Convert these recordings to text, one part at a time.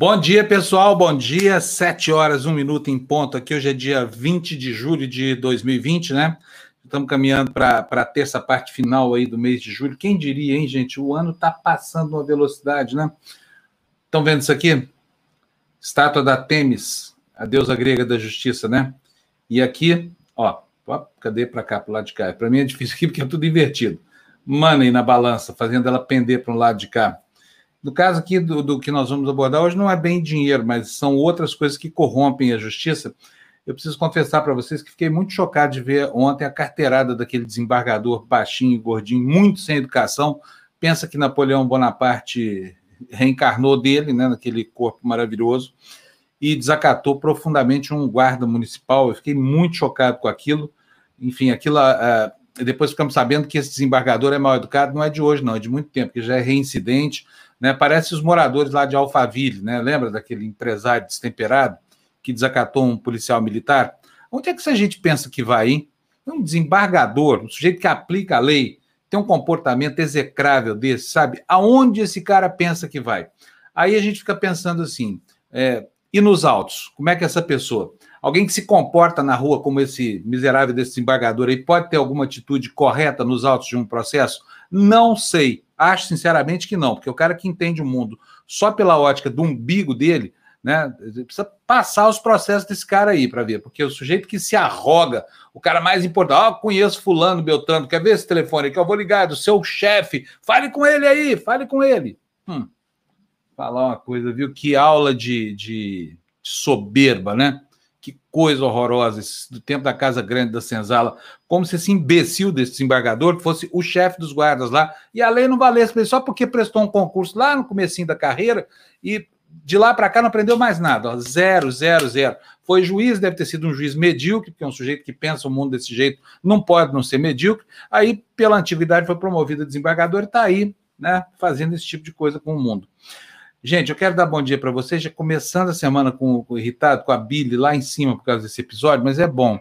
Bom dia, pessoal. Bom dia. Sete horas, um minuto em ponto. Aqui hoje é dia 20 de julho de 2020, né? Estamos caminhando para a terça parte final aí do mês de julho. Quem diria, hein, gente? O ano está passando uma velocidade, né? Estão vendo isso aqui? Estátua da Temis, a deusa grega da justiça, né? E aqui, ó, ó cadê para cá, para o lado de cá? Para mim é difícil aqui porque é tudo invertido. Money na balança, fazendo ela pender para um lado de cá. No caso aqui do, do, que nós vamos abordar hoje, não é bem dinheiro, mas são outras coisas que corrompem a justiça. Eu preciso confessar para vocês que fiquei muito chocado de ver ontem a carteirada daquele desembargador baixinho e gordinho, muito sem educação. Pensa que Napoleão Bonaparte reencarnou dele, né, naquele corpo maravilhoso, e desacatou profundamente um guarda municipal. Eu fiquei muito chocado com aquilo. Enfim, aquilo. Uh, depois ficamos sabendo que esse desembargador é mal educado, não é de hoje, não, é de muito tempo, que já é reincidente né? Parece os moradores lá de Alphaville, né? Lembra daquele empresário destemperado que desacatou um policial militar? Onde é que essa gente pensa que vai, hein? Um desembargador, um sujeito que aplica a lei, tem um comportamento execrável desse, sabe? Aonde esse cara pensa que vai? Aí a gente fica pensando assim, é, e nos autos? Como é que é essa pessoa? Alguém que se comporta na rua como esse miserável desse desembargador aí pode ter alguma atitude correta nos autos de um processo? Não sei. Acho sinceramente que não, porque o cara que entende o mundo só pela ótica do umbigo dele, né, precisa passar os processos desse cara aí para ver, porque o sujeito que se arroga, o cara mais importante, ó, oh, conheço fulano, Beltrano, quer ver esse telefone aqui? Eu vou ligar, do seu chefe, fale com ele aí, fale com ele. Hum, falar uma coisa, viu? Que aula de, de soberba, né? Que coisa horrorosa, esse, do tempo da Casa Grande da Senzala, como se esse imbecil desse desembargador fosse o chefe dos guardas lá, e a lei não valesse só porque prestou um concurso lá no comecinho da carreira e de lá para cá não aprendeu mais nada, ó, zero, zero, zero. Foi juiz, deve ter sido um juiz medíocre, porque é um sujeito que pensa o mundo desse jeito não pode não ser medíocre. Aí, pela antiguidade, foi promovido a desembargador e está aí, né, fazendo esse tipo de coisa com o mundo. Gente, eu quero dar bom dia para vocês, já começando a semana com, com irritado, com a Billy lá em cima por causa desse episódio, mas é bom.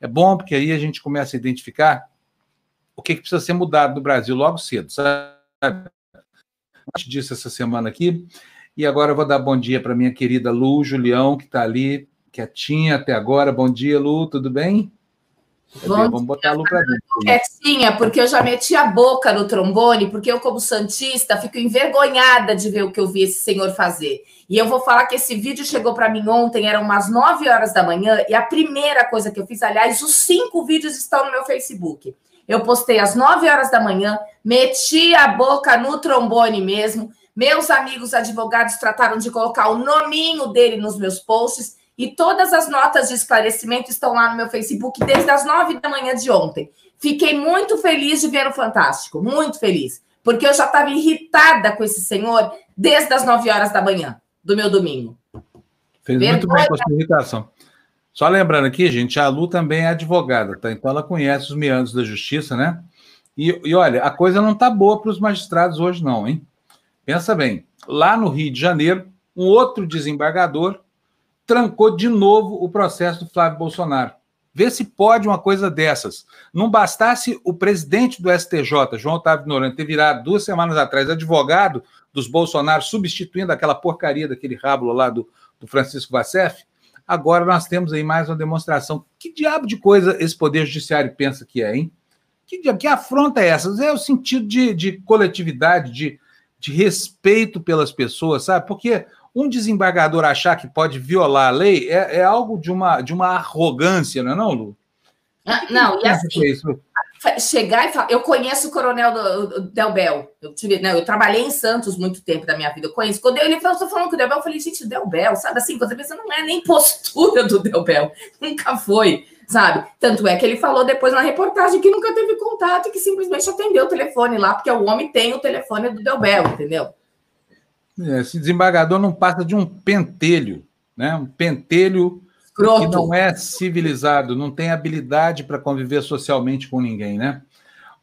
É bom porque aí a gente começa a identificar o que, que precisa ser mudado no Brasil logo cedo, sabe? gente disse essa semana aqui. E agora eu vou dar bom dia para minha querida Lu Julião, que está ali quietinha até agora. Bom dia, Lu, tudo bem? Vamos botar a Lu dentro. Quietinha, porque eu já meti a boca no trombone, porque eu, como Santista, fico envergonhada de ver o que eu vi esse senhor fazer. E eu vou falar que esse vídeo chegou para mim ontem, eram umas 9 horas da manhã, e a primeira coisa que eu fiz, aliás, os cinco vídeos estão no meu Facebook. Eu postei às 9 horas da manhã, meti a boca no trombone mesmo. Meus amigos advogados trataram de colocar o nominho dele nos meus posts e todas as notas de esclarecimento estão lá no meu Facebook desde as nove da manhã de ontem. Fiquei muito feliz de ver o Fantástico, muito feliz, porque eu já estava irritada com esse senhor desde as nove horas da manhã do meu domingo. Fez Vergonha. muito bem com a sua irritação. Só lembrando aqui, gente, a Lu também é advogada, tá? Então ela conhece os meandros da justiça, né? E, e olha, a coisa não tá boa para os magistrados hoje, não, hein? Pensa bem, lá no Rio de Janeiro, um outro desembargador trancou de novo o processo do Flávio Bolsonaro. Vê se pode uma coisa dessas. Não bastasse o presidente do STJ, João Otávio Noronha, ter virado duas semanas atrás advogado dos Bolsonaro, substituindo aquela porcaria daquele rábulo lá do, do Francisco Vassef, agora nós temos aí mais uma demonstração. Que diabo de coisa esse Poder Judiciário pensa que é, hein? Que, que afronta é essa? É o sentido de, de coletividade, de, de respeito pelas pessoas, sabe? Porque um desembargador achar que pode violar a lei é, é algo de uma, de uma arrogância, não é não, Lu? Ah, não, e assim, chegar e falar, eu conheço o coronel do, Del Bel, eu, tive, não, eu trabalhei em Santos muito tempo da minha vida, eu conheço, quando ele falou, estou falando com o Del Bel, eu falei, gente, o Del Bel, sabe assim, você pensa, não é nem postura do Del Bel, nunca foi, sabe? Tanto é que ele falou depois na reportagem que nunca teve contato e que simplesmente atendeu o telefone lá, porque o homem tem o telefone do Del Bel, entendeu? É, esse desembargador não passa de um pentelho, né? Um pentelho Escroto. que não é civilizado, não tem habilidade para conviver socialmente com ninguém, né?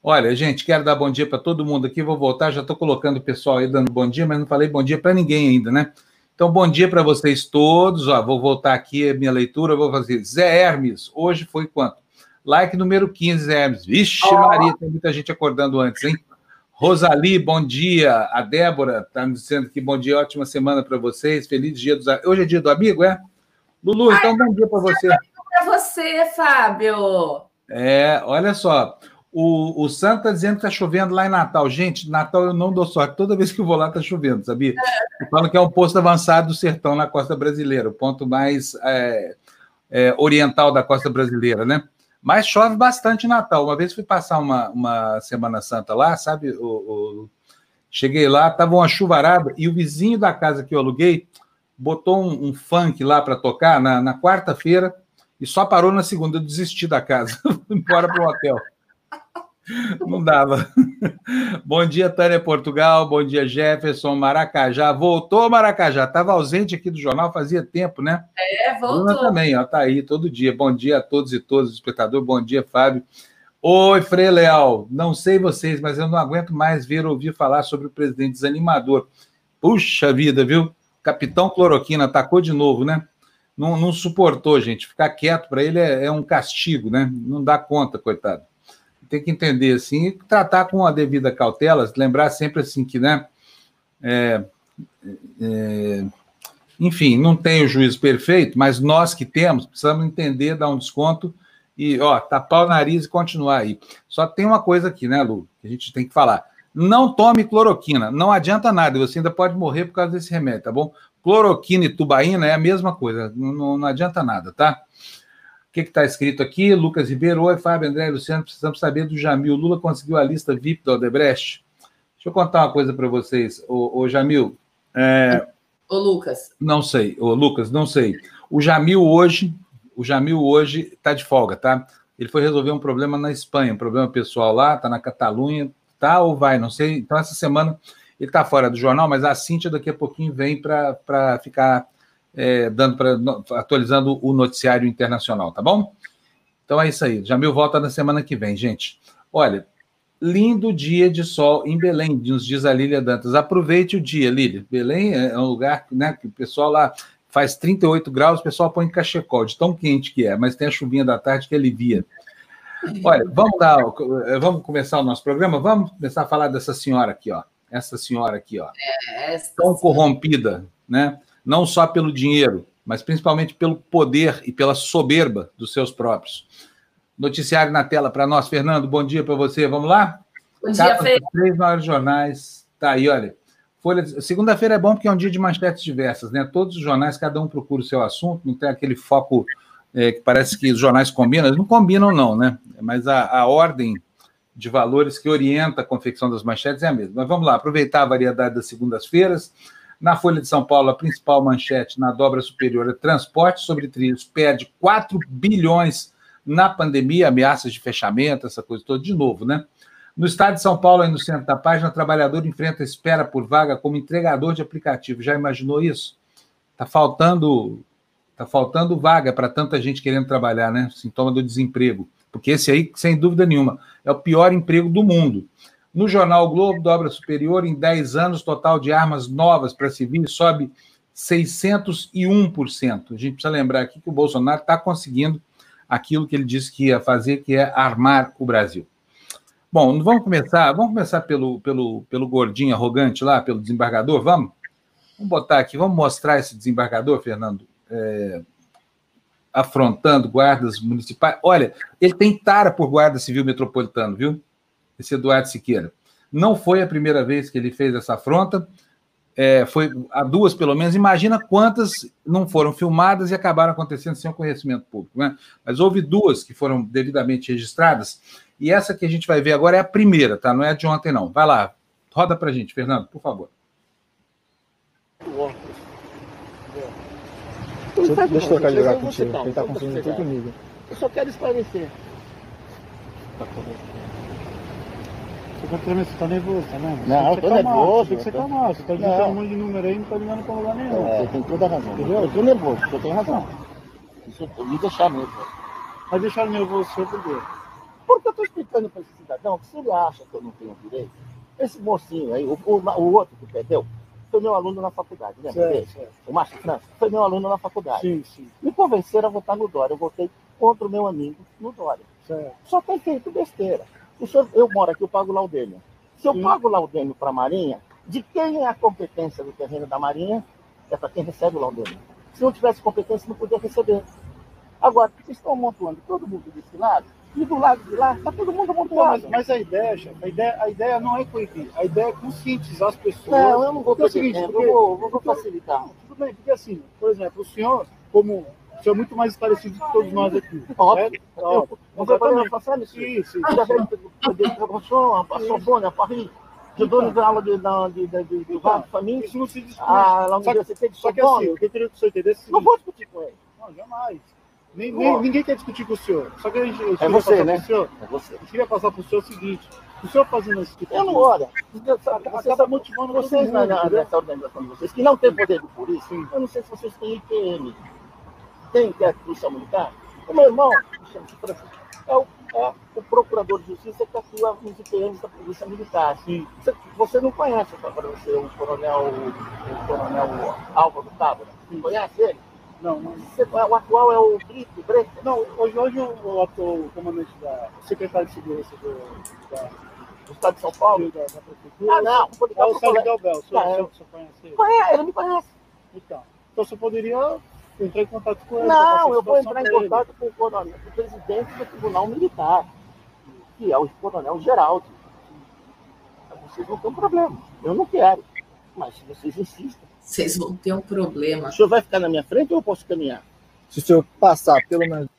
Olha, gente, quero dar bom dia para todo mundo aqui. Vou voltar, já estou colocando o pessoal aí dando bom dia, mas não falei bom dia para ninguém ainda, né? Então, bom dia para vocês todos. Ó, vou voltar aqui a minha leitura, vou fazer. Zé Hermes, hoje foi quanto? Like número 15, Zé Hermes. Vixe. Maria, tem muita gente acordando antes, hein? Rosali, bom dia. A Débora está me dizendo que bom dia, ótima semana para vocês. Feliz dia dos Hoje é dia do amigo, é? Lulu, Ai, então bom dia para você. Para você, Fábio. É, olha só. O, o Santo está dizendo que está chovendo lá em Natal. Gente, Natal eu não dou sorte. Toda vez que eu vou lá está chovendo, sabia? É. Falam que é um posto avançado do sertão na costa brasileira, o ponto mais é, é, oriental da costa brasileira, né? Mas chove bastante em Natal. Uma vez fui passar uma, uma Semana Santa lá, sabe? O, o... Cheguei lá, estava uma chuvarada e o vizinho da casa que eu aluguei botou um, um funk lá para tocar na, na quarta-feira e só parou na segunda. Eu desisti da casa, embora para o hotel. Não dava. Bom dia, Tânia Portugal. Bom dia, Jefferson. Maracajá. Voltou Maracajá. Estava ausente aqui do jornal fazia tempo, né? É, voltou. Bruna também, ó, tá aí todo dia. Bom dia a todos e todas, espectador. Bom dia, Fábio. Oi, Frei Leal. Não sei vocês, mas eu não aguento mais ver ouvir falar sobre o presidente desanimador. Puxa vida, viu? Capitão Cloroquina atacou de novo, né? Não, não suportou, gente. Ficar quieto para ele é, é um castigo, né? Não dá conta, coitado tem que entender assim, e tratar com a devida cautela, lembrar sempre assim que, né? É, é, enfim, não tem o juízo perfeito, mas nós que temos, precisamos entender, dar um desconto e, ó, tapar o nariz e continuar aí. Só tem uma coisa aqui, né, Lu, que a gente tem que falar. Não tome cloroquina, não adianta nada, você ainda pode morrer por causa desse remédio, tá bom? Cloroquina e tubaína é a mesma coisa, não, não adianta nada, tá? Que está escrito aqui? Lucas Ribeiro, oi, Fábio, André, Luciano, precisamos saber do Jamil. Lula conseguiu a lista VIP do Odebrecht? Deixa eu contar uma coisa para vocês, o, o Jamil. É... O Lucas. Não sei, o Lucas, não sei. O Jamil hoje, o Jamil hoje está de folga, tá? Ele foi resolver um problema na Espanha, um problema pessoal lá, está na Catalunha, tá ou vai, não sei. Então, essa semana ele está fora do jornal, mas a Cíntia daqui a pouquinho vem para ficar é, dando para atualizando o noticiário internacional, tá bom? Então é isso aí. Jamil volta na semana que vem, gente. Olha, lindo dia de sol em Belém, nos diz a Lília Dantas. Aproveite o dia, Lília. Belém é um lugar né, que o pessoal lá faz 38 graus, o pessoal põe cachecol, de tão quente que é, mas tem a chuvinha da tarde que alivia. Olha, vamos dar, vamos começar o nosso programa, vamos começar a falar dessa senhora aqui, ó. Essa senhora aqui, ó. É, tão corrompida, né? Não só pelo dinheiro, mas principalmente pelo poder e pela soberba dos seus próprios. Noticiário na tela para nós, Fernando. Bom dia para você. Vamos lá? Bom dia, Fê. Três maiores jornais. Tá aí, olha. Folha... Segunda-feira é bom porque é um dia de manchetes diversas, né? Todos os jornais, cada um procura o seu assunto, não tem aquele foco é, que parece que os jornais combinam. Eles não combinam, não, né? Mas a, a ordem de valores que orienta a confecção das manchetes é a mesma. Mas vamos lá, aproveitar a variedade das segundas-feiras. Na Folha de São Paulo, a principal manchete na dobra superior é transporte sobre trilhos perde 4 bilhões na pandemia, ameaças de fechamento, essa coisa toda, de novo, né? No estado de São Paulo, aí no centro da página, trabalhador enfrenta espera por vaga como entregador de aplicativo. Já imaginou isso? Tá faltando, tá faltando vaga para tanta gente querendo trabalhar, né? Sintoma do desemprego. Porque esse aí, sem dúvida nenhuma, é o pior emprego do mundo. No jornal Globo, dobra superior, em 10 anos, total de armas novas para civis sobe 601%. A gente precisa lembrar aqui que o Bolsonaro está conseguindo aquilo que ele disse que ia fazer, que é armar o Brasil. Bom, vamos começar, vamos começar pelo, pelo, pelo gordinho arrogante lá, pelo desembargador, vamos? Vamos botar aqui, vamos mostrar esse desembargador, Fernando, é, afrontando guardas municipais. Olha, ele tem tara por guarda civil metropolitano, viu? Esse Eduardo Siqueira. Não foi a primeira vez que ele fez essa afronta, é, foi a duas pelo menos. Imagina quantas não foram filmadas e acabaram acontecendo sem o conhecimento público. Né? Mas houve duas que foram devidamente registradas, e essa que a gente vai ver agora é a primeira, tá? Não é de ontem, não. Vai lá, roda para a gente, Fernando, por favor. Deixa, deixa eu trocar de lugar contigo. Quem está confundindo tudo comigo. Eu só quero esclarecer. Tá você tá você tá nervoso, tá vendo? Não, eu tô nervoso. Tem que ser calmar. Você tá digitando um monte de número aí e não tá ligando pra lugar nenhum. É, você tem toda a razão. Entendeu? Eu tô nervoso, você tem razão. Isso me deixar nervoso. Mas deixar nervoso seu por quê? Porque eu tô explicando pra esse cidadão que se ele acha que eu não tenho direito, esse mocinho aí, o, o, o outro que perdeu, foi meu aluno na faculdade, lembra certo, dele? Certo. O Márcio França foi meu aluno na faculdade. Sim, sim. Me convenceram a votar no Dória. Eu votei contra o meu amigo no Dória. Certo. Só tem feito besteira. O senhor, eu moro aqui, eu pago o dele. Se eu pago o laudêmio para a Marinha, de quem é a competência do terreno da Marinha? É para quem recebe o laudêmio. Se não tivesse competência, não podia receber. Agora, vocês estão amontoando todo mundo desse lado, e do lado de lá está todo mundo amontoado. Mas, mas, a ideia, a ideia, a ideia não é coibir, a ideia é conscientizar as pessoas. Não, eu não vou fazer é seguinte, tempo, porque, eu vou, vou facilitar. Não, tudo bem, porque assim, por exemplo, o senhor, como o senhor é muito mais esclarecido que todos nós aqui. Óbvio. Óbvio. Você também faço isso? Isso. Passou bom, né? Paris. Eu dou então, aula de, de, de, de, de então, família. Isso não se discute. Ah, lá no Universidade de Só que assim, o que eu queria que o senhor entendesse. Não vou discutir com ele. Não, jamais. Nem, nem, ninguém quer discutir com o senhor. Só que a gente. É você, né? Senhor, é você. Eu queria passar para o senhor o seguinte: o senhor fazendo esse tipo de Eu não, olha, acaba motivando vocês na, na, nessa organização de vocês, que não tem poder de polícia. Sim. Eu não sei se vocês têm IPM. Tem, que é a Polícia Militar? O meu irmão, é o, é o procurador de justiça que atua nos IPMs da Polícia Militar. Sim. Você, você não conhece, para você, o coronel, o coronel Álvaro Tábora? Conhece ele? Não, não. O atual é o Brito, Brito? Não, hoje, hoje o, atual comandante da secretário de segurança do, da, do Estado de São Paulo? Da, da prefeitura. Ah, não. É o Sérgio Delbel. O senhor, ah, o senhor conhece ele? Conhece, ele me conhece. Então, então você poderia entrar em contato com ele? Não, eu vou entrar em contato com o, coronel, com o presidente do Tribunal Militar, que é o coronel Geraldo. Vocês não têm problema. Eu não quero. Mas se vocês insistem, vocês vão ter um problema. O senhor vai ficar na minha frente ou eu posso caminhar? Se o senhor passar pelo menos.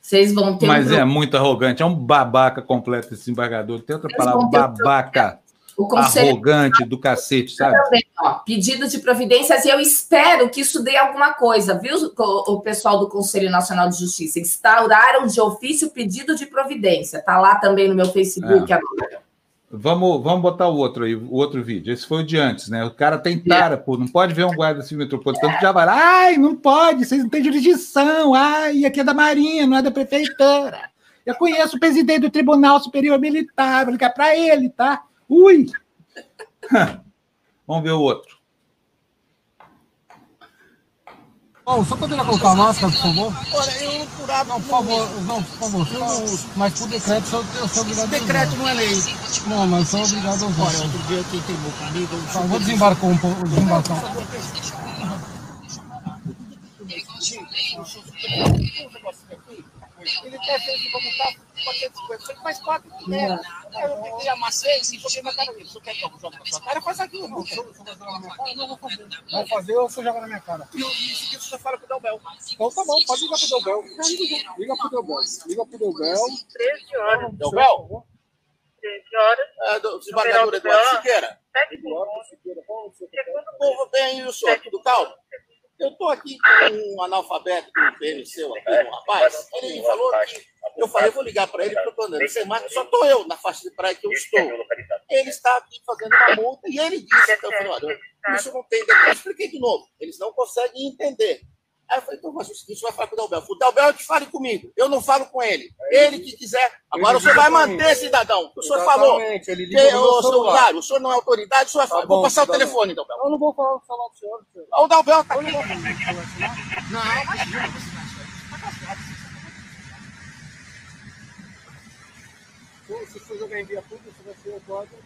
Vocês vão ter Mas um é muito arrogante, é um babaca completo esse embargador. Tem outra palavra, babaca. O conselho... Arrogante do cacete, sabe? Também, ó, pedido de providências, e eu espero que isso dê alguma coisa, viu, o pessoal do Conselho Nacional de Justiça? Instauraram de ofício pedido de providência. Tá lá também no meu Facebook é. agora. Vamos, vamos botar o outro aí, o outro vídeo. Esse foi o de antes, né? O cara tem tara, pô, não pode ver um guarda civil metropolitano que já vai lá, ai, não pode, vocês não têm jurisdição, ai, aqui é da Marinha, não é da Prefeitura. Eu conheço o presidente do Tribunal Superior Militar, vou ligar para ele, tá? Ui! vamos ver o outro. Oh, só poderia colocar a máscara, por favor? Olha, eu não curava. Não, por favor, não, por favor. Eu não, mas por decreto eu, eu sou obrigado Decreto não é lei. Não, mas sou obrigado a usar. Olha, outro dia quem queimou comigo. Tá, vou desembarcar um pouco. Desembarcar. Ele quer ser de vomitar 450, mas paga o que quer. Aí eu peguei, amassei e joguei na cara dele. Você quer que eu jogue na sua cara? Faz aquilo. Não, se eu jogar na minha cara, não vou fazer. Vai fazer ou você joga na minha cara? E em seguida você fala pro Delbel. Então tá bom, pode ligar pro Delbel. Liga pro Delbel. Liga pro Delbel. 13 horas. Delbel? 13 horas. É, do desembargador Eduardo Siqueira. Eduardo Siqueira. Segundo povo, bem, e o senhor, tudo calmo? Eu estou aqui com um analfabeto do PMC, aqui, um rapaz. Ele falou que. Eu falei, vou ligar para ele, porque eu estou andando sem marca, só estou eu na faixa de praia que eu estou. Ele está aqui fazendo uma multa e ele disse que eu falei, olha, isso não tem. Eu expliquei de novo. Eles não conseguem entender. Aí eu falei, então, mas o seguinte, vai falar com o Dalbel. O Dalbel é que fale comigo. Eu não falo com ele. Ele que quiser. Agora o senhor vai manter, cidadão. O senhor falou. Que, o, senhor, o senhor não é autoridade, o senhor vai falar. Vou passar o telefone, Dalbel. Eu não vou falar, falar com o senhor. O Dalbel está aqui. Não, imagina. Se você jogar em via pública, você vai ser o código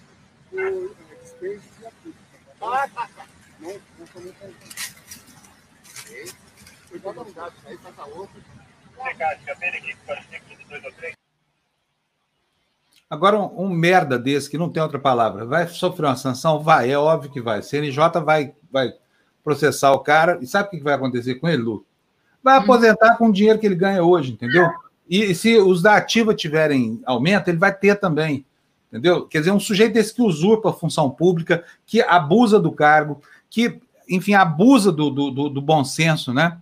do Space via pública. Ah, tá, tá. Não, não comenta isso. Cuidado no gato, aí passa outro. Agora, um, um, merda desse, que não tem outra palavra, vai sofrer uma sanção? Vai, é óbvio que vai. CNJ vai, vai processar o cara, e sabe o que vai acontecer com ele, Lu? Vai hum. aposentar com o dinheiro que ele ganha hoje, entendeu? E se os da ativa tiverem aumento, ele vai ter também, entendeu? Quer dizer, um sujeito desse que usurpa a função pública, que abusa do cargo, que, enfim, abusa do, do, do, do bom senso, né?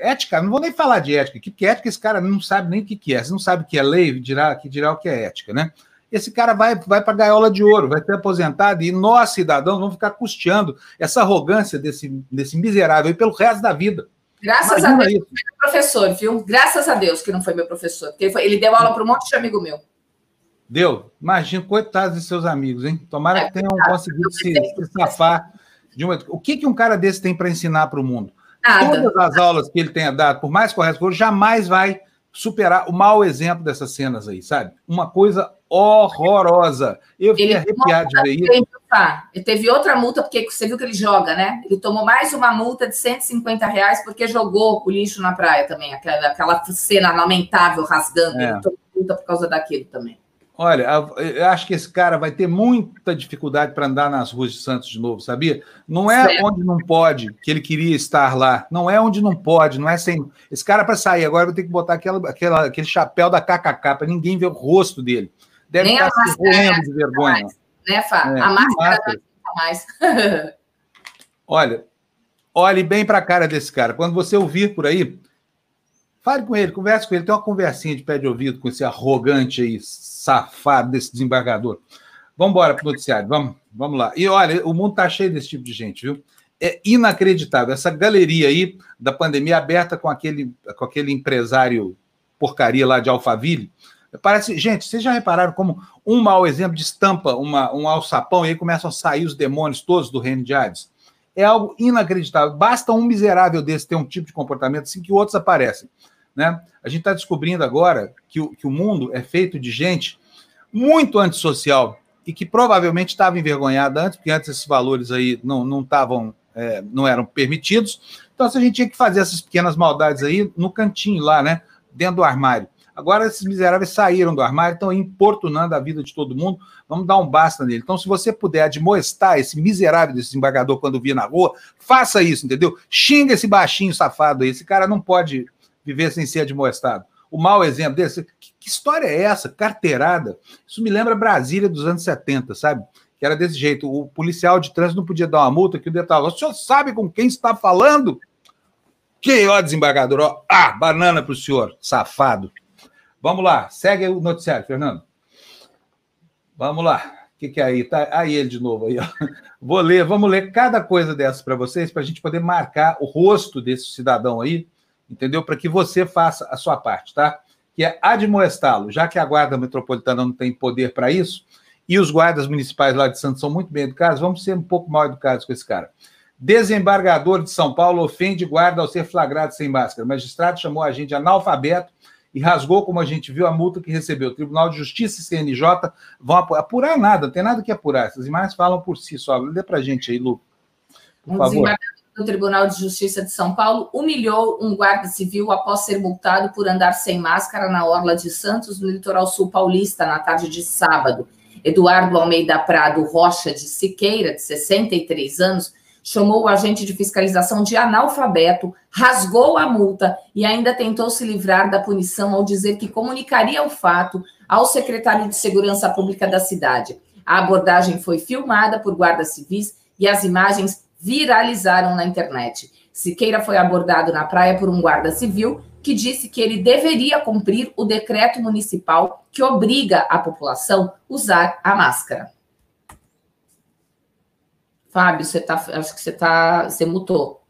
Ética, não vou nem falar de ética, que, que ética esse cara não sabe nem o que, que é. Você não sabe o que é lei, dirá, que dirá o que é ética, né? Esse cara vai, vai para a gaiola de ouro, vai ser aposentado, e nós, cidadãos, vamos ficar custeando essa arrogância desse, desse miserável pelo resto da vida. Graças Imagina a Deus isso. que foi meu professor, viu? Graças a Deus que não foi meu professor, porque ele, foi, ele deu aula para um monte de amigo meu. Deu? Imagina, coitados de seus amigos, hein? Tomara é, que tenham conseguido se, se safar de uma. O que, que um cara desse tem para ensinar para o mundo? Nada. Todas as aulas que ele tenha dado, por mais corretas que jamais vai superar o mau exemplo dessas cenas aí, sabe? Uma coisa horrorosa. Eu fiquei arrepiado de ver isso. Ele teve outra multa, porque você viu que ele joga, né? Ele tomou mais uma multa de 150 reais porque jogou o lixo na praia também. Aquela, aquela cena lamentável rasgando. É. Ele tomou multa por causa daquilo também. Olha, eu acho que esse cara vai ter muita dificuldade para andar nas ruas de Santos de novo, sabia? Não é certo. onde não pode que ele queria estar lá. Não é onde não pode, não é sem. Esse cara, para sair agora, vai ter que botar aquela, aquela, aquele chapéu da KKK para ninguém ver o rosto dele. Deve Nem estar se roendo de vergonha. Mais, né, Fá? É, a máscara não mais. Olha, olhe bem para a cara desse cara. Quando você ouvir por aí, fale com ele, converse com ele. Tem uma conversinha de pé de ouvido com esse arrogante aí, safado desse desembargador. Vamos embora para o noticiário, vamos, vamos lá. E olha, o mundo está cheio desse tipo de gente, viu? É inacreditável. Essa galeria aí da pandemia aberta com aquele, com aquele empresário porcaria lá de Alphaville. Parece, gente, vocês já repararam como um mau exemplo de estampa uma, um alçapão e aí começam a sair os demônios todos do reino de Hades? É algo inacreditável. Basta um miserável desse ter um tipo de comportamento assim que outros aparecem. Né? A gente está descobrindo agora que o, que o mundo é feito de gente muito antissocial e que provavelmente estava envergonhada antes, porque antes esses valores aí não, não é, não eram permitidos. Então, a gente tinha que fazer essas pequenas maldades aí no cantinho lá, né? Dentro do armário. Agora esses miseráveis saíram do armário, estão importunando a vida de todo mundo. Vamos dar um basta nele. Então, se você puder admoestar esse miserável desse desembargador quando vir na rua, faça isso, entendeu? Xinga esse baixinho safado aí. Esse cara não pode viver sem ser admoestado. O mau exemplo desse. Que, que história é essa? Carteirada. Isso me lembra Brasília dos anos 70, sabe? Que era desse jeito. O policial de trânsito não podia dar uma multa, que o detalhe. O senhor sabe com quem está falando? Que, ó, desembargador, ó. Ah, banana para o senhor, safado. Vamos lá, segue o noticiário, Fernando. Vamos lá. O que, que é aí? Tá aí ele de novo aí, ó. Vou ler, vamos ler cada coisa dessas para vocês, para a gente poder marcar o rosto desse cidadão aí entendeu? Para que você faça a sua parte, tá? Que é admoestá-lo, já que a Guarda Metropolitana não tem poder para isso, e os guardas municipais lá de Santos são muito bem educados, vamos ser um pouco mal educados com esse cara. Desembargador de São Paulo ofende guarda ao ser flagrado sem máscara. O magistrado chamou a gente de analfabeto e rasgou, como a gente viu, a multa que recebeu. O Tribunal de Justiça e CNJ vão apurar nada, não tem nada que apurar. Essas imagens falam por si só. Dê para a gente aí, Lu, por um favor do Tribunal de Justiça de São Paulo humilhou um guarda civil após ser multado por andar sem máscara na orla de Santos, no litoral sul paulista, na tarde de sábado. Eduardo Almeida Prado Rocha de Siqueira, de 63 anos, chamou o agente de fiscalização de analfabeto, rasgou a multa e ainda tentou se livrar da punição ao dizer que comunicaria o fato ao secretário de Segurança Pública da cidade. A abordagem foi filmada por guardas civis e as imagens viralizaram na internet. Siqueira foi abordado na praia por um guarda civil que disse que ele deveria cumprir o decreto municipal que obriga a população a usar a máscara. Fábio, você tá, acho que você tá, você mutou.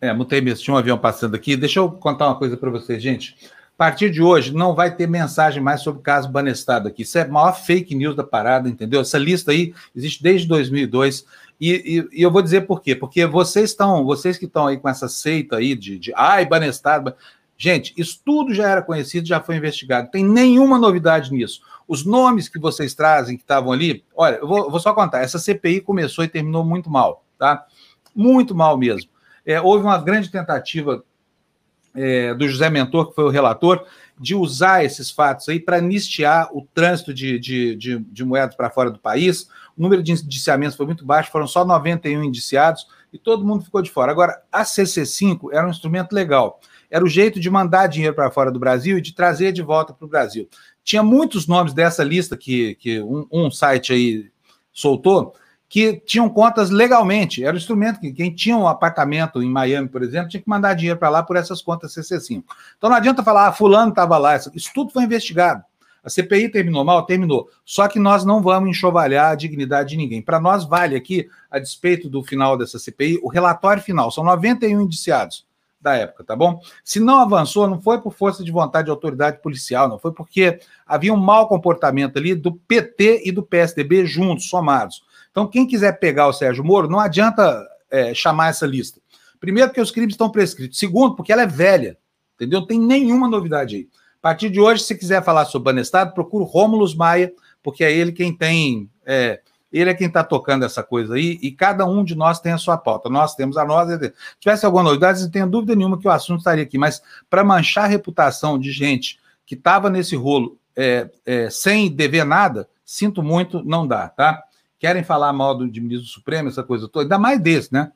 É, mutei mesmo. Tinha um avião passando aqui. Deixa eu contar uma coisa para vocês, gente. A partir de hoje, não vai ter mensagem mais sobre o caso Banestado aqui. Isso é a maior fake news da parada, entendeu? Essa lista aí existe desde 2002. E, e, e, eu vou dizer por quê? Porque vocês estão, vocês que estão aí com essa seita aí de, de ai, Banestado. Gente, isso tudo já era conhecido, já foi investigado. Tem nenhuma novidade nisso. Os nomes que vocês trazem, que estavam ali, olha, eu vou, vou só contar. Essa CPI começou e terminou muito mal, tá? Muito mal mesmo. É, houve uma grande tentativa é, do José Mentor, que foi o relator, de usar esses fatos aí para anistiar o trânsito de, de, de, de moedas para fora do país, o número de indiciamentos foi muito baixo, foram só 91 indiciados e todo mundo ficou de fora. Agora, a CC5 era um instrumento legal. Era o jeito de mandar dinheiro para fora do Brasil e de trazer de volta para o Brasil. Tinha muitos nomes dessa lista que, que um, um site aí soltou, que tinham contas legalmente. Era o instrumento que quem tinha um apartamento em Miami, por exemplo, tinha que mandar dinheiro para lá por essas contas CC5. Então não adianta falar, ah, fulano estava lá. Isso tudo foi investigado. A CPI terminou mal? Terminou. Só que nós não vamos enxovalhar a dignidade de ninguém. Para nós vale aqui, a despeito do final dessa CPI, o relatório final. São 91 indiciados da época, tá bom? Se não avançou, não foi por força de vontade de autoridade policial, não foi porque havia um mau comportamento ali do PT e do PSDB juntos, somados. Então, quem quiser pegar o Sérgio Moro, não adianta é, chamar essa lista. Primeiro, porque os crimes estão prescritos. Segundo, porque ela é velha. entendeu? Não tem nenhuma novidade aí. A partir de hoje, se quiser falar sobre Banestado, procura o Rômulus Maia, porque é ele quem tem. É, ele é quem está tocando essa coisa aí, e cada um de nós tem a sua pauta. Nós temos a nossa. Se tivesse alguma novidade, não tenho dúvida nenhuma que o assunto estaria aqui, mas para manchar a reputação de gente que estava nesse rolo é, é, sem dever nada, sinto muito, não dá, tá? Querem falar mal do, de ministro Supremo, essa coisa toda, ainda mais desse, né?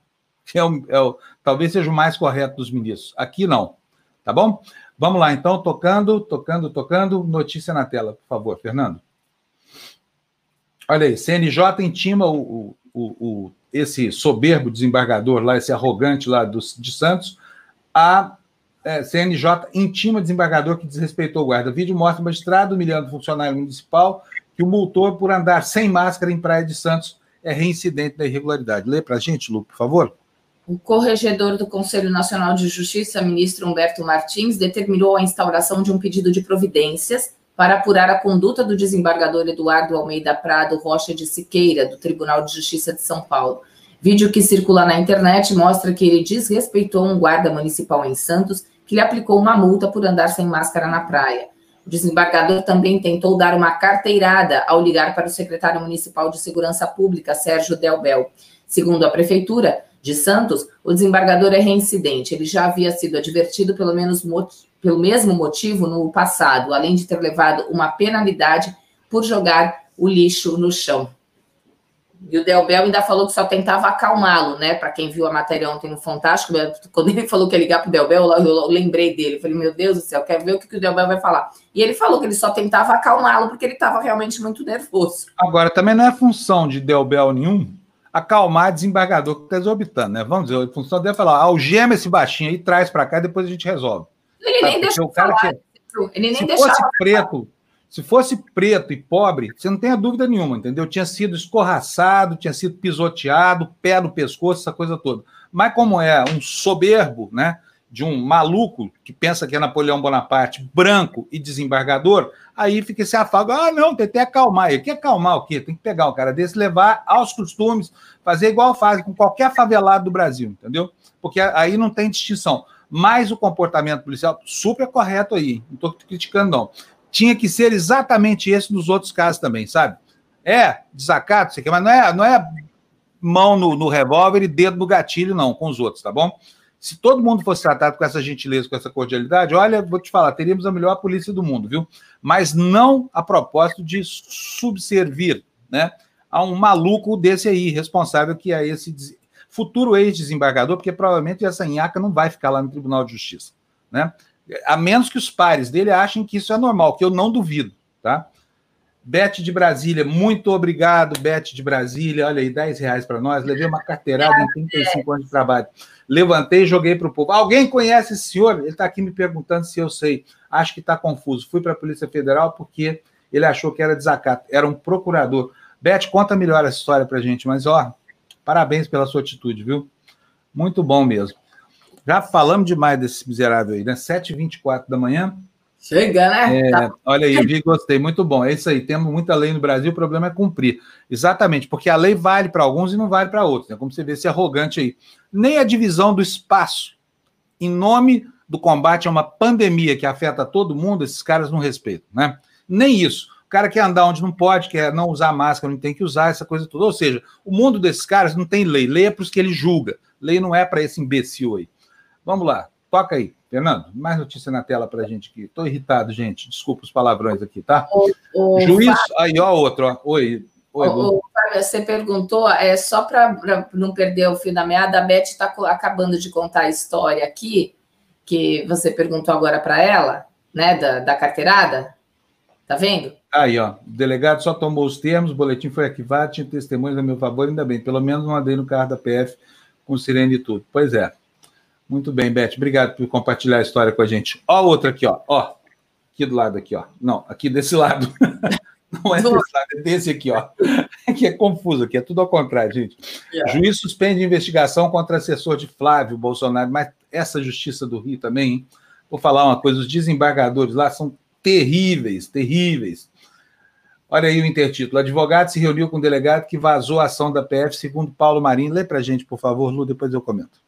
É o, é o, talvez seja o mais correto dos ministros. Aqui não, tá bom? Vamos lá, então, tocando, tocando, tocando. Notícia na tela, por favor, Fernando. Olha aí, CNJ intima o, o, esse soberbo desembargador lá, esse arrogante lá do, de Santos, a é, CNJ intima desembargador que desrespeitou o guarda. O vídeo mostra o magistrado humilhando o funcionário municipal que o multou por andar sem máscara em Praia de Santos é reincidente da irregularidade. Lê para a gente, Lu, por favor. O corregedor do Conselho Nacional de Justiça, ministro Humberto Martins, determinou a instauração de um pedido de providências para apurar a conduta do desembargador Eduardo Almeida Prado Rocha de Siqueira, do Tribunal de Justiça de São Paulo. Vídeo que circula na internet mostra que ele desrespeitou um guarda municipal em Santos que lhe aplicou uma multa por andar sem máscara na praia. O desembargador também tentou dar uma carteirada ao ligar para o secretário municipal de Segurança Pública, Sérgio Delbel. Segundo a prefeitura de Santos, o desembargador é reincidente. Ele já havia sido advertido pelo menos pelo mesmo motivo no passado, além de ter levado uma penalidade por jogar o lixo no chão. E o Delbel ainda falou que só tentava acalmá-lo, né? Para quem viu a matéria ontem no Fantástico, quando ele falou que ia ligar para o Delbel, eu lembrei dele. Falei, meu Deus do céu, quero ver o que o Delbel vai falar. E ele falou que ele só tentava acalmá-lo porque ele estava realmente muito nervoso. Agora, também não é função de Delbel nenhum acalmar desembargador que está exorbitando, né? Vamos dizer, a função dele é falar, algema esse baixinho aí, traz para cá e depois a gente resolve. Ele nem deixou o cara falar, que... Ele nem se fosse preto, se fosse preto e pobre, você não tem a dúvida nenhuma, entendeu? Tinha sido escorraçado, tinha sido pisoteado, pé no pescoço, essa coisa toda. Mas como é um soberbo, né? De um maluco que pensa que é Napoleão Bonaparte, branco e desembargador, aí fica esse afago. Ah, não, tem que acalmar. E que acalmar o quê? Tem que pegar um cara desse, levar aos costumes, fazer igual fazem com qualquer favelado do Brasil, entendeu? Porque aí não tem distinção. Mas o comportamento policial, super correto aí, não estou criticando, não tinha que ser exatamente esse nos outros casos também, sabe? É desacato, sei que, mas não é, não é mão no, no revólver e dedo no gatilho, não, com os outros, tá bom? Se todo mundo fosse tratado com essa gentileza, com essa cordialidade, olha, vou te falar, teríamos a melhor polícia do mundo, viu? Mas não a propósito de subservir, né? A um maluco desse aí, responsável que é esse futuro ex-desembargador, porque provavelmente essa nhaca não vai ficar lá no Tribunal de Justiça, né? A menos que os pares dele achem que isso é normal, que eu não duvido, tá? Bete de Brasília, muito obrigado, Bete de Brasília. Olha aí, 10 reais para nós. Levei uma carteirada em 35 anos de trabalho. Levantei e joguei para o povo. Alguém conhece esse senhor? Ele está aqui me perguntando se eu sei. Acho que está confuso. Fui para a Polícia Federal porque ele achou que era desacato. Era um procurador. Bete, conta melhor essa história para gente. Mas, ó, parabéns pela sua atitude, viu? Muito bom mesmo. Já falamos demais desse miserável aí, né? 7h24 da manhã. Chega, né? É, tá. Olha aí, vi, gostei, muito bom. É isso aí, temos muita lei no Brasil, o problema é cumprir. Exatamente, porque a lei vale para alguns e não vale para outros, né? Como você vê esse arrogante aí. Nem a divisão do espaço, em nome do combate a uma pandemia que afeta todo mundo, esses caras não respeitam, né? Nem isso. O cara quer andar onde não pode, quer não usar máscara, não tem que usar, essa coisa toda. Ou seja, o mundo desses caras não tem lei. Lei é para os que ele julga. Lei não é para esse imbecil aí. Vamos lá, toca aí. Fernando, mais notícia na tela para a gente aqui. Estou irritado, gente. Desculpa os palavrões aqui, tá? O, o Juiz. Fábio, aí, ó, outro. Ó. Oi. Oi o, Fábio, você perguntou, é só para não perder o fio da meada, a Beth está acabando de contar a história aqui, que você perguntou agora para ela, né, da, da carteirada. Tá vendo? Aí, ó. O delegado só tomou os termos, o boletim foi arquivado, tinha testemunhos a meu favor, ainda bem. Pelo menos não andei no carro da PF com sirene e tudo. Pois é. Muito bem, Beth. Obrigado por compartilhar a história com a gente. Ó, outra aqui, ó. Ó, aqui do lado aqui, ó. Não, aqui desse lado. Não é desse lado, é desse aqui, ó. Que é confuso aqui, é tudo ao contrário, gente. Yeah. Juiz suspende investigação contra assessor de Flávio Bolsonaro, mas essa justiça do Rio também, hein? Vou falar uma coisa, os desembargadores lá são terríveis, terríveis. Olha aí o intertítulo. Advogado se reuniu com o delegado que vazou a ação da PF, segundo Paulo Marinho. Lê para a gente, por favor, Lu, depois eu comento.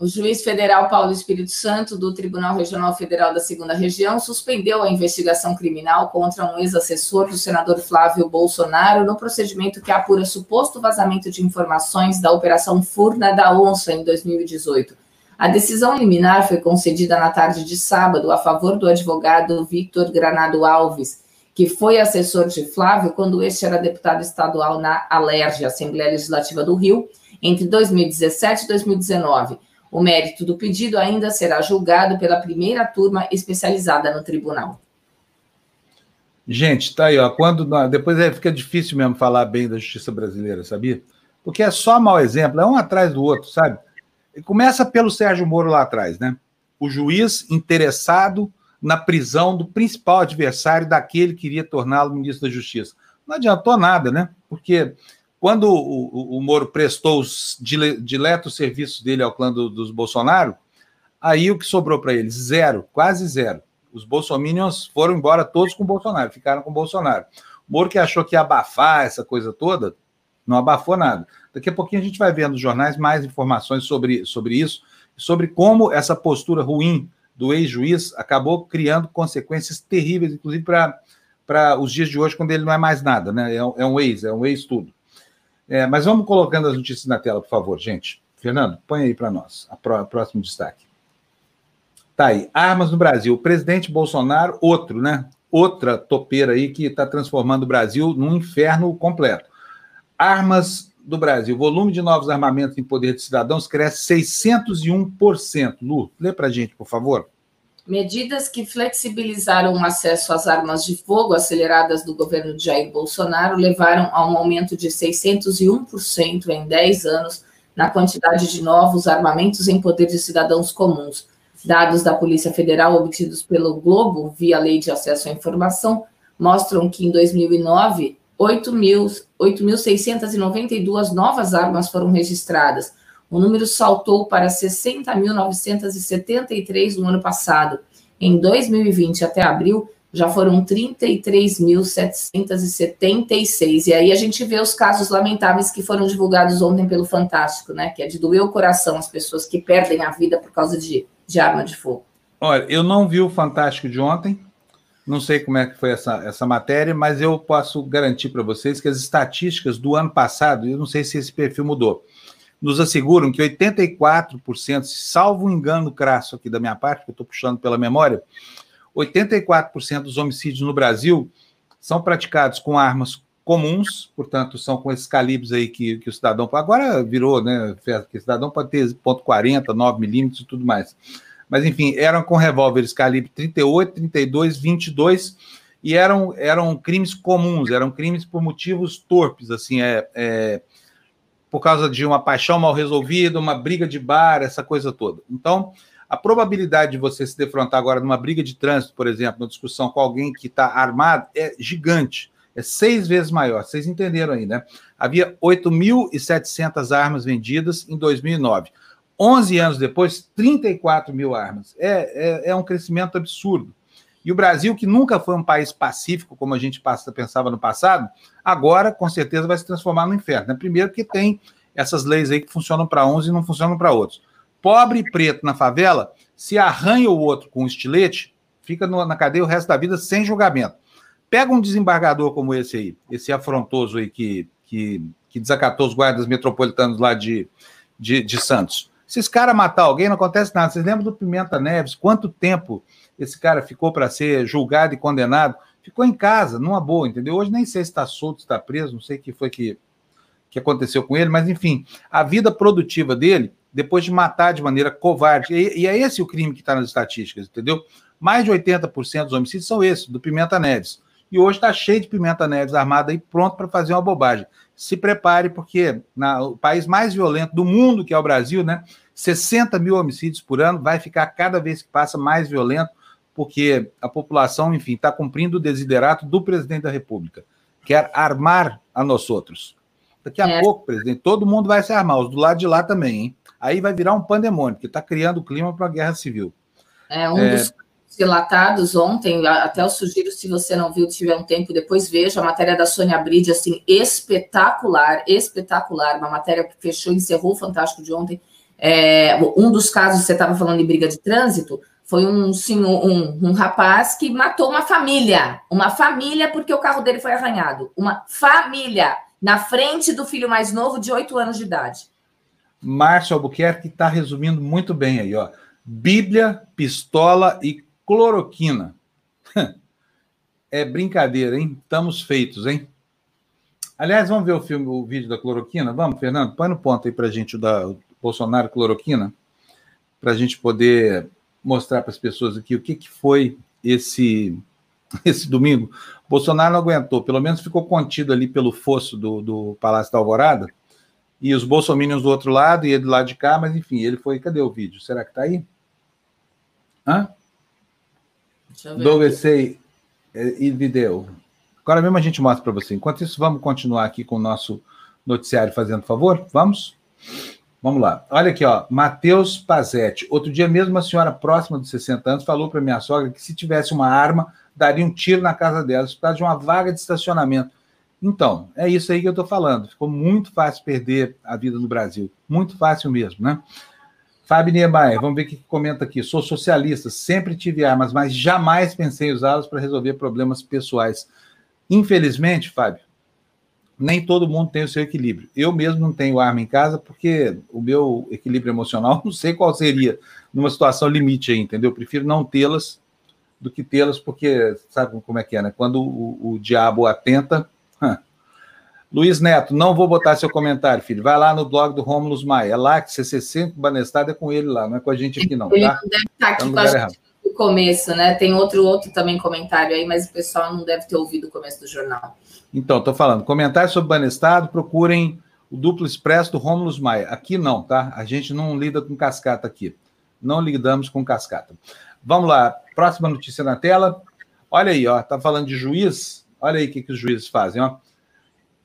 O juiz federal Paulo Espírito Santo, do Tribunal Regional Federal da Segunda Região, suspendeu a investigação criminal contra um ex-assessor do senador Flávio Bolsonaro no procedimento que apura suposto vazamento de informações da Operação Furna da Onça em 2018. A decisão liminar foi concedida na tarde de sábado a favor do advogado Victor Granado Alves, que foi assessor de Flávio quando este era deputado estadual na Alerj, Assembleia Legislativa do Rio, entre 2017 e 2019 o mérito do pedido ainda será julgado pela primeira turma especializada no tribunal. Gente, tá aí, ó. Quando depois é, fica difícil mesmo falar bem da justiça brasileira, sabia? Porque é só mau exemplo, é um atrás do outro, sabe? E começa pelo Sérgio Moro lá atrás, né? O juiz interessado na prisão do principal adversário daquele que iria torná-lo ministro da Justiça. Não adiantou nada, né? Porque quando o, o, o Moro prestou os diletos serviços dele ao clã do, dos Bolsonaro, aí o que sobrou para eles? Zero, quase zero. Os bolsominions foram embora todos com o Bolsonaro, ficaram com o Bolsonaro. O Moro que achou que ia abafar essa coisa toda, não abafou nada. Daqui a pouquinho a gente vai ver nos jornais mais informações sobre, sobre isso, sobre como essa postura ruim do ex-juiz acabou criando consequências terríveis, inclusive para os dias de hoje, quando ele não é mais nada, né? É, é um ex, é um ex-tudo. É, mas vamos colocando as notícias na tela, por favor, gente. Fernando, põe aí para nós, pró próximo destaque. Tá aí, armas no Brasil. O presidente Bolsonaro, outro, né? Outra topeira aí que está transformando o Brasil num inferno completo. Armas do Brasil. Volume de novos armamentos em poder de cidadãos cresce 601%. Lu, lê para gente, por favor. Medidas que flexibilizaram o acesso às armas de fogo aceleradas do governo de Jair Bolsonaro levaram a um aumento de 601% em 10 anos na quantidade de novos armamentos em poder de cidadãos comuns. Dados da Polícia Federal obtidos pelo Globo via Lei de Acesso à Informação mostram que em 2009, 8.692 novas armas foram registradas, o número saltou para 60.973 no ano passado. Em 2020, até abril, já foram 33.776. E aí a gente vê os casos lamentáveis que foram divulgados ontem pelo Fantástico, né? Que é de doer o coração as pessoas que perdem a vida por causa de, de arma de fogo. Olha, eu não vi o Fantástico de ontem, não sei como é que foi essa, essa matéria, mas eu posso garantir para vocês que as estatísticas do ano passado, eu não sei se esse perfil mudou, nos asseguram que 84%, salvo engano crasso aqui da minha parte, que eu estou puxando pela memória, 84% dos homicídios no Brasil são praticados com armas comuns, portanto, são com esses calibres aí que, que o cidadão. Agora virou, né? Que o cidadão pode ter ponto .40, 9 milímetros e tudo mais. Mas, enfim, eram com revólveres calibre 38, 32, 22 e eram, eram crimes comuns, eram crimes por motivos torpes, assim, é, é por causa de uma paixão mal resolvida, uma briga de bar, essa coisa toda. Então, a probabilidade de você se defrontar agora numa briga de trânsito, por exemplo, numa discussão com alguém que está armado, é gigante. É seis vezes maior. Vocês entenderam aí, né? Havia 8.700 armas vendidas em 2009. 11 anos depois, 34 mil armas. É, é, é um crescimento absurdo. E o Brasil, que nunca foi um país pacífico, como a gente pensava no passado, agora, com certeza, vai se transformar no inferno. Né? Primeiro, que tem essas leis aí que funcionam para uns e não funcionam para outros. Pobre e preto na favela, se arranha o outro com um estilete, fica no, na cadeia o resto da vida sem julgamento. Pega um desembargador como esse aí, esse afrontoso aí que, que, que desacatou os guardas metropolitanos lá de, de, de Santos. Se esse cara matar alguém, não acontece nada. Vocês lembram do Pimenta Neves? Quanto tempo esse cara ficou para ser julgado e condenado? Ficou em casa, numa boa, entendeu? Hoje nem sei se está solto, se está preso, não sei o que foi que, que aconteceu com ele, mas enfim, a vida produtiva dele, depois de matar de maneira covarde, e, e é esse o crime que está nas estatísticas, entendeu? Mais de 80% dos homicídios são esses, do Pimenta Neves. E hoje está cheio de Pimenta Neves armado aí, pronto para fazer uma bobagem. Se prepare, porque na, o país mais violento do mundo, que é o Brasil, né? 60 mil homicídios por ano, vai ficar cada vez que passa mais violento, porque a população, enfim, está cumprindo o desiderato do presidente da República. Quer armar a nós outros. Daqui a é. pouco, presidente, todo mundo vai se armar, os do lado de lá também, hein? Aí vai virar um pandemônio, porque está criando o clima para a guerra civil. É, um é... dos relatados ontem, até eu sugiro, se você não viu, tiver um tempo, depois veja a matéria da Sônia Bride, assim, espetacular, espetacular, uma matéria que fechou, encerrou o Fantástico de ontem, É, um dos casos, você estava falando de briga de trânsito, foi um, senhor, um, um rapaz que matou uma família. Uma família porque o carro dele foi arranhado. Uma família na frente do filho mais novo de 8 anos de idade. Márcio Albuquerque está resumindo muito bem aí, ó. Bíblia, pistola e cloroquina. É brincadeira, hein? Estamos feitos, hein? Aliás, vamos ver o filme, o vídeo da cloroquina? Vamos, Fernando? Põe no ponto aí para a gente o da Bolsonaro cloroquina, para a gente poder mostrar para as pessoas aqui o que, que foi esse esse domingo. Bolsonaro não aguentou, pelo menos ficou contido ali pelo fosso do, do Palácio da Alvorada, e os bolsominions do outro lado e ele do lado de cá, mas enfim, ele foi. Cadê o vídeo? Será que está aí? Hã? Dove sei e vídeo. Agora mesmo a gente mostra para você. Enquanto isso, vamos continuar aqui com o nosso noticiário fazendo favor? Vamos? Vamos lá. Olha aqui, ó. Matheus Pazetti. Outro dia mesmo, uma senhora próxima dos 60 anos falou para minha sogra que se tivesse uma arma, daria um tiro na casa dela, por causa de uma vaga de estacionamento. Então, é isso aí que eu estou falando. Ficou muito fácil perder a vida no Brasil. Muito fácil mesmo, né? Fábio Niemeyer, vamos ver o que comenta aqui. Sou socialista, sempre tive armas, mas jamais pensei usá-las para resolver problemas pessoais. Infelizmente, Fábio, nem todo mundo tem o seu equilíbrio. Eu mesmo não tenho arma em casa porque o meu equilíbrio emocional não sei qual seria numa situação limite aí, entendeu? Eu prefiro não tê-las do que tê-las, porque sabe como é que é, né? Quando o, o diabo atenta, Luiz Neto, não vou botar seu comentário, filho. Vai lá no blog do Romulus Maia. É lá que CC5 Banestado é com ele lá, não é com a gente aqui, não. Ele tá? não deve estar aqui tá com a gente começo, né? Tem outro, outro também comentário aí, mas o pessoal não deve ter ouvido o começo do jornal. Então, estou falando. Comentário sobre Banestado, procurem o duplo expresso do Romulus Maia. Aqui não, tá? A gente não lida com cascata aqui. Não lidamos com cascata. Vamos lá, próxima notícia na tela. Olha aí, ó, tá falando de juiz. Olha aí o que, que os juízes fazem, ó.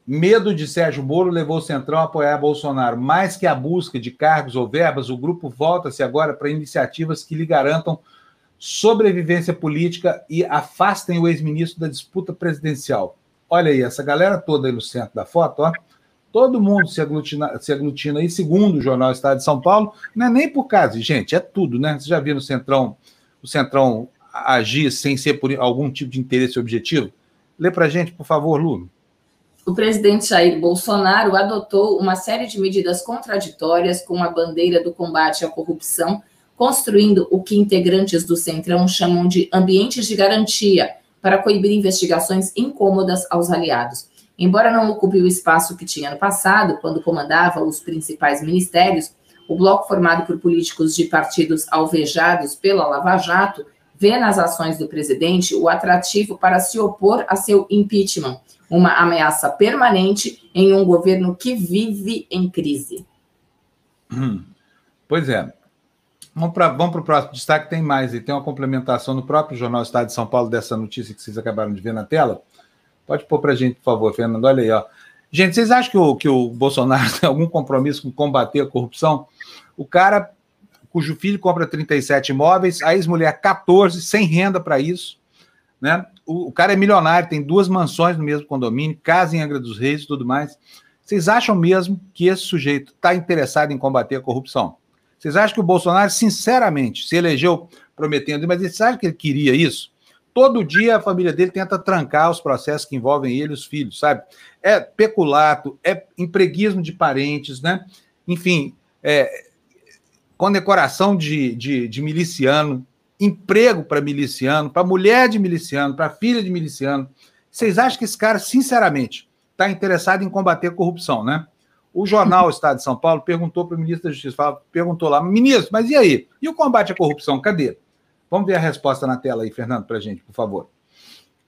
Medo de Sérgio Moro levou o Centrão a apoiar Bolsonaro. Mais que a busca de cargos ou verbas, o grupo volta-se agora para iniciativas que lhe garantam sobrevivência política e afastem o ex-ministro da disputa presidencial. Olha aí, essa galera toda aí no centro da foto, ó. Todo mundo se aglutina, se aglutina aí, segundo o jornal Estado de São Paulo. Não é nem por causa, gente, é tudo, né? Você já viu no Centrão, o Centrão agir sem ser por algum tipo de interesse objetivo? Lê para gente, por favor, Lu o presidente Jair Bolsonaro adotou uma série de medidas contraditórias com a bandeira do combate à corrupção, construindo o que integrantes do Centrão chamam de ambientes de garantia para coibir investigações incômodas aos aliados. Embora não ocupe o espaço que tinha no passado, quando comandava os principais ministérios, o bloco formado por políticos de partidos alvejados pela Lava Jato vê nas ações do presidente o atrativo para se opor a seu impeachment uma ameaça permanente em um governo que vive em crise. Hum. Pois é. Vamos para vamos o próximo destaque, tem mais, e tem uma complementação no próprio Jornal Estado de São Paulo dessa notícia que vocês acabaram de ver na tela. Pode pôr para a gente, por favor, Fernando, olha aí. Ó. Gente, vocês acham que o, que o Bolsonaro tem algum compromisso com combater a corrupção? O cara cujo filho compra 37 imóveis, a ex-mulher 14, sem renda para isso, né? O, o, cara é milionário, tem duas mansões no mesmo condomínio, casa em Angra dos Reis e tudo mais. Vocês acham mesmo que esse sujeito está interessado em combater a corrupção? Vocês acham que o Bolsonaro, sinceramente, se elegeu prometendo, mas vocês acham que ele queria isso? Todo dia a família dele tenta trancar os processos que envolvem ele e os filhos, sabe? É peculato, é empreguismo de parentes, né? Enfim, é, condecoração de, de, de miliciano, emprego para miliciano, para mulher de miliciano, para filha de miliciano. Vocês acham que esse cara, sinceramente, está interessado em combater a corrupção, né? O jornal Estado de São Paulo perguntou para o ministro da Justiça, perguntou lá, ministro, mas e aí? E o combate à corrupção, cadê? Vamos ver a resposta na tela aí, Fernando, para a gente, por favor.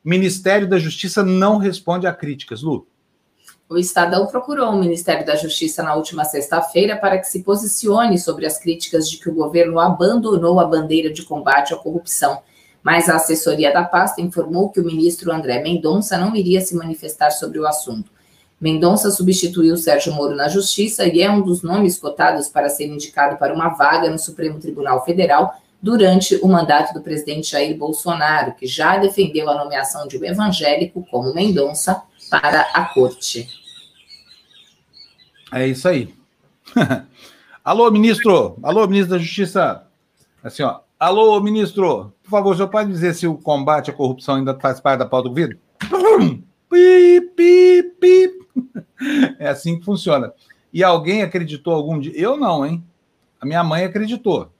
Ministério da Justiça não responde a críticas, Lu. O Estadão procurou o Ministério da Justiça na última sexta-feira para que se posicione sobre as críticas de que o governo abandonou a bandeira de combate à corrupção. Mas a assessoria da pasta informou que o ministro André Mendonça não iria se manifestar sobre o assunto. Mendonça substituiu Sérgio Moro na Justiça e é um dos nomes cotados para ser indicado para uma vaga no Supremo Tribunal Federal durante o mandato do presidente Jair Bolsonaro, que já defendeu a nomeação de um evangélico como Mendonça para a corte. É isso aí. Alô, ministro! Alô, ministro da Justiça! Assim, ó. Alô, ministro! Por favor, senhor pode dizer se o combate à corrupção ainda faz parte da pauta do governo? Pi, pi, pi. É assim que funciona. E alguém acreditou algum dia? Eu não, hein? A minha mãe acreditou.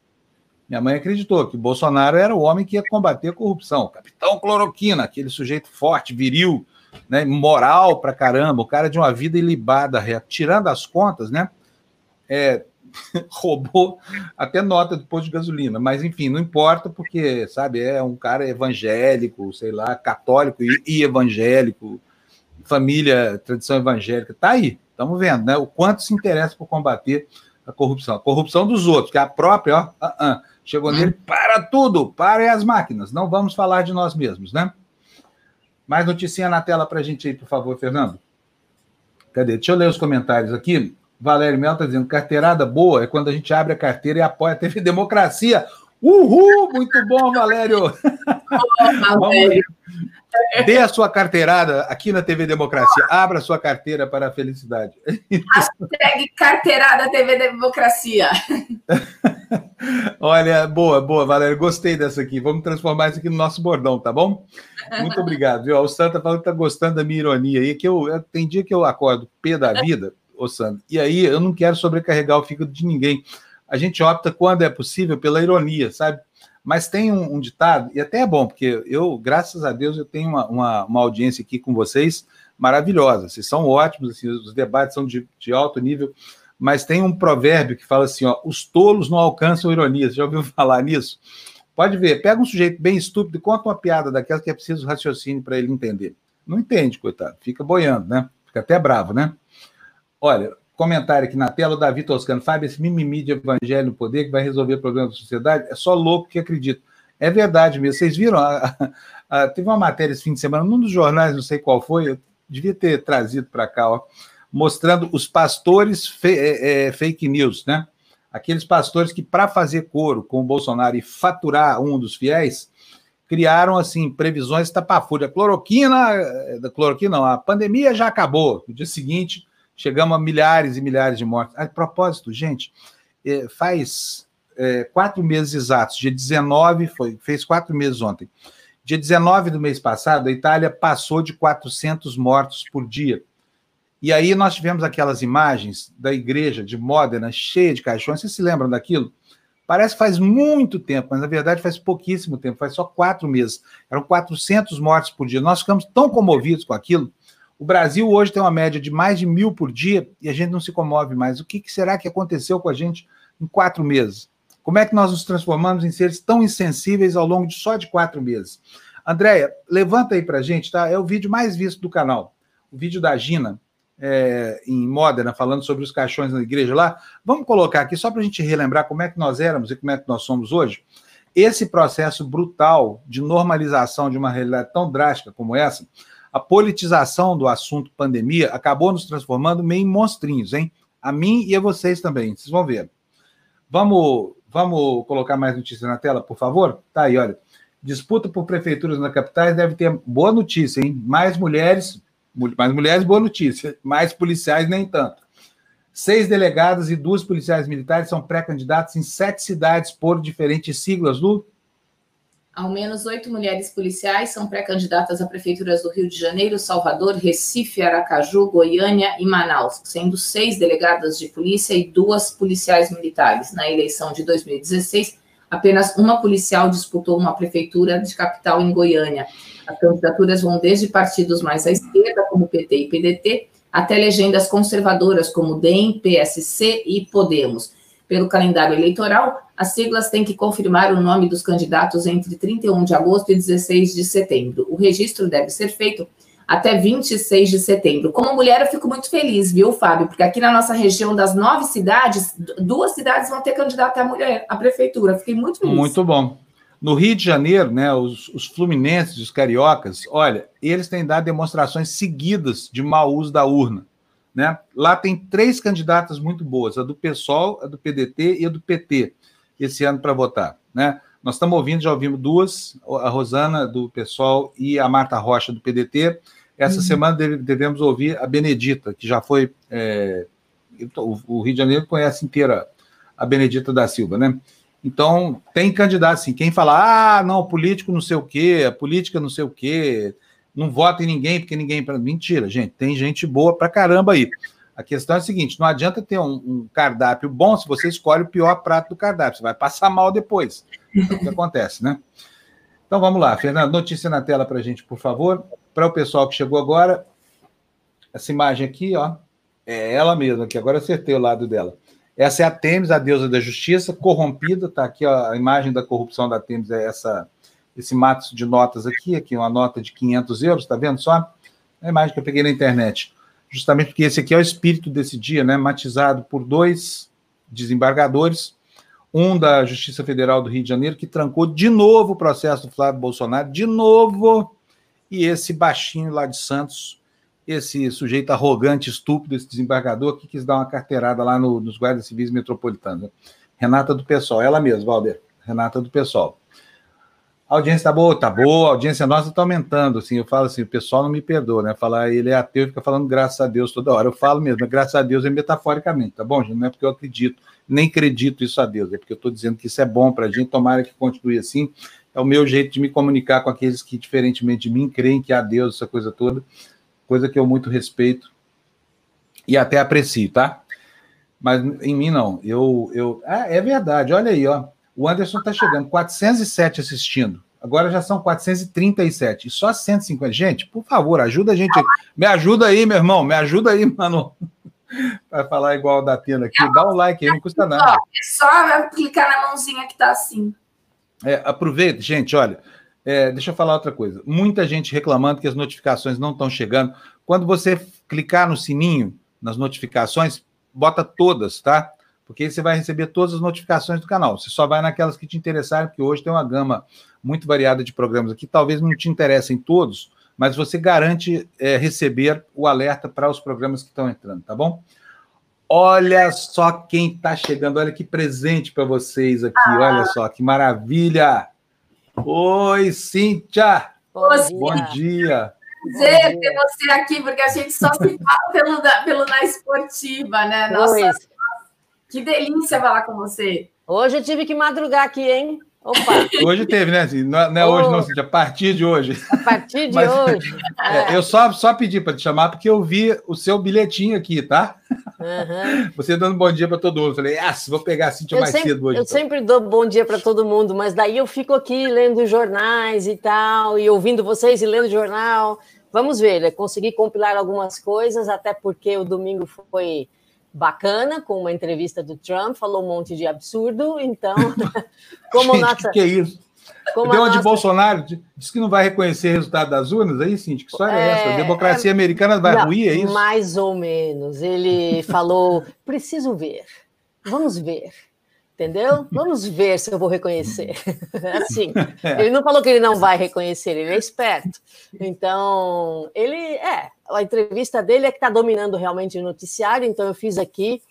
Minha mãe acreditou que Bolsonaro era o homem que ia combater a corrupção. Capitão Cloroquina, aquele sujeito forte, viril, né, moral pra caramba, o cara de uma vida ilibada, tirando as contas, né? É, roubou até nota do posto de gasolina, mas enfim, não importa, porque, sabe, é um cara evangélico, sei lá, católico e, e evangélico, família, tradição evangélica, tá aí, estamos vendo, né? O quanto se interessa por combater a corrupção. A corrupção dos outros, que é a própria, ó, uh -uh, chegou nele, para tudo, para as máquinas, não vamos falar de nós mesmos, né? Mais notícia na tela para a gente aí, por favor, Fernando. Cadê? Deixa eu ler os comentários aqui. Valério Mel está dizendo: carteirada boa é quando a gente abre a carteira e apoia TV Democracia. Uhul! Muito bom, Valério! Valério. Dê a sua carteirada aqui na TV Democracia. Abra a sua carteira para a felicidade. Hashtag carteirada TV Democracia. Olha, boa, boa, Valério. Gostei dessa aqui. Vamos transformar isso aqui no nosso bordão, tá bom? Muito obrigado. Viu? O Santa falou que está gostando da minha ironia aí, que eu, tem dia que eu acordo pé da vida, ô Sandro, e aí eu não quero sobrecarregar o fígado de ninguém. A gente opta, quando é possível, pela ironia, sabe? Mas tem um, um, ditado, e até é bom, porque eu, graças a Deus, eu tenho uma, uma, uma audiência aqui com vocês maravilhosa. Vocês são ótimos, assim, os debates são de, de, alto nível, mas tem um provérbio que fala assim: ó, os tolos não alcançam ironia. Você já ouviu falar nisso? Pode ver, pega um sujeito bem estúpido e conta uma piada daquela que é preciso raciocínio para ele entender. Não entende, coitado, fica boiando, né? Fica até bravo, né? Olha, Comentário aqui na tela, o Davi Toscano. Fábio, esse mimimi de evangelho no poder que vai resolver o problema da sociedade é só louco que acredita. É verdade mesmo. Vocês viram? A, a, a, teve uma matéria esse fim de semana, num dos jornais, não sei qual foi, eu devia ter trazido para cá, ó, mostrando os pastores fe, é, é, fake news, né? Aqueles pastores que, para fazer coro com o Bolsonaro e faturar um dos fiéis, criaram assim previsões tapafúrdia. Cloroquina, eh, da cloroquina não, a pandemia já acabou. No dia seguinte, chegamos a milhares e milhares de mortes. A propósito, gente, é, faz é, quatro meses exatos, dia 19, foi, fez quatro meses ontem. Dia 19 do mês passado, a Itália passou de 400 mortos por dia. E aí nós tivemos aquelas imagens da igreja de Módena cheia de caixões. Vocês se lembram daquilo? Parece que faz muito tempo, mas na verdade faz pouquíssimo tempo, faz só quatro meses. Eram 400 mortes por dia. Nós ficamos tão comovidos com aquilo o Brasil hoje tem uma média de mais de mil por dia e a gente não se comove mais. O que, que será que aconteceu com a gente em quatro meses? Como é que nós nos transformamos em seres tão insensíveis ao longo de só de quatro meses? Andréia, levanta aí para a gente, tá? É o vídeo mais visto do canal. O vídeo da Gina, é, em Modena, falando sobre os caixões na igreja lá. Vamos colocar aqui só para a gente relembrar como é que nós éramos e como é que nós somos hoje. Esse processo brutal de normalização de uma realidade tão drástica como essa a politização do assunto pandemia acabou nos transformando meio em monstrinhos, hein? A mim e a vocês também, vocês vão ver. Vamos, vamos colocar mais notícias na tela, por favor? Tá aí, olha. Disputa por prefeituras na capitais deve ter boa notícia, hein? Mais mulheres, mais mulheres, boa notícia. Mais policiais, nem tanto. Seis delegados e duas policiais militares são pré-candidatos em sete cidades por diferentes siglas, Lu? Ao menos oito mulheres policiais são pré-candidatas a prefeituras do Rio de Janeiro, Salvador, Recife, Aracaju, Goiânia e Manaus, sendo seis delegadas de polícia e duas policiais militares. Na eleição de 2016, apenas uma policial disputou uma prefeitura de capital em Goiânia. As candidaturas vão desde partidos mais à esquerda, como PT e PDT, até legendas conservadoras, como DEM, PSC e Podemos. Pelo calendário eleitoral, as siglas têm que confirmar o nome dos candidatos entre 31 de agosto e 16 de setembro. O registro deve ser feito até 26 de setembro. Como mulher, eu fico muito feliz, viu, Fábio? Porque aqui na nossa região, das nove cidades, duas cidades vão ter candidata à mulher à prefeitura. Fiquei muito feliz. Muito bom. No Rio de Janeiro, né, os, os fluminenses, os cariocas, olha, eles têm dado demonstrações seguidas de mau uso da urna. Né? Lá tem três candidatas muito boas: a do PSOL, a do PDT e a do PT, esse ano para votar. Né? Nós estamos ouvindo, já ouvimos duas, a Rosana do PSOL e a Marta Rocha do PDT. Essa uhum. semana devemos ouvir a Benedita, que já foi. É, o Rio de Janeiro conhece inteira a Benedita da Silva, né? Então, tem candidato assim. Quem fala, ah, não, político não sei o quê, a política não sei o quê, não vota em ninguém porque ninguém. Mentira, gente, tem gente boa pra caramba aí. A questão é a seguinte: não adianta ter um, um, cardápio bom se você escolhe o pior prato do cardápio, você vai passar mal depois. É o que acontece, né? Então vamos lá, Fernando, notícia na tela para a gente, por favor. Para o pessoal que chegou agora, essa imagem aqui, ó, é ela mesma, que agora acertei o lado dela. Essa é a Temis, a deusa da justiça, corrompida, tá aqui ó, a imagem da corrupção da Temis, é essa, esse mato de notas aqui, aqui uma nota de 500 euros, tá vendo só? É a imagem que eu peguei na internet. Justamente porque esse aqui é o espírito desse dia, né, matizado por dois desembargadores, um da Justiça Federal do Rio de Janeiro, que trancou de novo o processo do Flávio Bolsonaro, de novo, e esse baixinho lá de Santos, esse sujeito arrogante, estúpido, esse desembargador que quis dar uma carteirada lá no, nos guardas civis metropolitanos. Renata do Pessoal, ela mesma, Valder, Renata do Pessoal. A audiência tá boa, tá boa, a audiência nossa tá aumentando, assim, eu falo assim, o pessoal não me perdoa, né, falar ele é ateu fica falando graças a Deus toda hora, eu falo mesmo, graças a Deus é metaforicamente, tá bom, gente, não é porque eu acredito, nem acredito isso a Deus, é porque eu estou dizendo que isso é bom para a gente, tomara que continue assim, é o meu jeito de me comunicar com aqueles que, diferentemente de mim, creem que há Deus, essa coisa toda, coisa que eu muito respeito e até aprecio, tá? Mas em mim não. Eu, eu, ah, é verdade. Olha aí, ó. O Anderson tá chegando, 407 assistindo. Agora já são 437 e só 150. Gente, por favor, ajuda a gente. Me ajuda aí, meu irmão. Me ajuda aí, mano. Para falar igual da Tena aqui, dá um like aí, não custa nada. É só clicar na mãozinha que tá assim. É, aproveita, gente, olha. É, deixa eu falar outra coisa. Muita gente reclamando que as notificações não estão chegando. Quando você clicar no sininho, nas notificações, bota todas, tá? Porque aí você vai receber todas as notificações do canal. Você só vai naquelas que te interessarem, porque hoje tem uma gama muito variada de programas aqui. Talvez não te interessem todos, mas você garante é, receber o alerta para os programas que estão entrando, tá bom? Olha só quem está chegando, olha que presente para vocês aqui, ah. olha só que maravilha! Oi, Cíntia! Bom, Bom dia! Prazer ter você aqui, porque a gente só se fala pelo, pelo Na Esportiva, né? Nossa, que delícia falar com você. Hoje eu tive que madrugar aqui, hein? Opa. Hoje teve, né? Assim, não, é oh. hoje, não, a partir de hoje. A partir de Mas, hoje. É, eu só, só pedi para te chamar porque eu vi o seu bilhetinho aqui, tá? Uhum. Você dando bom dia para todo mundo. Falei, ah, vou pegar a Cíntia eu mais sempre, cedo hoje. Eu então. sempre dou bom dia para todo mundo, mas daí eu fico aqui lendo jornais e tal, e ouvindo vocês e lendo jornal. Vamos ver, né? consegui compilar algumas coisas, até porque o domingo foi bacana, com uma entrevista do Trump, falou um monte de absurdo, então, como Gente, nossa... que, que é isso? Como Deu uma nossa... de Bolsonaro, disse que não vai reconhecer o resultado das urnas, aí, sim, que história é, é essa? A democracia é... americana vai não, ruir, é isso? Mais ou menos. Ele falou, preciso ver, vamos ver entendeu? Vamos ver se eu vou reconhecer. assim, é. ele não falou que ele não vai reconhecer, ele é esperto. Então, ele é, a entrevista dele é que está dominando realmente o noticiário, então eu fiz aqui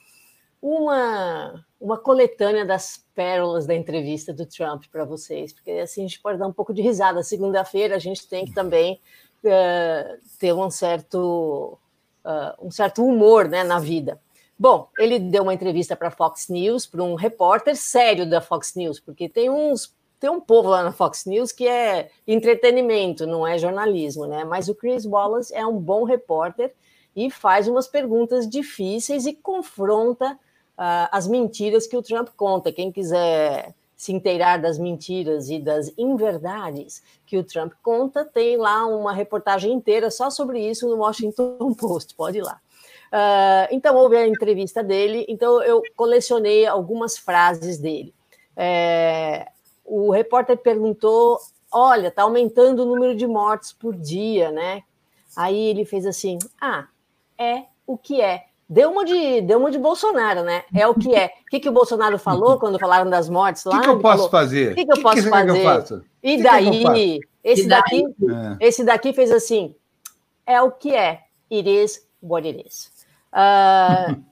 uma, uma coletânea das pérolas da entrevista do Trump para vocês, porque assim a gente pode dar um pouco de risada. Segunda-feira a gente tem que também uh, ter um certo, uh, um certo humor né, na vida. Bom, ele deu uma entrevista para a Fox News, para um repórter sério da Fox News, porque tem uns tem um povo lá na Fox News que é entretenimento, não é jornalismo, né? Mas o Chris Wallace é um bom repórter e faz umas perguntas difíceis e confronta uh, as mentiras que o Trump conta. Quem quiser se inteirar das mentiras e das inverdades que o Trump conta, tem lá uma reportagem inteira só sobre isso no Washington Post. Pode ir lá. Uh, então, houve a entrevista dele, então eu colecionei algumas frases dele. É, o repórter perguntou: Olha, está aumentando o número de mortes por dia, né? Aí ele fez assim: Ah, é o que é. Deu uma de, deu uma de Bolsonaro, né? É o que é. O que, que o Bolsonaro falou quando falaram das mortes lá? O que, que, eu posso falou, fazer? O que, que, eu posso que fazer? Eu e daí, esse daqui, é. esse daqui fez assim: é o que é. It is what it is. Uh,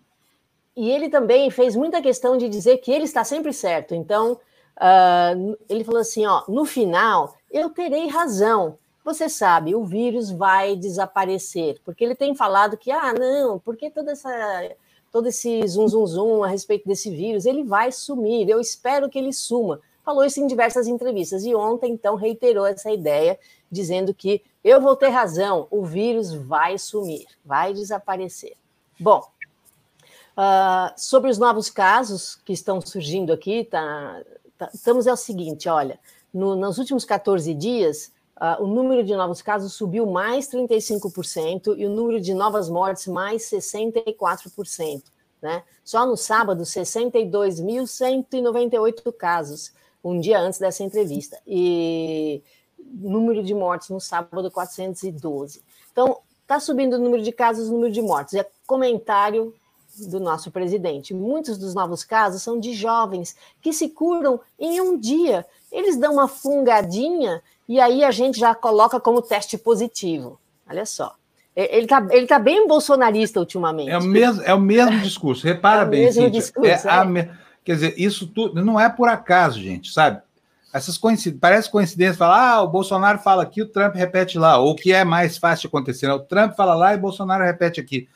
e ele também fez muita questão de dizer que ele está sempre certo. Então, uh, ele falou assim: ó, no final, eu terei razão. Você sabe, o vírus vai desaparecer, porque ele tem falado que, ah, não, porque toda essa todo esse zum, zum, zum a respeito desse vírus, ele vai sumir, eu espero que ele suma. Falou isso em diversas entrevistas e ontem, então, reiterou essa ideia, dizendo que eu vou ter razão, o vírus vai sumir, vai desaparecer. Bom, uh, sobre os novos casos que estão surgindo aqui, tá, tá, estamos é o seguinte: olha, no, nos últimos 14 dias, uh, o número de novos casos subiu mais 35% e o número de novas mortes mais 64%. Né? Só no sábado, 62.198 casos, um dia antes dessa entrevista. E número de mortes no sábado, 412. Então, está subindo o número de casos, o número de mortes. É comentário do nosso presidente. Muitos dos novos casos são de jovens que se curam em um dia. Eles dão uma fungadinha e aí a gente já coloca como teste positivo. Olha só. Ele está ele tá bem bolsonarista ultimamente. É o mesmo, é o mesmo discurso. Repara é bem, mesmo Cíntia, discurso, é é. Me... Quer dizer, isso tudo não é por acaso, gente, sabe? Essas coincidências, parece coincidência, falar, ah, o Bolsonaro fala aqui, o Trump repete lá, ou o que é mais fácil de acontecer, né? o Trump fala lá e o Bolsonaro repete aqui.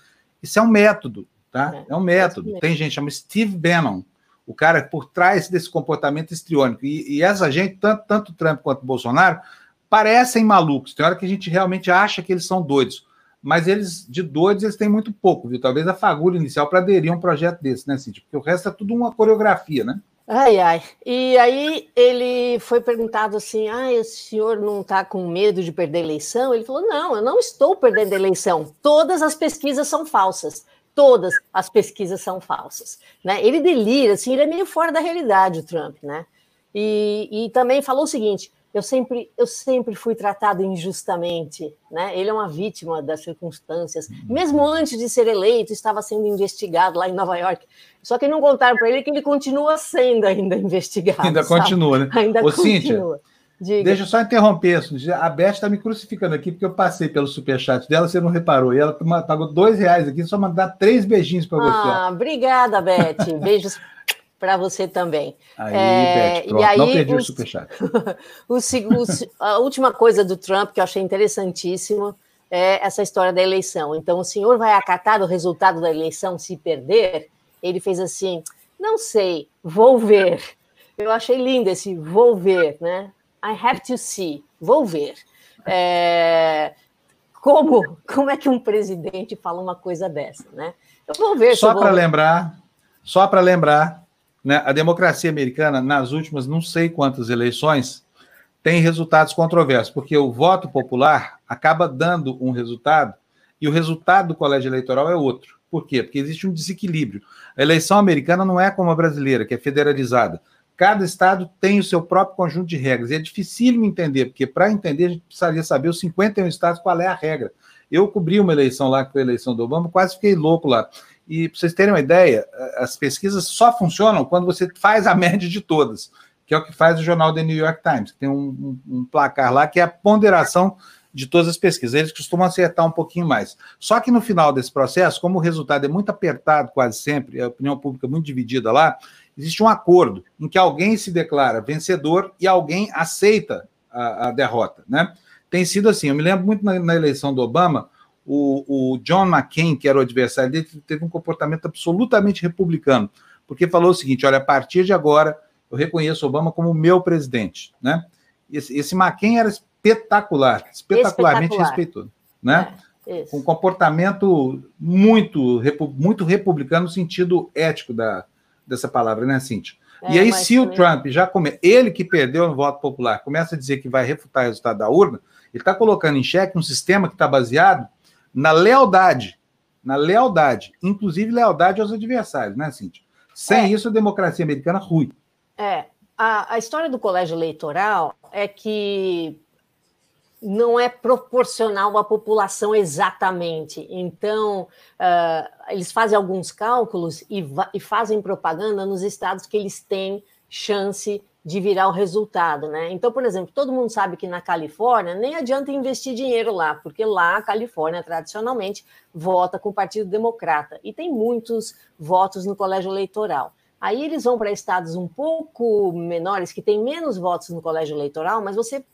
Isso é um método, tá? É, é um método. Tem gente, chama Steve Bannon, o cara por trás desse comportamento histriônico. E, e essa gente, tanto, tanto Trump quanto Bolsonaro, parecem malucos. Tem hora que a gente realmente acha que eles são doidos. Mas eles, de doidos, eles têm muito pouco, viu? Talvez a fagulha inicial para aderir a um projeto desse, né, Cintia? Porque o resto é tudo uma coreografia, né? Ai, ai. E aí ele foi perguntado assim: ah, o senhor não está com medo de perder a eleição? Ele falou: não, eu não estou perdendo a eleição. Todas as pesquisas são falsas. Todas as pesquisas são falsas. Né? Ele delira, assim, ele é meio fora da realidade, o Trump, né? E, e também falou o seguinte: eu sempre, eu sempre fui tratado injustamente, né? Ele é uma vítima das circunstâncias. Mesmo antes de ser eleito, estava sendo investigado lá em Nova York. Só que não contaram para ele que ele continua sendo ainda investigado. Ainda sabe? continua, né? Ainda Ô, continua. Cíntia, Deixa eu só interromper. A Beth está me crucificando aqui porque eu passei pelo superchat dela, você não reparou. E ela pagou dois reais aqui, só mandar três beijinhos para você. Ah, obrigada, Beth. Beijos para você também. Aí, é, Beth, pronto, e aí, não perdi o, o superchat. o, o, a última coisa do Trump que eu achei interessantíssimo é essa história da eleição. Então, o senhor vai acatar o resultado da eleição se perder? Ele fez assim, não sei, vou ver. Eu achei lindo esse vou ver, né? I have to see, vou ver. É, como, como é que um presidente fala uma coisa dessa, né? Eu vou ver. Só para lembrar, só para lembrar, né, a democracia americana, nas últimas não sei quantas eleições, tem resultados controversos, porque o voto popular acaba dando um resultado e o resultado do colégio eleitoral é outro. Por quê? Porque existe um desequilíbrio. A eleição americana não é como a brasileira, que é federalizada. Cada estado tem o seu próprio conjunto de regras. E é dificílimo entender, porque para entender a gente precisaria saber os 51 estados qual é a regra. Eu cobri uma eleição lá, que foi a eleição do Obama, quase fiquei louco lá. E para vocês terem uma ideia, as pesquisas só funcionam quando você faz a média de todas, que é o que faz o jornal The New York Times. Tem um, um, um placar lá que é a ponderação de todas as pesquisas. Eles costumam acertar um pouquinho mais. Só que no final desse processo, como o resultado é muito apertado quase sempre, a opinião pública é muito dividida lá, existe um acordo em que alguém se declara vencedor e alguém aceita a, a derrota, né? Tem sido assim. Eu me lembro muito na, na eleição do Obama, o, o John McCain, que era o adversário dele, teve um comportamento absolutamente republicano, porque falou o seguinte: olha, a partir de agora eu reconheço Obama como meu presidente, né? Esse, esse McCain era espetacular, espetacularmente espetacular. respeitoso, né? É, um comportamento muito, muito republicano no sentido ético da, dessa palavra, né, Cintia? É, e aí, se também... o Trump já come... ele que perdeu no voto popular, começa a dizer que vai refutar o resultado da urna, ele está colocando em xeque um sistema que está baseado na lealdade, na lealdade, inclusive lealdade aos adversários, né, Cintia? Sem é. isso, a democracia americana rui. É, a, a história do colégio eleitoral é que não é proporcional à população exatamente. Então, uh, eles fazem alguns cálculos e, e, fazem propaganda nos estados que eles têm chance de virar o resultado, né? Então, por exemplo, todo mundo sabe que na Califórnia nem adianta investir dinheiro lá, porque lá a Califórnia tradicionalmente vota com o Partido Democrata e tem muitos votos no colégio eleitoral. Aí eles vão para estados um pouco menores, que têm menos votos no colégio eleitoral, mas você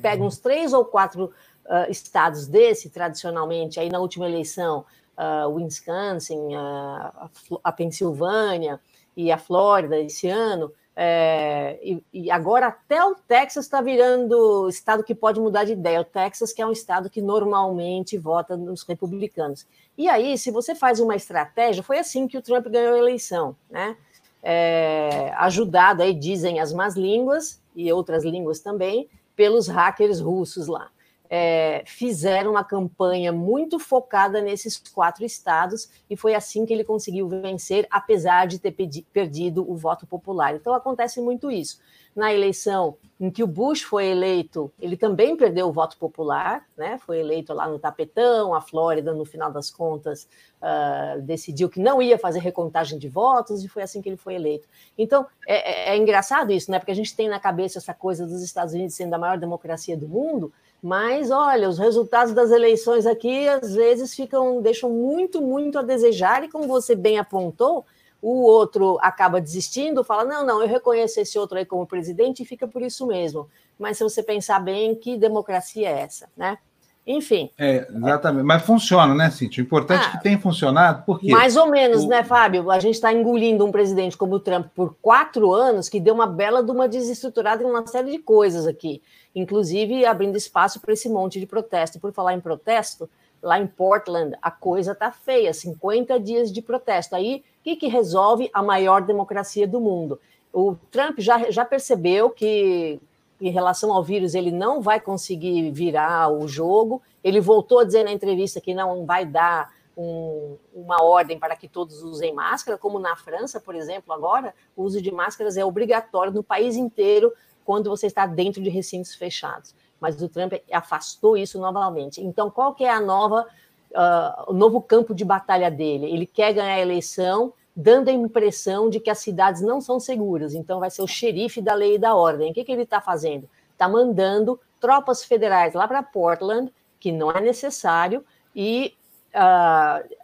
pega uns três ou quatro uh, estados desse, tradicionalmente, aí na última eleição, uh, Wisconsin, a, a Pensilvânia e a Flórida esse ano, é, e, e, agora até o Texas está virando estado que pode mudar de ideia. O Texas, que é um estado que normalmente vota nos republicanos. E aí, se você faz uma estratégia, foi assim que o Trump ganhou a eleição, né? É, ajudado aí, dizem as más línguas e outras línguas também, pelos hackers russos lá é, fizeram uma campanha muito focada nesses quatro estados e foi assim que ele conseguiu vencer, apesar de ter perdido o voto popular. Então acontece muito isso. Na eleição em que o Bush foi eleito, ele também perdeu o voto popular, né? Foi eleito lá no tapetão, a Flórida, no final das contas, uh, decidiu que não ia fazer recontagem de votos e foi assim que ele foi eleito. Então é, é, é engraçado isso, né? Porque a gente tem na cabeça essa coisa dos Estados Unidos sendo a maior democracia do mundo, mas olha, os resultados das eleições aqui às vezes ficam, deixam muito, muito a desejar, e como você bem apontou, o outro acaba desistindo, fala: não, não, eu reconheço esse outro aí como presidente e fica por isso mesmo. Mas se você pensar bem, que democracia é essa, né? Enfim. É, exatamente. Mas funciona, né, Cintia? O importante ah, é que ah, tem funcionado, porque. Mais ou menos, o... né, Fábio? A gente está engolindo um presidente como o Trump por quatro anos, que deu uma bela de uma desestruturada em uma série de coisas aqui, inclusive abrindo espaço para esse monte de protesto. Por falar em protesto, lá em Portland, a coisa tá feia 50 dias de protesto. Aí, o que, que resolve a maior democracia do mundo? O Trump já, já percebeu que em relação ao vírus, ele não vai conseguir virar o jogo. Ele voltou a dizer na entrevista que não vai dar um, uma ordem para que todos usem máscara, como na França, por exemplo, agora, o uso de máscaras é obrigatório no país inteiro quando você está dentro de recintos fechados. Mas o Trump afastou isso novamente. Então, qual que é a nova, uh, o novo campo de batalha dele? Ele quer ganhar a eleição dando a impressão de que as cidades não são seguras. Então, vai ser o xerife da lei e da ordem. O que, que ele está fazendo? Está mandando tropas federais lá para Portland, que não é necessário, e uh,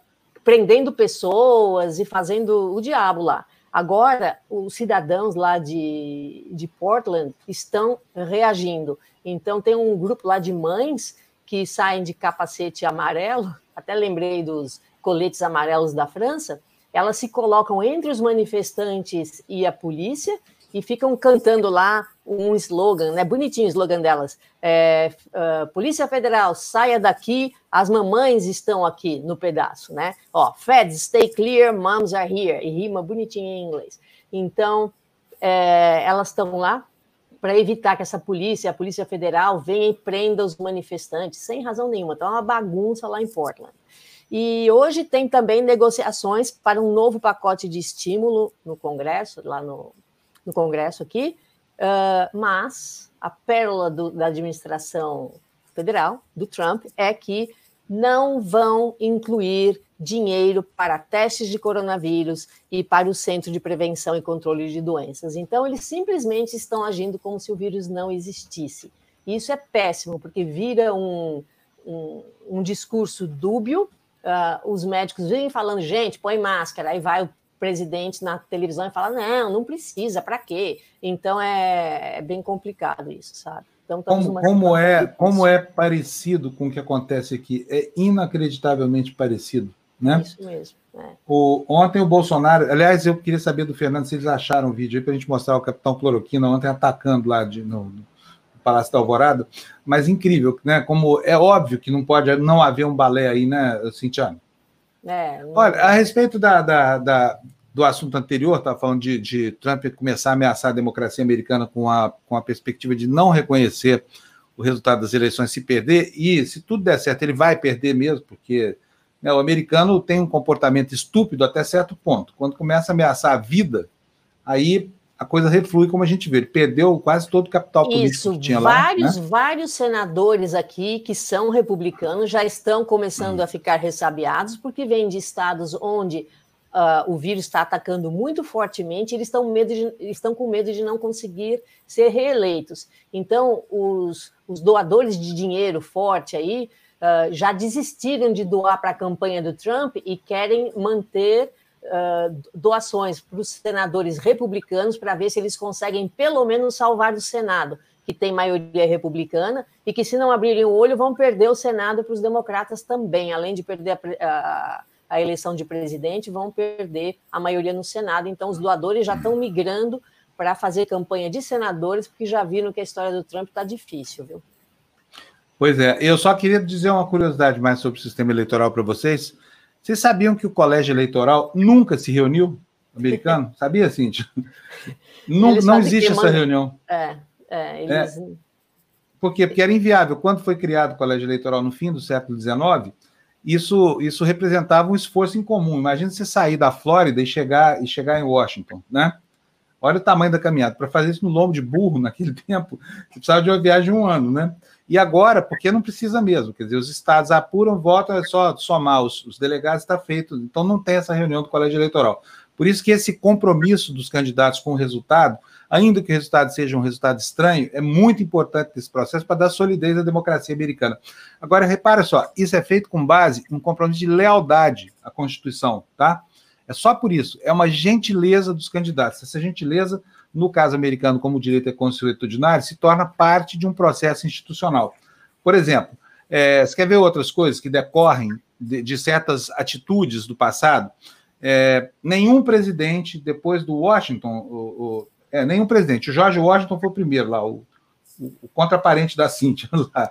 prendendo pessoas e fazendo o diabo lá. Agora, os cidadãos lá de, de Portland estão reagindo. Então, tem um grupo lá de mães que saem de capacete amarelo, até lembrei dos coletes amarelos da França, elas se colocam entre os manifestantes e a polícia e ficam cantando lá um slogan, né? Bonitinho o slogan delas. É, uh, Polícia Federal, saia daqui, as mamães estão aqui no pedaço, né? Ó, Feds, stay clear, moms are here. E rima bonitinho em inglês. Então, é, elas estão lá para evitar que essa polícia, a Polícia Federal, venha e prenda os manifestantes, sem razão nenhuma. Então, é uma bagunça lá em Portland. E hoje tem também negociações para um novo pacote de estímulo no Congresso, lá no, no Congresso aqui, uh, mas a pérola do, da administração federal, do Trump, é que não vão incluir dinheiro para testes de coronavírus e para o Centro de Prevenção e Controle de Doenças. Então, eles simplesmente estão agindo como se o vírus não existisse. Isso é péssimo, porque vira um, um, um discurso dúbio uh, os médicos vêm falando, gente, põe máscara, aí vai o presidente na televisão e fala, não, não precisa, para quê? Então é, é, bem complicado isso, sabe? Então, como, como é, como é parecido com o que acontece aqui, é inacreditavelmente parecido, né? Isso mesmo. É. O, ontem o Bolsonaro, aliás, eu queria saber do Fernando se eles acharam o vídeo aí para a gente mostrar o capitão Cloroquina ontem atacando lá de, no, Palácio da Alvorada, mas incrível, né? Como é óbvio que não pode não haver um balé aí, né, Cintiano? É, não... Olha, a respeito da, da, da do assunto anterior, estava falando de, de, Trump começar a ameaçar a democracia americana com a, com a perspectiva de não reconhecer o resultado das eleições se perder, e se tudo der certo, ele vai perder mesmo, porque né, o americano tem um comportamento estúpido até certo ponto. Quando começa a ameaçar a vida, aí a coisa reflui como a gente vê. Ele perdeu quase todo o capital político Isso, que tinha vários, lá. Né? Vários senadores aqui que são republicanos já estão começando hum. a ficar ressabiados, porque vêm de estados onde uh, o vírus está atacando muito fortemente, eles estão, medo de, estão com medo de não conseguir ser reeleitos. Então, os, os doadores de dinheiro forte aí uh, já desistiram de doar para a campanha do Trump e querem manter uh, doações para os senadores republicanos para ver se eles conseguem pelo menos salvar o Senado, que tem maioria republicana, e que, se não abrirem o olho, vão perder o Senado para os democratas também, além de perder a, a, a, eleição de presidente, vão perder a maioria no Senado. Então, os doadores já estão migrando para fazer campanha de senadores, porque já viram que a história do Trump está difícil, viu? Pois é, eu só queria dizer uma curiosidade mais sobre o sistema eleitoral para vocês. Vocês sabiam que o colégio eleitoral nunca se reuniu? Americano? Sabia, Cíntia? Não, não existe essa reunião. É, é, eles... é. Por quê? Porque era inviável. Quando foi criado o colégio eleitoral no fim do século XIX, isso, isso representava um esforço em comum. Imagina você sair da Flórida e chegar, e chegar em Washington, né? Olha o tamanho da caminhada. Para fazer isso no lombo de burro, naquele tempo, você precisava de uma viagem de um ano, né? E agora, porque não precisa mesmo, quer dizer, os estados apuram, votam, é só somar os, os delegados, está feito. Então não tem essa reunião do colégio eleitoral. Por isso que esse compromisso dos candidatos com o resultado, ainda que o resultado seja um resultado estranho, é muito importante nesse processo para dar solidez à democracia americana. Agora, repara só, isso é feito com base em um compromisso de lealdade à Constituição, tá? É só por isso, é uma gentileza dos candidatos. Essa gentileza no caso americano, como o direito é consuetudinário, se torna parte de um processo institucional. Por exemplo, é, você quer ver outras coisas que decorrem de, de certas atitudes do passado? É, nenhum presidente, depois do Washington, o, o, é, nenhum presidente, o George Washington foi o primeiro lá, o, o contraparente da Cíntia. Lá.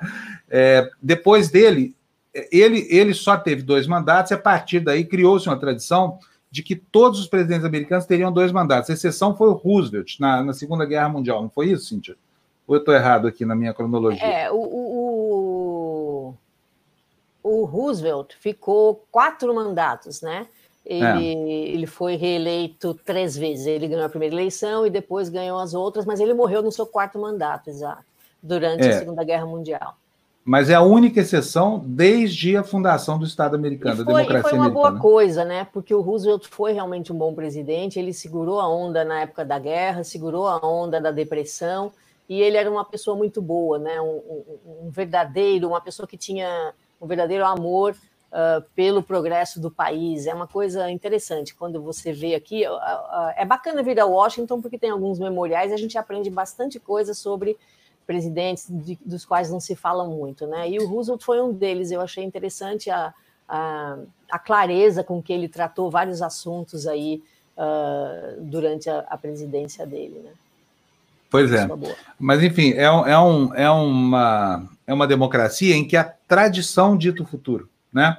É, depois dele, ele, ele só teve dois mandatos, e a partir daí criou-se uma tradição de que todos os presidentes americanos teriam dois mandatos. A exceção foi o Roosevelt na, na Segunda Guerra Mundial, não foi isso, Cíntia? Ou eu estou errado aqui na minha cronologia? É, o, o, o Roosevelt ficou quatro mandatos, né? Ele, é. ele foi reeleito três vezes. Ele ganhou a primeira eleição e depois ganhou as outras, mas ele morreu no seu quarto mandato, exato, durante é. a Segunda Guerra Mundial mas é a única exceção desde a fundação do Estado americano, e foi, da democracia foi uma americana. boa coisa, né? Porque o Roosevelt foi realmente um bom presidente, ele segurou a onda na época da guerra, segurou a onda da depressão, e ele era uma pessoa muito boa, né? Um, um, um verdadeiro, uma pessoa que tinha um verdadeiro amor uh, pelo progresso do país. É uma coisa interessante quando você vê aqui. Uh, uh, é bacana vir a Washington porque tem alguns memoriais e a gente aprende bastante coisa sobre presidentes de, dos quais não se fala muito, né? E o Roosevelt foi um deles. Eu achei interessante a, a, a clareza com que ele tratou vários assuntos aí uh, durante a, a, presidência dele, né? Pois é. Mas, enfim, é, é, um, é, uma, é uma democracia em que a tradição dita o futuro, né?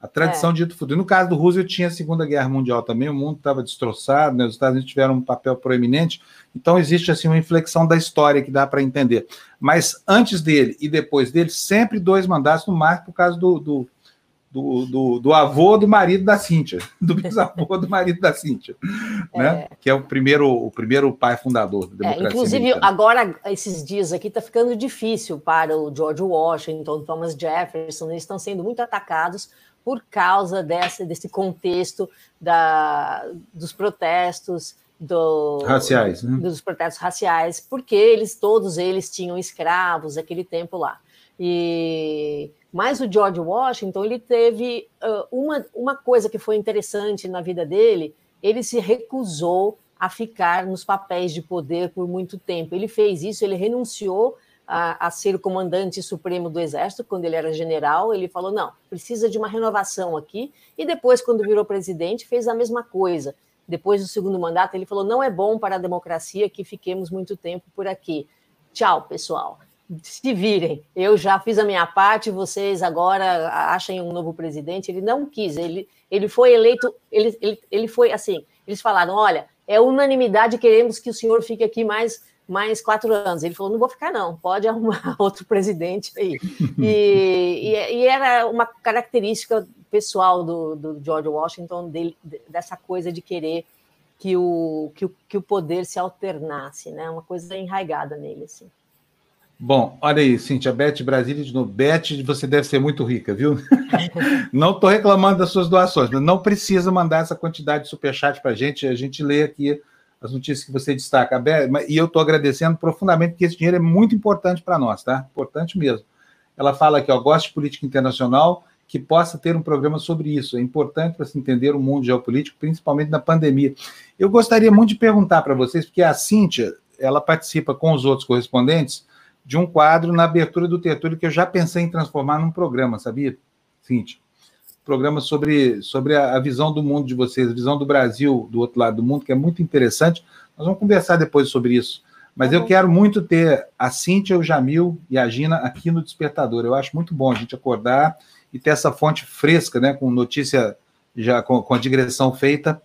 A tradição é. dito futuro. No caso do Roosevelt, tinha a Segunda Guerra Mundial também, o mundo estava destroçado, né? os Estados Unidos tiveram um papel proeminente, então existe assim uma inflexão da história que dá para entender. Mas antes dele e depois dele, sempre dois mandatos, no máximo por causa do, do, do, do, do avô do marido da Cíntia, do bisavô do marido da Cíntia, né? é. que é o primeiro, o primeiro pai fundador da é, democracia. É, inclusive, americana. agora, esses dias aqui, está ficando difícil para o George Washington, Thomas Jefferson, eles estão sendo muito atacados por causa dessa, desse contexto da, dos protestos do, raciais, né? dos protestos raciais, porque eles todos eles tinham escravos aquele tempo lá. E mas o George Washington ele teve uh, uma, uma coisa que foi interessante na vida dele, ele se recusou a ficar nos papéis de poder por muito tempo. Ele fez isso, ele renunciou a, a, ser o comandante supremo do Exército, quando ele era general, ele falou: não, precisa de uma renovação aqui. E depois, quando virou presidente, fez a mesma coisa. Depois do segundo mandato, ele falou: não é bom para a democracia que fiquemos muito tempo por aqui. Tchau, pessoal. Se virem, eu já fiz a minha parte, vocês agora achem um novo presidente. Ele não quis, ele, ele foi eleito, ele, ele, ele foi assim: eles falaram: olha, é unanimidade, queremos que o senhor fique aqui mais mais quatro anos. Ele falou: não vou ficar, não, pode arrumar outro presidente aí. E, e, e era uma característica pessoal do, do, George Washington, dele, dessa coisa de querer que o, que, o, que o poder se alternasse, né? Uma coisa enraigada nele, assim. Bom, olha aí, Cintia, Beth Brasília de novo. Beth, você deve ser muito rica, viu? não estou reclamando das suas doações, mas não precisa mandar essa quantidade de superchat para a gente, a gente lê aqui as notícias que você destaca. E eu estou agradecendo profundamente, porque esse dinheiro é muito importante para nós, tá? Importante mesmo. Ela fala aqui, ó, gosta de política internacional, que possa ter um programa sobre isso. É importante para se entender o mundo geopolítico, principalmente na pandemia. Eu gostaria muito de perguntar para vocês, porque a Cíntia, ela participa com os outros correspondentes de um quadro na abertura do Tertúlio que eu já pensei em transformar num programa, sabia? Cíntia? Programa sobre, sobre a, a visão do mundo de vocês, a visão do Brasil do outro lado do mundo, que é muito interessante. Nós vamos conversar depois sobre isso. Mas eu uhum. quero muito ter a Cíntia, o Jamil e a Gina aqui no Despertador. Eu acho muito bom a gente acordar e ter essa fonte fresca, né, com notícia já com, com a digressão feita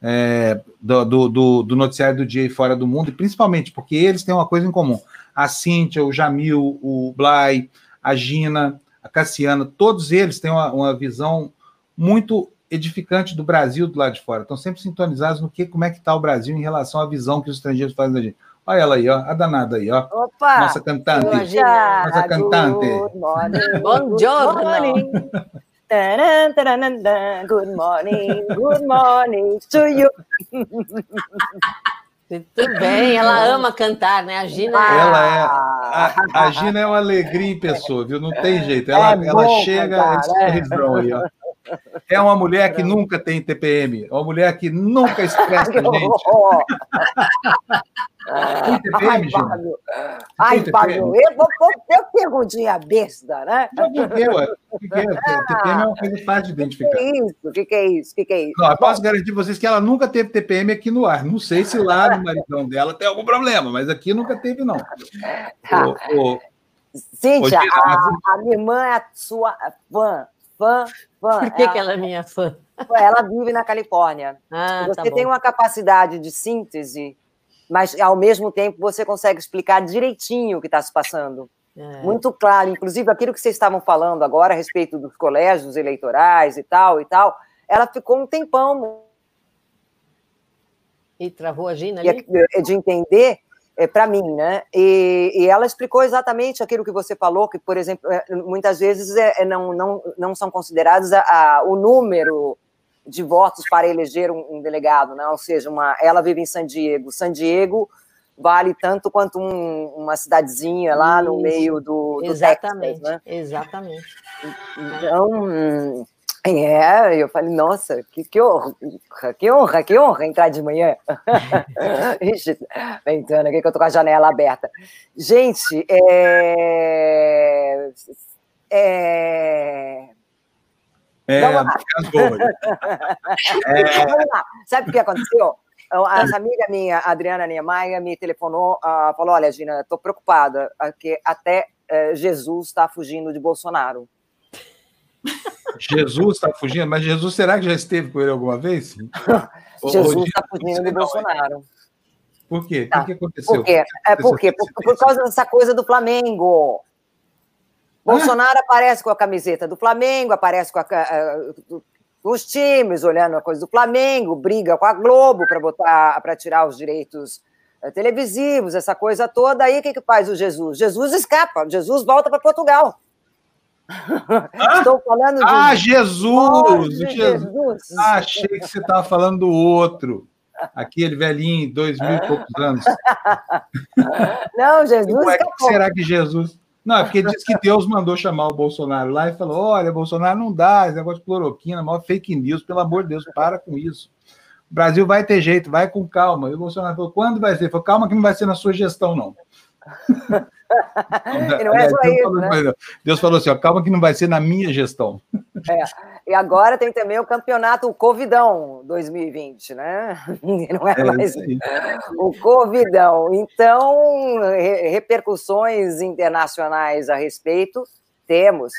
é, do, do, do, noticiário do dia e fora do mundo, e principalmente porque eles têm uma coisa em comum. A Cíntia, o Jamil, o Blay, a Gina, a Cassiana, todos eles têm uma, uma visão muito edificante do Brasil do lado de fora. Estão sempre sintonizados no que, como é que está o Brasil em relação à visão que os estrangeiros fazem da gente. Olha ela aí, ó, a danada aí, ó. Opa! Nossa cantante. Nossa cantante. Good morning. Buongiorno. Good morning, good morning to you. Muito bem, ela ama cantar, né? A Gina. Ela é. A, a Gina é uma alegria em pessoa, viu? Não tem jeito. Ela, é ela chega, cantar, é. aí, ó. É uma mulher que nunca tem TPM, é uma mulher que nunca estressa a gente. TPM, Ai, Fábio. Ai, Fábio, eu vou ter perguntinha besta, né? Por que, ué? Por que, TPM é uma coisa fácil de identificar. O que é isso? O que, é isso? O que, é isso? Não, eu posso garantir vocês que ela nunca teve TPM aqui no ar. Não sei se lá no maridão dela tem algum problema, mas aqui nunca teve, não. Tá. O, o... Cíntia, a, a minha irmã é a sua fã fã, fã. Por que ela, que ela é minha fã? Ela vive na Califórnia. Ah, você tá tem uma capacidade de síntese, mas ao mesmo tempo você consegue explicar direitinho o que está se passando. É. Muito claro, inclusive aquilo que vocês estavam falando agora a respeito dos colégios eleitorais e tal e tal, ela ficou um tempão. E travou a Gina ali? De entender é, para mim, né? E, e, ela explicou exatamente aquilo que você falou, que, por exemplo, é, muitas vezes é, é, não, não, não são considerados a, a, o número de votos para eleger um, um, delegado, né? Ou seja, uma, ela vive em San Diego. San Diego vale tanto quanto um, uma cidadezinha lá Isso. no meio do, do exatamente, Texas, né? Exatamente. Então, é, eu falei, nossa, que, que honra, que honra, que honra entrar de manhã. Ixi, ventando aqui que eu tô com a janela aberta. Gente, é... É... É, Vamos lá. é... Vamos lá. Sabe o que aconteceu? Essa amiga minha, Adriana Niemeyer, me telefonou, uh, falou, olha, Gina, estou preocupada, porque até uh, Jesus está fugindo de Bolsonaro. Jesus está fugindo, mas Jesus será que já esteve com ele alguma vez? Jesus está fugindo de Bolsonaro. Por quê? Tá. O que, aconteceu? Por quê? É por quê? Por, por causa dessa coisa do Flamengo. Bolsonaro ah. aparece com a camiseta do Flamengo, aparece com a, uh, os times olhando a coisa do Flamengo, briga com a Globo para botar para tirar os direitos uh, televisivos, essa coisa toda. Aí o que, que faz o Jesus? Jesus escapa, Jesus volta para Portugal. Ah? Estou falando de. Ah, Jesus! Jesus. Jesus. Achei que você estava falando do outro. Aquele velhinho, dois mil e poucos anos. Não, Jesus. Como é que será que Jesus. Não, é porque diz que Deus mandou chamar o Bolsonaro lá e falou: olha, Bolsonaro não dá, esse negócio de cloroquina, maior fake news, pelo amor de Deus, para com isso. O Brasil vai ter jeito, vai com calma. E o Bolsonaro falou: quando vai ser? Ele falou: calma, que não vai ser na sua gestão, não. E não é só Deus isso, falou, né? Deus falou assim, ó, calma que não vai ser na minha gestão. É. E agora tem também o campeonato Covidão 2020, né? Não é, é mais o Covidão. Então, repercussões internacionais a respeito, temos.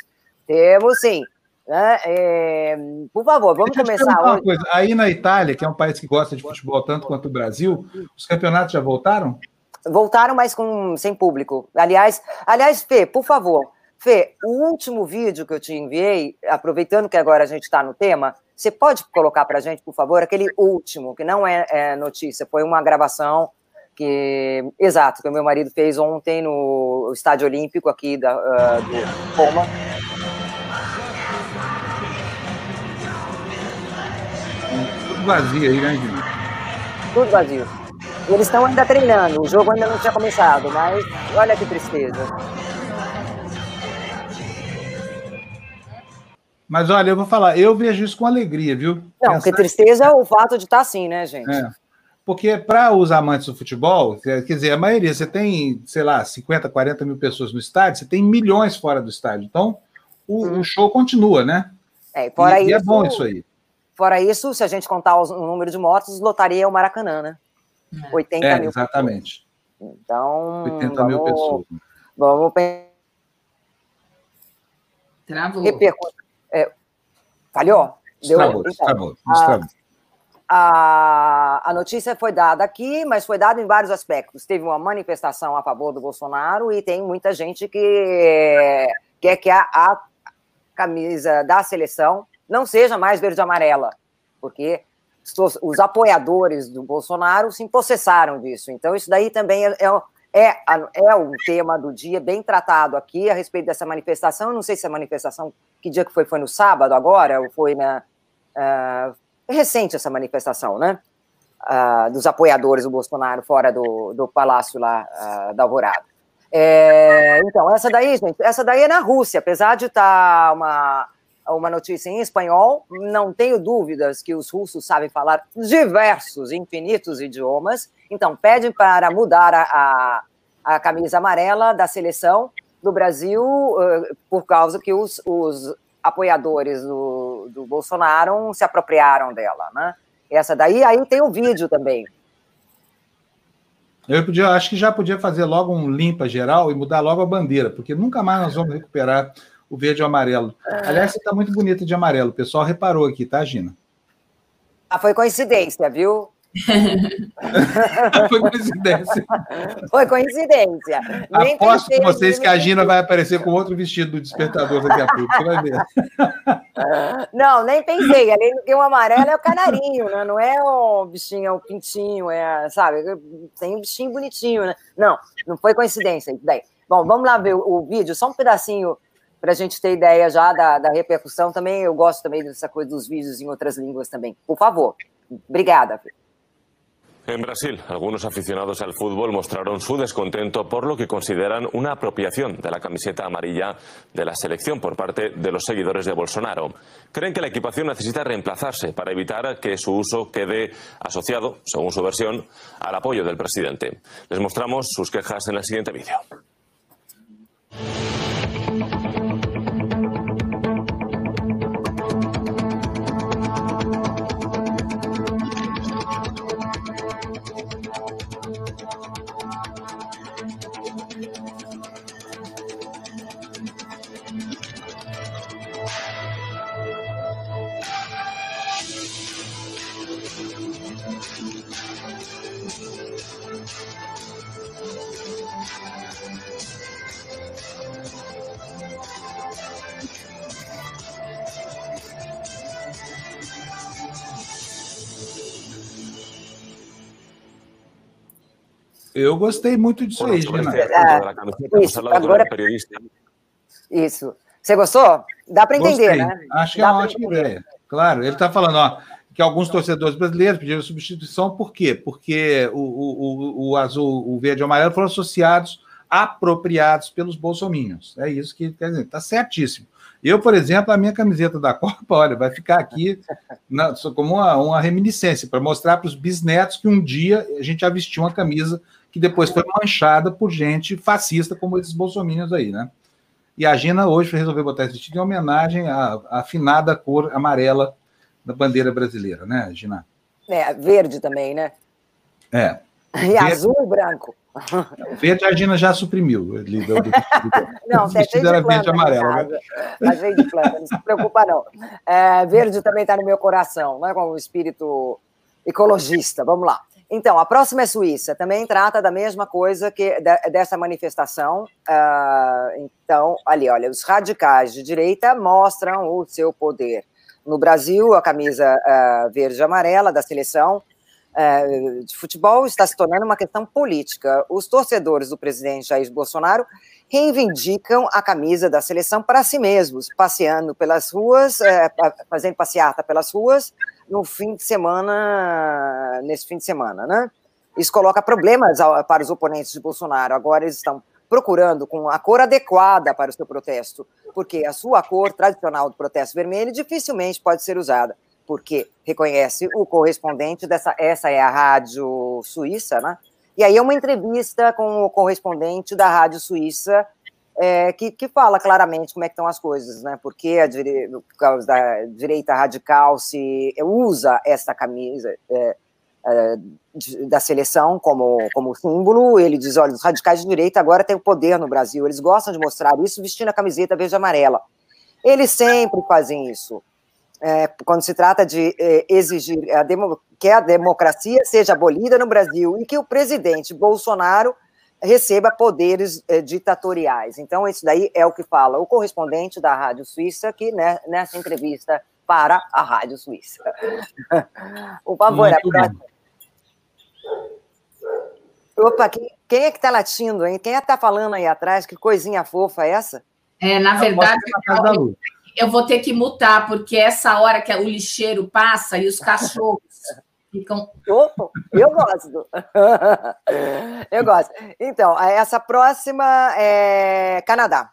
Temos sim. Né? É, por favor, vamos começar hoje. Aí na Itália, que é um país que gosta de futebol tanto quanto o Brasil, os campeonatos já voltaram? Voltaram, mas com, sem público. Aliás, aliás, Fê, por favor, Fê, o último vídeo que eu te enviei, aproveitando que agora a gente está no tema, você pode colocar para a gente, por favor, aquele último, que não é, é, notícia, foi uma gravação que, exato, que o meu marido fez ontem no Estádio Olímpico aqui da, uh, do Roma. Tudo vazio aí, né? Tudo vazio. Eles estão ainda treinando, o jogo ainda não tinha começado, mas olha que tristeza. Mas olha, eu vou falar, eu vejo isso com alegria, viu? Não, Pensar... que tristeza é o fato de estar tá assim, né, gente? É. porque para os amantes do futebol, quer dizer, a maioria, você tem, sei lá, 50, 40 mil pessoas no estádio, você tem milhões fora do estádio. Então, o, hum. o show continua, né? É, fora e, isso, e é bom isso aí. Fora isso, se a gente contar o número de mortos, lotaria o Maracanã, né? 80 é, mil. Exatamente. Pessoas. Então. 80 vamos, mil pessoas. Vamos pensar. Travou. É, falhou? Deu... Travou, então, travou, travou. A, a notícia foi dada aqui, mas foi dada em vários aspectos. Teve uma manifestação a favor do Bolsonaro e tem muita gente que quer que a, a camisa da seleção não seja mais verde e amarela, porque os, apoiadores do Bolsonaro se empossessaram disso. Então, isso daí também é, é, é, é um tema do dia bem tratado aqui a respeito dessa manifestação. Eu não sei se a manifestação, que dia que foi? Foi no sábado agora? Ou foi na. Uh, recente essa manifestação, né? Uh, dos apoiadores do Bolsonaro fora do, do palácio lá uh, da Alvorada. É, então, essa daí, gente, essa daí é na Rússia, apesar de estar tá uma, uma notícia em espanhol, não tenho dúvidas que os russos sabem falar diversos, infinitos idiomas, então pedem para mudar a, a, a camisa amarela da seleção do Brasil uh, por causa que os, os apoiadores do, do Bolsonaro se apropriaram dela, né? Essa daí, aí tem o vídeo também. Eu podia, acho que já podia fazer logo um limpa geral e mudar logo a bandeira, porque nunca mais nós vamos recuperar o verde e o amarelo. É. Aliás, você está muito bonita de amarelo. O pessoal reparou aqui, tá, Gina? Ah, foi coincidência, viu? Foi coincidência. Foi coincidência. Nem Aposto com vocês que a Gina vai aparecer com outro vestido do despertador daqui a pouco. Você vai ver. Não, nem pensei. Além do que o amarelo é o canarinho, né? Não é o bichinho, é o pintinho, é, sabe? Tem um bichinho bonitinho, né? Não, não foi coincidência. Bom, vamos lá ver o vídeo, só um pedacinho para a gente ter ideia já da, da repercussão. Também eu gosto também dessa coisa dos vídeos em outras línguas também. Por favor. Obrigada. En Brasil, algunos aficionados al fútbol mostraron su descontento por lo que consideran una apropiación de la camiseta amarilla de la selección por parte de los seguidores de Bolsonaro. Creen que la equipación necesita reemplazarse para evitar que su uso quede asociado, según su versión, al apoyo del presidente. Les mostramos sus quejas en el siguiente vídeo. Eu gostei muito disso aí, Gina. isso, agora... isso. Você gostou? Dá para entender, gostei. né? Acho que é Dá é uma ótima entender. ideia. Claro, ele está falando, ó, que alguns torcedores brasileiros pediram substituição, por quê? Porque o, o, o, azul, o verde e o amarelo foram associados, apropriados pelos bolsominions. É isso que quer dizer, está certíssimo. Eu, por exemplo, a minha camiseta da Copa, olha, vai ficar aqui na, como uma, uma reminiscência, para mostrar para os bisnetos que um dia a gente já vestiu uma camisa que depois foi manchada por gente fascista como esses bolsominions aí, né? E a Gina hoje resolveu botar esse vestido em homenagem à, à afinada cor amarela da bandeira brasileira, né, Gina? É, verde também, né? É. E verde, azul e branco. Verde a Gina já suprimiu. Ali, do, do, não, o vestido era verde e amarelo. Né? Tá cheio de planta, não se preocupa, não. É, verde também está no meu coração, né, com o espírito ecologista. Vamos lá. Então, a próxima é Suíça, também trata da mesma coisa que dessa manifestação. Uh, então, ali, olha, os radicais de direita mostram o seu poder. No Brasil, a camisa uh, verde e amarela da seleção uh, de futebol está se tornando uma questão política. Os torcedores do presidente Jair Bolsonaro reivindicam a camisa da seleção para si mesmos, passeando pelas ruas, fazendo passeata pelas ruas, no fim de semana, nesse fim de semana, né? Isso coloca problemas para os oponentes de Bolsonaro. Agora eles estão procurando com a cor adequada para o seu protesto, porque a sua cor tradicional do protesto vermelho dificilmente pode ser usada porque reconhece o correspondente dessa, essa é a rádio suíça, né? E aí é uma entrevista com o correspondente da rádio suíça é, que, que, fala claramente como é que estão as coisas, né? Porque a dire... por causa da direita radical se usa essa camisa é, é, da seleção como, como símbolo. Ele diz: olha, os radicais de direita agora têm o poder no Brasil. Eles gostam de mostrar isso vestindo a camiseta verde e amarela. Eles sempre fazem isso. É, quando se trata de é, exigir a que a democracia seja abolida no Brasil e que o presidente Bolsonaro receba poderes eh, ditatoriais. Então, isso daí é o que fala o correspondente da Rádio Suíça, que né, nessa entrevista para a Rádio Suíça. Por favor, Muito a próxima. Opa, quem, quem, é que está latindo, hein? Quem é que está falando aí atrás? Que coisinha fofa é essa? É, na verdade, eu, eu vou ter que mutar, porque essa hora que o lixeiro passa e os cachorros ficam. eu gosto. eu gosto. Então, essa próxima é Canadá.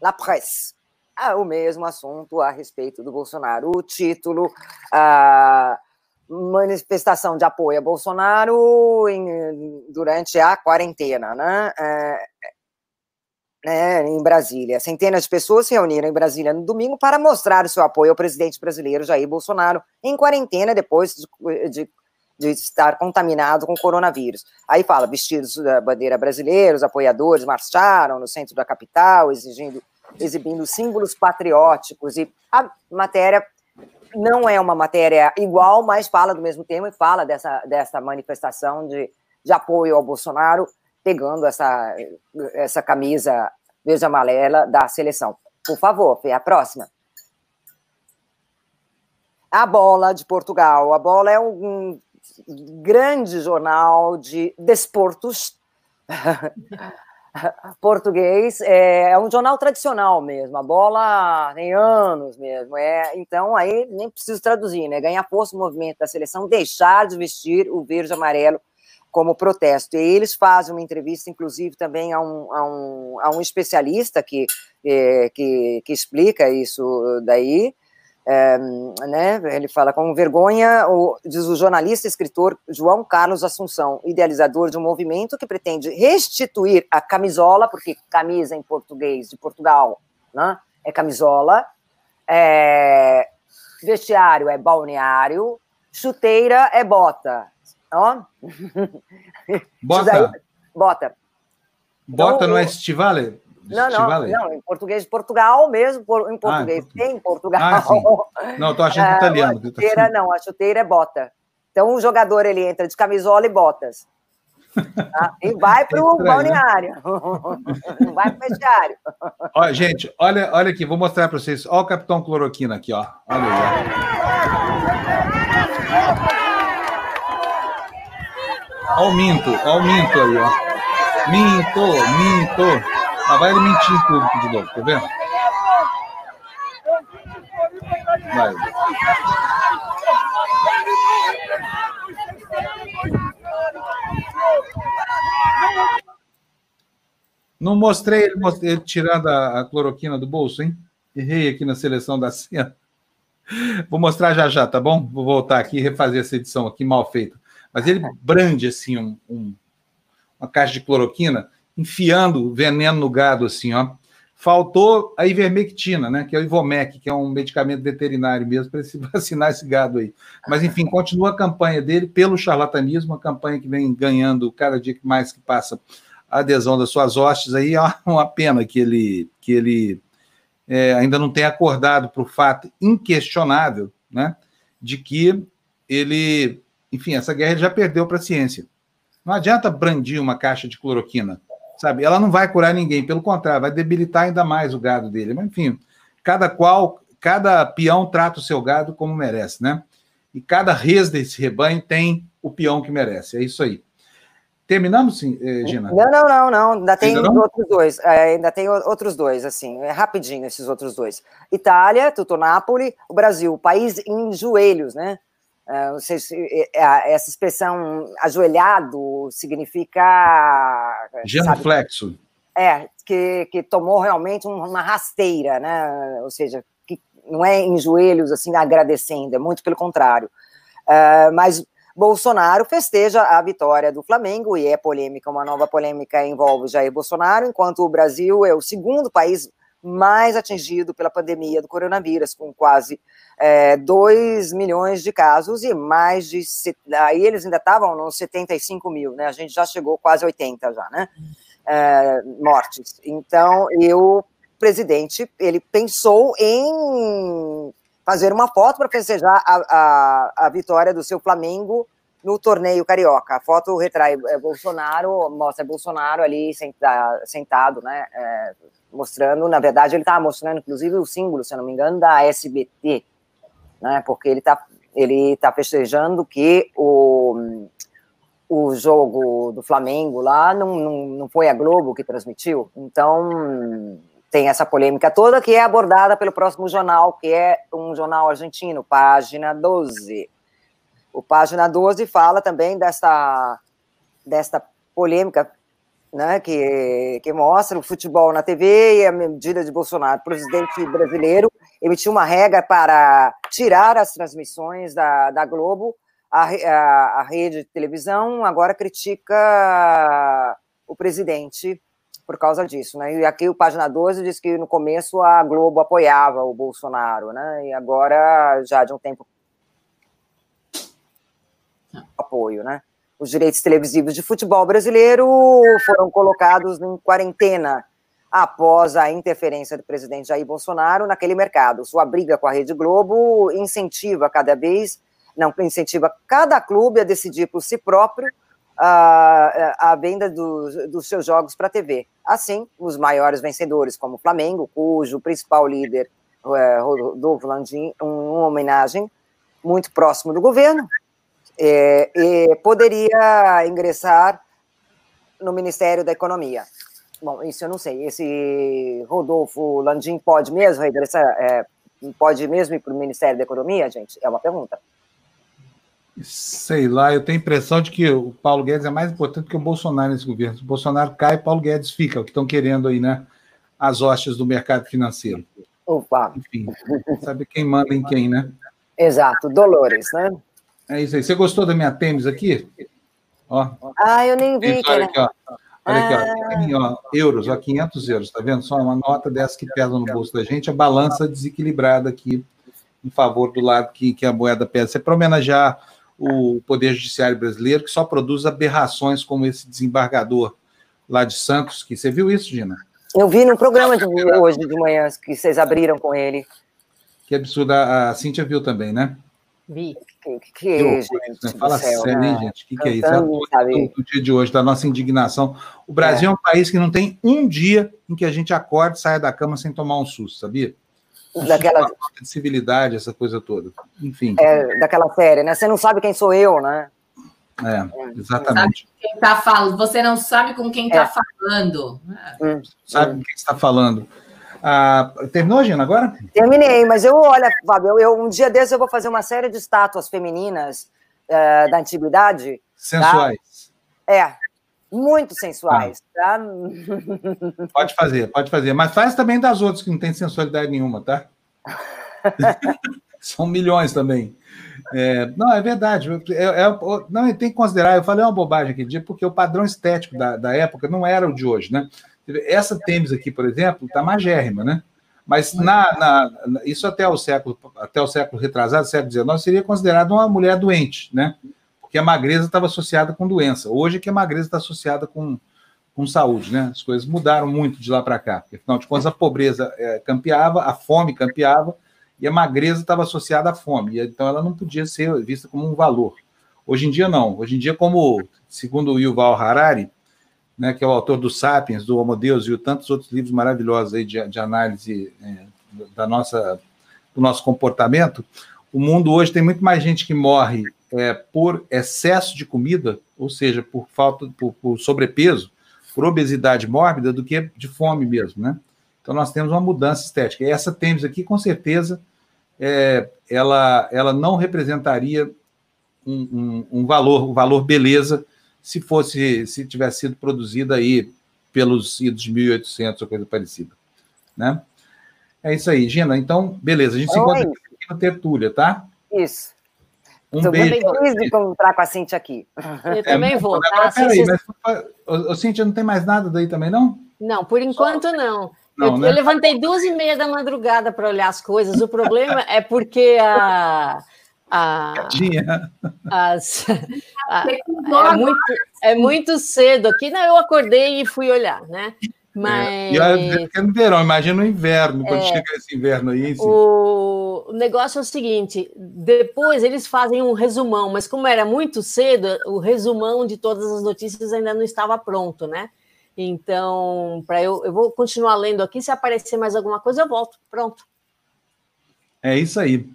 La Presse. Ah, o mesmo assunto a respeito do Bolsonaro. O título, a manifestação de apoio a Bolsonaro em, durante a quarentena, né? É, né, em Brasília. Centenas de pessoas se reuniram em Brasília no domingo para mostrar o seu apoio ao presidente brasileiro Jair Bolsonaro em quarentena depois de, de, de estar contaminado com coronavírus. Aí fala, vestidos da bandeira brasileira, os apoiadores marcharam no centro da capital, exigindo, exibindo símbolos patrióticos e a matéria não é uma matéria igual, mas fala do mesmo tema e fala dessa, dessa manifestação de, de apoio ao Bolsonaro pegando essa, essa camisa verde amarela da seleção. Por favor, Fê, a próxima. A Bola de Portugal. A Bola é um, grande jornal de desportos português. É, é, um jornal tradicional mesmo. A Bola tem anos mesmo. É, então, aí nem preciso traduzir, né? Ganhar força no movimento da seleção, deixar de vestir o verde amarelo como protesto. E eles fazem uma entrevista, inclusive, também a um, a um, a um especialista que, é, que, que explica isso daí. É, né, ele fala com vergonha, o, diz o jornalista e escritor João Carlos Assunção, idealizador de um movimento que pretende restituir a camisola, porque camisa em português de Portugal né, é camisola, é, vestiário é balneário, chuteira é bota, Ó. Bota. bota. Bota então, não é estivale? Não, não, não, em português de Portugal mesmo, em ah, português ah, em Portugal. Ah, não, estou achando italiano. A chuteira, não, a chuteira é bota. Então o jogador ele entra de camisola e botas. Tá? E vai para o é né? balneário. Não vai para o vestiário. Olha, gente, olha, olha aqui, vou mostrar para vocês. Olha o Capitão Cloroquina aqui, ó. Olha aí. Olha o minto, o minto aí, ó. Minto, minto. Lá vai ele mentir em público de novo, tá vendo? Vai. Não mostrei ele, ele tirando a, a, cloroquina do bolso, hein? Errei aqui na seleção da cena. Vou mostrar já já, tá bom? Vou voltar aqui e refazer essa edição aqui mal feita mas ele brande assim um, um, uma caixa de cloroquina, enfiando veneno no gado assim, ó. Faltou a ivermectina, né? Que é o Ivomec, que é um medicamento veterinário mesmo para se vacinar esse gado aí. Mas enfim, continua a campanha dele pelo charlatanismo, uma campanha que vem ganhando cada dia mais que passa a adesão das suas hostes aí. É uma pena que ele que ele é, ainda não tenha acordado para o fato inquestionável, né? De que ele enfim, essa guerra ele já perdeu para a ciência. Não adianta brandir uma caixa de cloroquina, sabe? Ela não vai curar ninguém, pelo contrário, vai debilitar ainda mais o gado dele. Mas, enfim, cada qual, cada peão trata o seu gado como merece, né? E cada res desse rebanho tem o peão que merece. É isso aí. Terminamos, sim, eh, Gina? Não, não, não, não. Ainda tem ainda outros dois. É, ainda tem outros dois, assim. É rapidinho esses outros dois. Itália, Tutonápoli, o Brasil, o país em joelhos, né? Uh, não sei se é, essa expressão ajoelhado significa. Genuflexo. é, que, que tomou realmente uma rasteira, né? Ou seja, que não é em joelhos, assim, agradecendo, é muito pelo contrário. Uh, mas Bolsonaro festeja a vitória do Flamengo e é polêmica, uma nova polêmica envolve Jair Bolsonaro, enquanto o Brasil é o segundo país mais atingido pela pandemia do coronavírus, com quase é, 2 milhões de casos e mais de. Aí eles ainda estavam nos 75 mil, né? A gente já chegou quase 80 já, né? É, mortes. Então, o presidente ele pensou em fazer uma foto para festejar a, a, a vitória do seu Flamengo no torneio carioca. A foto retrai é, Bolsonaro, mostra Bolsonaro ali sentado, né? É, mostrando, na verdade, ele estava mostrando, inclusive, o símbolo, se não me engano, da SBT, né? Porque ele está ele tá festejando que o, o jogo do Flamengo lá não, não, não foi a Globo que transmitiu. Então, tem essa polêmica toda que é abordada pelo próximo jornal, que é um jornal argentino, página 12. O página 12 fala também desta, desta polêmica né, que, que mostra o futebol na TV e a medida de Bolsonaro. O presidente brasileiro emitiu uma regra para tirar as transmissões da, da Globo. A, a, a rede de televisão agora critica o presidente por causa disso, né? E aqui o página 12 diz que no começo a Globo apoiava o Bolsonaro, né? E agora já de um tempo apoio, né? Os direitos televisivos de futebol brasileiro foram colocados em quarentena após a interferência do presidente Jair Bolsonaro naquele mercado. Sua briga com a Rede Globo incentiva cada vez, não incentiva cada clube a decidir por si próprio a, a venda do, dos seus jogos para a TV. Assim, os maiores vencedores, como o Flamengo, cujo principal líder, é, Rodolfo Landim, uma homenagem muito próximo do governo, é, poderia ingressar no Ministério da Economia. Bom, isso eu não sei. Esse Rodolfo Landim pode mesmo regressar, é, pode mesmo ir para o Ministério da Economia, gente? É uma pergunta. Sei lá, eu tenho a impressão de que o Paulo Guedes é mais importante que o Bolsonaro nesse governo. Se o Bolsonaro cai, Paulo Guedes fica, o que estão querendo aí, né? As hostes do mercado financeiro. Opa! Enfim, sabe quem manda em quem, né? Exato, Dolores, né? É isso aí. Você gostou da minha tênis aqui? Ó. Ah, eu nem vi. Olha aqui, ó. Olha aqui, ó. Tem, ó, euros, ó, 500 euros, tá vendo? Só uma nota dessa que pesa no bolso da gente, a balança desequilibrada aqui em favor do lado que, que a moeda pesa. Isso é para homenagear o Poder Judiciário brasileiro, que só produz aberrações como esse desembargador lá de Santos, que você viu isso, Gina? Eu vi no programa de hoje de manhã que vocês abriram com ele. Que absurdo. A Cíntia viu também, né? Vi. Que, que, que é isso, né? Fala céu, sério, né? gente? O que, que é isso? É o dia de hoje, da nossa indignação. O Brasil é. é. um país que não tem um dia em que a gente acorde e saia da cama sem tomar um susto, sabia? Um daquela de civilidade, essa coisa toda. Enfim. É, daquela série, né? Você não sabe quem sou eu, né? É, exatamente. Quem tá falando, você não sabe com quem está é. falando. Hum, sabe com quem está falando. Ah, terminou, Gina, agora? Terminei, mas eu, olha, Fábio, eu, eu, um dia desses eu vou fazer uma série de estátuas femininas uh, da antiguidade. Sensuais. Tá? É, muito sensuais. Ah. Tá? Pode fazer, pode fazer. Mas faz também das outras que não tem sensualidade nenhuma, tá? São milhões também. É, não, é verdade. É, é, não, tem que considerar, eu falei uma bobagem aquele dia, porque o padrão estético da, da época não era o de hoje, né? Essa Tênis aqui, por exemplo, está magérrima, né? Mas na, na, isso até o século, até o século retrasado, século XIX, seria considerado uma mulher doente, né? Porque a magreza estava associada com doença. Hoje é que a magreza está associada com, com saúde, né? As coisas mudaram muito de lá para cá. Porque, afinal de contas, a pobreza é, campeava, a fome campeava, e a magreza estava associada à fome. Então ela não podia ser vista como um valor. Hoje em dia, não. Hoje em dia, como, segundo o Yuval Harari, né, que é o autor do Sapiens, do Homo Deus e tantos outros livros maravilhosos aí de, de análise é, da nossa, do nosso comportamento, o mundo hoje tem muito mais gente que morre é, por excesso de comida, ou seja, por falta, por, por, sobrepeso, por obesidade mórbida, do que de fome mesmo, né? Então nós temos uma mudança estética. E essa tênis aqui, com certeza, é, ela, ela não representaria um, um, um valor, um valor beleza se fosse, se tivesse sido produzida aí pelos idos de 1800 ou coisa parecida, né? É isso aí, Gina. Então, beleza, a gente Oi. se encontra aqui no Tertúlia, tá? Isso. Um Estou beijo. muito feliz de encontrar com a Cintia aqui. Eu é, também vou. Tá? Peraí, mas, ô, Cintia, não tem mais nada daí também, não? Não, por enquanto não. não eu, né? eu levantei duas e meia da madrugada para olhar as coisas. O problema é porque a. a as, a, é, muito, é muito cedo aqui. Não, eu acordei e fui olhar, né? Mas... É, e olha, é no verão, imagina o inverno, quando é, chega esse inverno aí. Assim. O... o negócio é o seguinte: depois eles fazem um resumão, mas como era muito cedo, o resumão de todas as notícias ainda não estava pronto, né? Então, para eu, eu vou continuar lendo aqui. Se aparecer mais alguma coisa, eu volto. Pronto. É isso aí.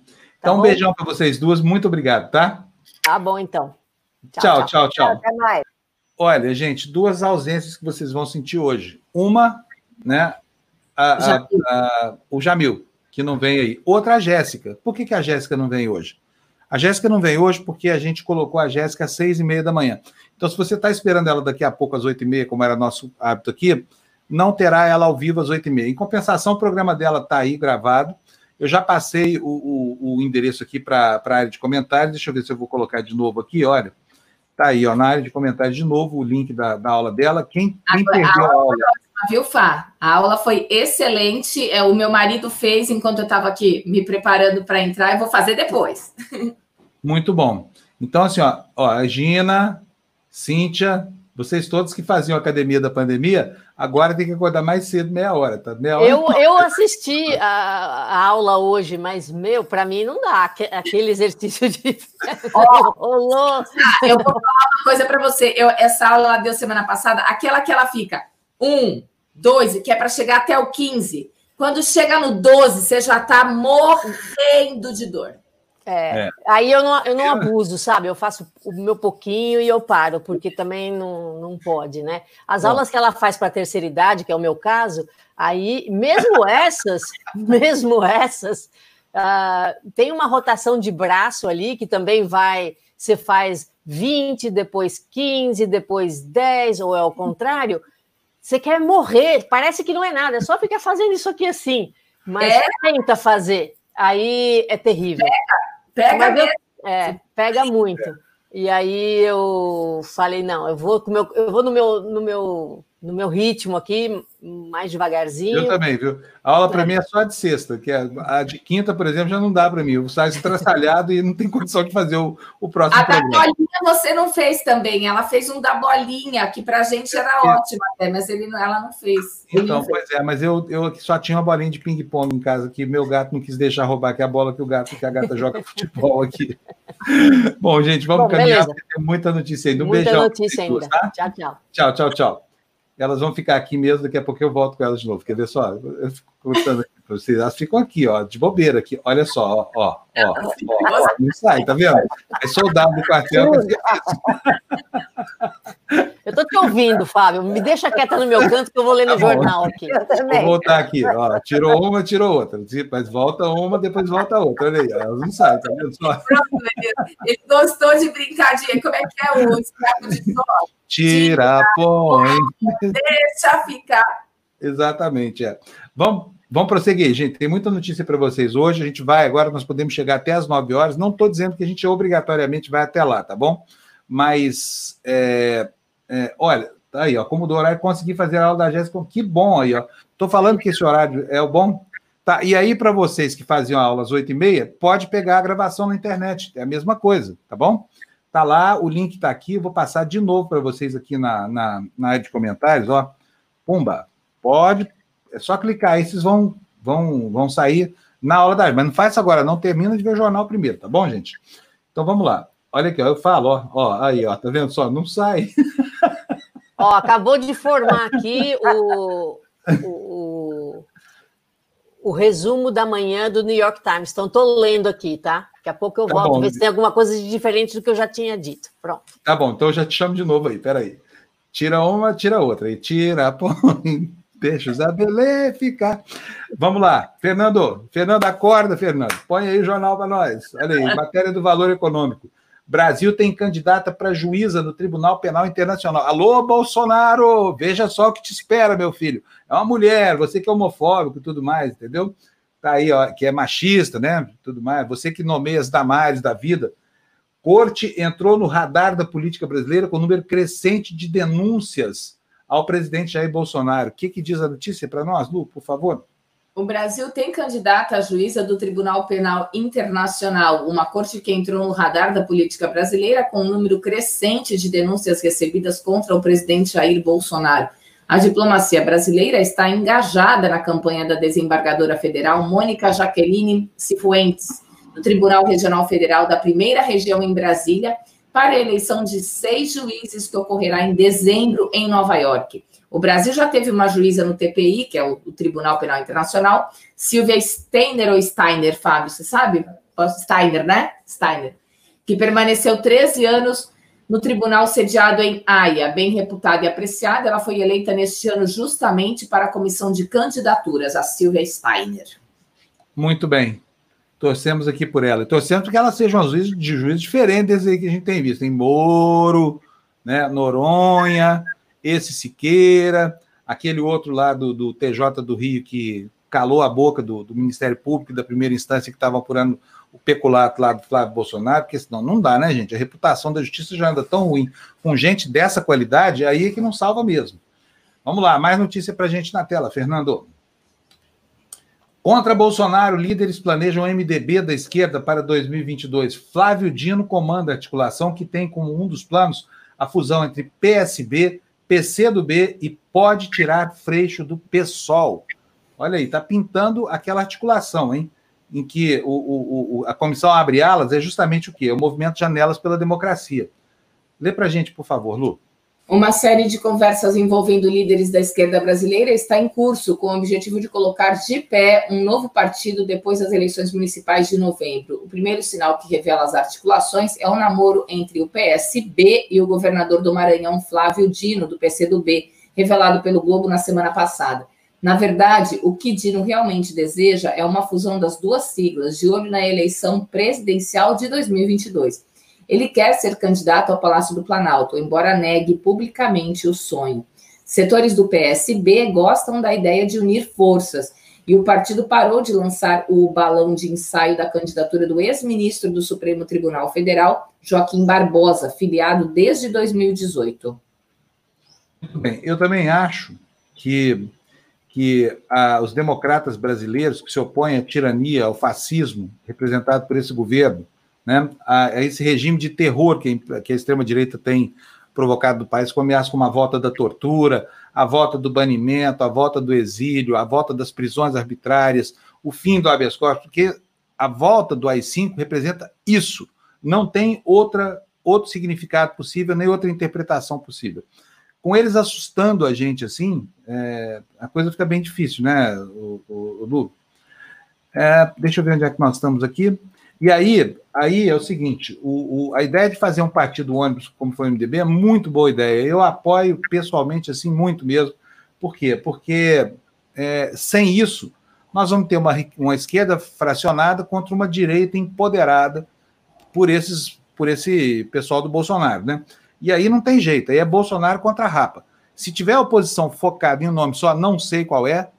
Tá então, um beijão para vocês duas. Muito obrigado, tá? Tá bom, então. Tchau, tchau, tchau. tchau. Até mais. Olha, gente, duas ausências que vocês vão sentir hoje. Uma, né? A, a, a, o Jamil, que não vem aí. Outra, a Jéssica. Por que, que a Jéssica não vem hoje? A Jéssica não vem hoje porque a gente colocou a Jéssica às seis e meia da manhã. Então, se você está esperando ela daqui a pouco às oito e meia, como era nosso hábito aqui, não terá ela ao vivo às oito e meia. Em compensação, o programa dela está aí gravado. Eu já passei o, o, o endereço aqui para a área de comentários. Deixa eu ver se eu vou colocar de novo aqui. Olha, Está aí, ó, na área de comentários de novo o link da, da aula dela. Quem, quem Agora, perdeu a aula? A aula viu, Fá? A aula foi excelente. É, o meu marido fez enquanto eu estava aqui me preparando para entrar. Eu vou fazer depois. Muito bom. Então, assim, ó, ó a Gina, Cíntia, vocês todos que faziam academia da pandemia, agora tem que acordar mais cedo, meia hora, tá? Meia hora. Eu, eu assisti a, a aula hoje, mas, meu, para mim não dá aquele exercício de. Oh, eu vou falar uma coisa para você. Eu, essa aula ela deu semana passada, aquela que ela fica um, dois, que é para chegar até o 15. Quando chega no 12, você já está morrendo de dor. É, é. Aí eu não, eu não abuso, sabe? Eu faço o meu pouquinho e eu paro, porque também não, não pode, né? As aulas que ela faz para a terceira idade, que é o meu caso, aí, mesmo essas, mesmo essas, uh, tem uma rotação de braço ali que também vai, você faz 20, depois 15, depois 10, ou é o contrário. Você quer morrer, parece que não é nada, é só ficar fazendo isso aqui assim, mas é. tenta fazer. Aí é terrível. Pega Pega mesmo. É, pega muito. E aí eu falei, não, eu vou, meu, eu vou no, meu, no, meu, no meu ritmo aqui, mais devagarzinho. Eu também, viu? A aula para é. mim é só de sexta, que é, a de quinta, por exemplo, já não dá para mim. Eu saio estraçalhado e não tem condição de fazer o, o próximo a programa. A bolinha você não fez também. Ela fez um da bolinha, que para a gente era é. ótimo até, mas ele, ela não fez. Então, não pois é, mas eu, eu só tinha uma bolinha de ping-pong em casa, que meu gato não quis deixar roubar, que é a bola que o gato, que a gata joga futebol aqui. Bom, gente, vamos Bom, caminhar, tem muita notícia ainda. Um muita beijão. notícia ainda. Tá? Tchau, tchau. Tchau, tchau, tchau. Elas vão ficar aqui mesmo, daqui a pouco eu volto com elas de novo. Quer ver só? Eu fico contando vocês. Elas ficam aqui, ó, de bobeira aqui. Olha só, ó, ó, ó, ó, ó não sai, tá vendo? É soldado do quartel. Eu tô te ouvindo, Fábio. Me deixa quieta no meu canto que eu vou ler no tá jornal aqui. Vou voltar aqui, ó. Tirou uma, tirou outra. Mas volta uma, depois volta outra. Olha aí, elas não saem, tá vendo só? Ele gostou de brincadinha. Como é que é o escravo de sol? Tira, põe. Deixa ficar. Exatamente, é. Vamos, vamos prosseguir, gente. Tem muita notícia para vocês hoje. A gente vai agora, nós podemos chegar até as 9 horas. Não estou dizendo que a gente obrigatoriamente vai até lá, tá bom? Mas, é, é, olha, tá aí, ó. Como do horário, consegui fazer a aula da Jéssica. Que bom aí, ó. Estou falando que esse horário é o bom. Tá, e aí, para vocês que faziam aula às 8h30, pode pegar a gravação na internet. É a mesma coisa, tá bom? Tá lá, o link está aqui, vou passar de novo para vocês aqui na, na, na, área de comentários, ó. Pumba, pode, é só clicar aí, vocês vão, vão, vão sair na aula da mas não faz isso agora, não termina de ver o jornal primeiro, tá bom, gente? Então vamos lá. Olha aqui, ó, eu falo, ó, ó, aí, ó, tá vendo só? Não sai. Ó, acabou de formar aqui o, o, o resumo da manhã do New York Times. Então, estou lendo aqui, tá? Daqui a pouco eu tá volto, bom. ver se tem alguma coisa de diferente do que eu já tinha dito. Pronto. Tá bom, então eu já te chamo de novo aí, peraí. Tira uma, tira outra. E tira, põe, o Zabelê ficar. Vamos lá, Fernando. Fernando, acorda, Fernando. Põe aí o jornal para nós. Olha aí, matéria do valor econômico. Brasil tem candidata para juíza no Tribunal Penal Internacional. Alô, Bolsonaro! Veja só o que te espera, meu filho. É uma mulher, você que é homofóbico e tudo mais, entendeu? tá aí, ó, que é machista, né? Tudo mais. Você que nomeia as Damares da vida. Corte entrou no radar da política brasileira com um número crescente de denúncias ao presidente Jair Bolsonaro. O que, que diz a notícia para nós, Lu, por favor? O Brasil tem candidata a juíza do Tribunal Penal Internacional, uma corte que entrou no radar da política brasileira com um número crescente de denúncias recebidas contra o presidente Jair Bolsonaro. A diplomacia brasileira está engajada na campanha da desembargadora federal Mônica Jaqueline Cifuentes, do Tribunal Regional Federal da Primeira Região em Brasília, para a eleição de seis juízes que ocorrerá em dezembro em Nova York. O Brasil já teve uma juíza no TPI, que é o, Tribunal Penal Internacional, Silvia Steiner ou Steiner, Fábio, você sabe? Steiner, né? Steiner. Que permaneceu 13 anos no tribunal sediado em Haia, bem reputada e apreciada. Ela foi eleita neste ano justamente para a comissão de candidaturas, a Silvia Steiner. Muito bem. Torcemos aqui por ela. Torcemos que ela seja um juiz de juízes diferentes que a gente tem visto. Em Moro, né, Noronha, esse Siqueira, aquele outro lá do, do TJ do Rio que calou a boca do, do Ministério Público da primeira instância que estava apurando o peculato lá do Flávio Bolsonaro, porque senão não dá, né, gente? A reputação da justiça já anda tão ruim. Com gente dessa qualidade, aí é que não salva mesmo. Vamos lá, mais notícia para gente na tela, Fernando. Contra Bolsonaro, líderes planejam MDB da esquerda para 2022. Flávio Dino comanda a articulação que tem como um dos planos a fusão entre PSB, PCdoB e pode tirar Freixo do PSOL. Olha aí, está pintando aquela articulação, hein? Em que o, o, o, a comissão abre alas é justamente o quê? É o movimento Janelas pela Democracia. Lê para gente, por favor, Lu. Uma série de conversas envolvendo líderes da esquerda brasileira está em curso, com o objetivo de colocar de pé um novo partido depois das eleições municipais de novembro. O primeiro sinal que revela as articulações é o namoro entre o PSB e o governador do Maranhão, Flávio Dino, do PCdoB, revelado pelo Globo na semana passada. Na verdade, o que Dino realmente deseja é uma fusão das duas siglas, de olho na eleição presidencial de 2022. Ele quer ser candidato ao Palácio do Planalto, embora negue publicamente o sonho. Setores do PSB gostam da ideia de unir forças e o partido parou de lançar o balão de ensaio da candidatura do ex-ministro do Supremo Tribunal Federal, Joaquim Barbosa, filiado desde 2018. Muito bem, eu também acho que que ah, os democratas brasileiros que se opõem à tirania, ao fascismo representado por esse governo, né, a, esse regime de terror que, que a extrema-direita tem provocado no país, com ameaça como a volta da tortura, a volta do banimento, a volta do exílio, a volta das prisões arbitrárias, o fim do habeas corpus, porque a volta do AI-5 representa isso. Não tem outra, outro significado possível, nem outra interpretação possível com eles assustando a gente assim, é, a coisa fica bem difícil, né, o, o, o Lu? É, deixa eu ver onde é que nós estamos aqui. E aí, aí é o seguinte: o, o, a ideia de fazer um partido ônibus como foi o MDB é muito boa ideia. Eu apoio pessoalmente, assim, muito mesmo. Por quê? Porque é, sem isso, nós vamos ter uma, uma esquerda fracionada contra uma direita empoderada por, esses, por esse pessoal do Bolsonaro, né? E aí não tem jeito, aí é Bolsonaro contra a Rapa. Se tiver oposição focada em um nome só, não sei qual é,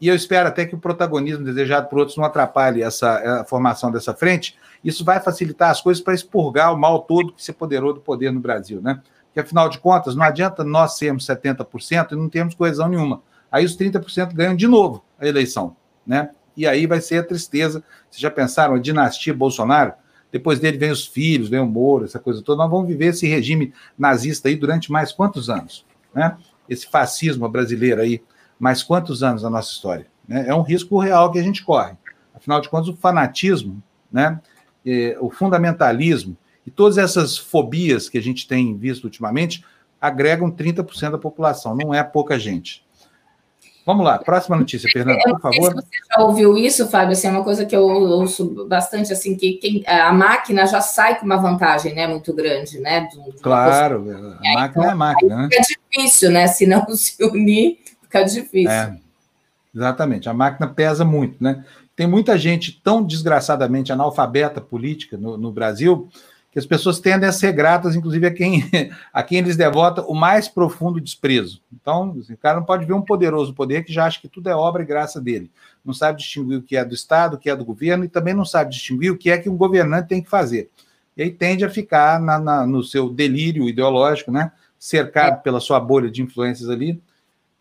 e eu espero até que o protagonismo desejado por outros não atrapalhe essa a formação dessa frente, isso vai facilitar as coisas para expurgar o mal todo que se apoderou do poder no Brasil, né? Porque, afinal de contas, não adianta nós sermos 70% e não termos coesão nenhuma. Aí os 30% ganham de novo a eleição, né? E aí vai ser a tristeza. Vocês já pensaram a dinastia Bolsonaro? Depois dele vem os filhos, vem o Moro, essa coisa toda. Nós vamos viver esse regime nazista aí durante mais quantos anos? Né? Esse fascismo brasileiro aí, mais quantos anos na nossa história? Né? É um risco real que a gente corre. Afinal de contas, o fanatismo, né? o fundamentalismo e todas essas fobias que a gente tem visto ultimamente agregam 30% da população, não é pouca gente. Vamos lá, próxima notícia, Fernando, por favor. Se você já ouviu isso, Fábio, assim, é uma coisa que eu ouço bastante, assim, que quem, a máquina já sai com uma vantagem, né, muito grande, né? claro, a máquina então, é a máquina, né? Fica difícil, né, se não se unir, fica difícil. É, exatamente, a máquina pesa muito, né? Tem muita gente tão desgraçadamente analfabeta política no, no Brasil que as pessoas tendem a ser gratas, inclusive, a quem, a quem eles devotam o mais profundo desprezo. Então, assim, o cara não pode ver um poderoso poder que já acha que tudo é obra e graça dele. Não sabe distinguir o que é do Estado, o que é do governo, e também não sabe distinguir o que é que um governante tem que fazer. E aí tende a ficar na, na, no seu delírio ideológico, né? cercado é. pela sua bolha de influências ali,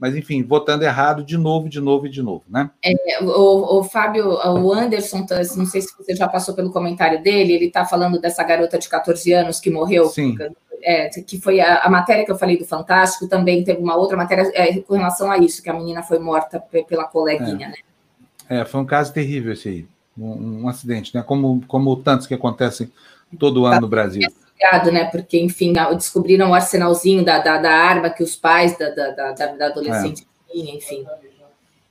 mas enfim, votando errado de novo, de novo e de novo, né? É, o, o, Fábio, o Anderson, tá, não sei se você já passou pelo comentário dele, ele está falando dessa garota de 14 anos que morreu. Sim. É, que foi a, a, matéria que eu falei do Fantástico, também teve uma outra matéria é, com relação a isso, que a menina foi morta pela coleguinha, é. né? É, foi um caso terrível esse aí, um, um acidente, né? Como, como tantos que acontecem todo ano no Brasil né? Porque, enfim, descobriram o arsenalzinho da, da, da arma que os pais da, da, da, da adolescente é. tinham, enfim.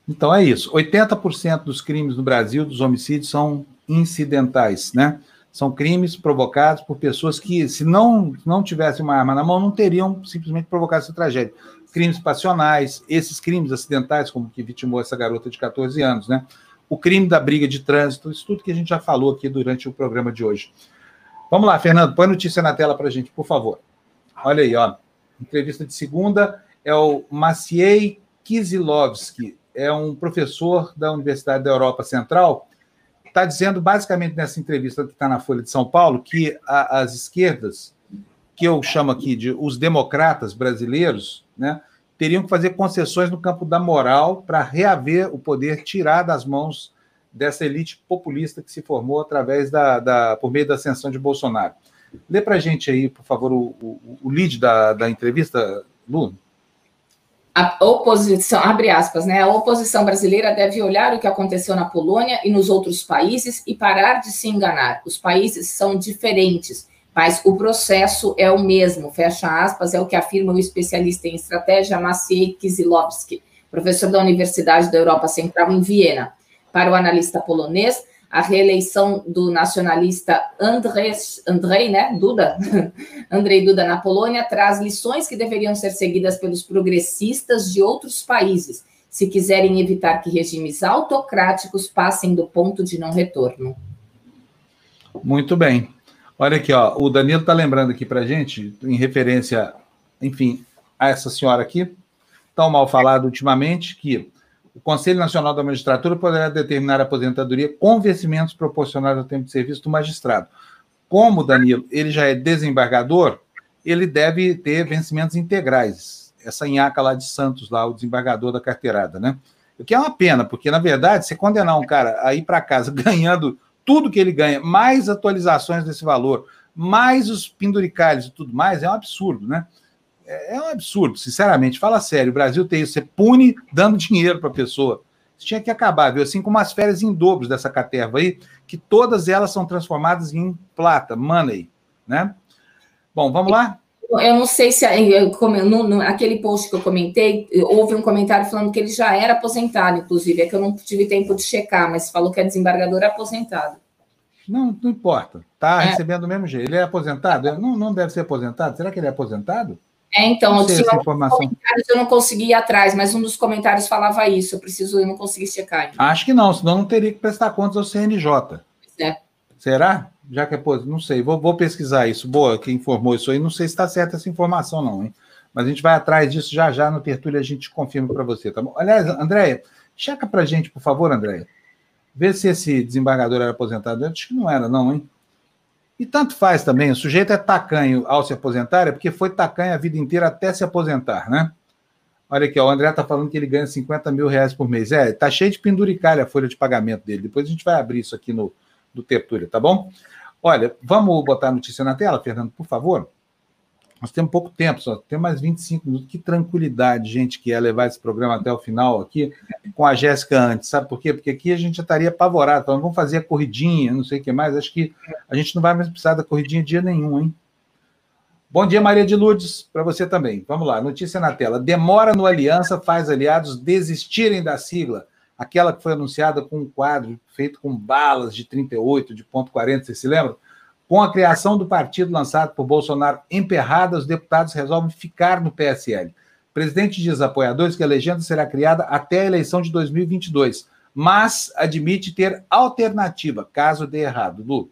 Então é isso. 80% dos crimes no Brasil, dos homicídios, são incidentais, né? São crimes provocados por pessoas que, se não, não tivessem uma arma na mão, não teriam simplesmente provocado essa tragédia. Crimes passionais, esses crimes acidentais, como que vitimou essa garota de 14 anos, né? O crime da briga de trânsito, isso tudo que a gente já falou aqui durante o programa de hoje. Vamos lá, Fernando, põe notícia na tela para a gente, por favor. Olha aí, ó. Entrevista de segunda é o Maciej Kisilovski, é um professor da Universidade da Europa Central, está dizendo basicamente nessa entrevista que está na Folha de São Paulo que a, as esquerdas, que eu chamo aqui de os democratas brasileiros, né, teriam que fazer concessões no campo da moral para reaver o poder, tirar das mãos dessa elite populista que se formou através da, da por meio da ascensão de Bolsonaro. Lê para a gente aí, por favor, o, o, o lead da, da entrevista, Lu. A oposição, abre aspas, né? A oposição brasileira deve olhar o que aconteceu na Polônia e nos outros países e parar de se enganar. Os países são diferentes, mas o processo é o mesmo. Fecha aspas, é o que afirma o especialista em estratégia Maciej Kizilowski, professor da Universidade da Europa Central em Viena. Para o analista polonês, a reeleição do nacionalista Andrzej, Andrzej né, Duda, Andrzej Duda na Polônia traz lições que deveriam ser seguidas pelos progressistas de outros países, se quiserem evitar que regimes autocráticos passem do ponto de não retorno. Muito bem. Olha aqui, ó, o Danilo está lembrando aqui para gente, em referência, enfim, a essa senhora aqui, tão mal falado ultimamente, que o Conselho Nacional da Magistratura poderá determinar a aposentadoria com vencimentos proporcionais ao tempo de serviço do magistrado. Como, Danilo, ele já é desembargador, ele deve ter vencimentos integrais. Essa nhaca lá de Santos, lá, o desembargador da carteirada, né? O que é uma pena, porque, na verdade, você condenar um cara a ir para casa ganhando tudo que ele ganha, mais atualizações desse valor, mais os penduricalhos e tudo mais, é um absurdo, né? É, é um absurdo, sinceramente. Fala sério, o Brasil tem isso. Você pune dando dinheiro para a pessoa. Isso tinha que acabar, viu? Assim como as férias em dobros dessa caterva aí, que todas elas são transformadas em plata, money, né? Bom, vamos lá? Eu não sei se no, no, aquele post que eu comentei, houve um comentário falando que ele já era aposentado, inclusive. É que eu não tive tempo de checar, mas falou que é desembargador aposentado. Não, não importa. Está é. recebendo do mesmo jeito. Ele é aposentado? Não, não deve ser aposentado? Será que ele é aposentado? É, então, não tinha comentários, eu não consegui ir atrás, mas um dos comentários falava isso. Eu preciso, eu não consegui checar. Ainda. Acho que não, senão não teria que prestar contas ao CNJ. É. Será? Já que é, pô, não sei, vou, vou, pesquisar isso. Boa, quem informou isso aí, não sei se está certa essa informação, não, hein? Mas a gente vai atrás disso já já no Tertúlia, a gente confirma para você, tá bom? Aliás, Andréia, checa para gente, por favor, Andréia. Vê se esse desembargador era aposentado. Acho que não era, não, hein? E tanto faz também, o sujeito é tacanho ao se aposentar, é porque foi tacanho a vida inteira até se aposentar, né? Olha aqui, ó, o André está falando que ele ganha 50 mil reais por mês. É, tá cheio de penduricalha a folha de pagamento dele. Depois a gente vai abrir isso aqui no do Tertúlia, tá bom? Olha, vamos botar a notícia na tela, Fernando, por favor? Nós temos pouco tempo, só tem mais 25 minutos. Que tranquilidade, gente, que é levar esse programa até o final aqui com a Jéssica antes. Sabe por quê? Porque aqui a gente já estaria apavorado, falando, vamos fazer a corridinha, não sei o que mais. Acho que a gente não vai mais precisar da corridinha dia nenhum, hein? Bom dia, Maria de Lourdes, para você também. Vamos lá, notícia na tela. Demora no Aliança faz aliados desistirem da sigla. Aquela que foi anunciada com um quadro feito com balas de 38, de ponto 40, vocês se lembram? Com a criação do partido lançado por Bolsonaro emperrada, os deputados resolvem ficar no PSL. O presidente diz a apoiadores que a legenda será criada até a eleição de 2022, mas admite ter alternativa, caso dê errado. Lu.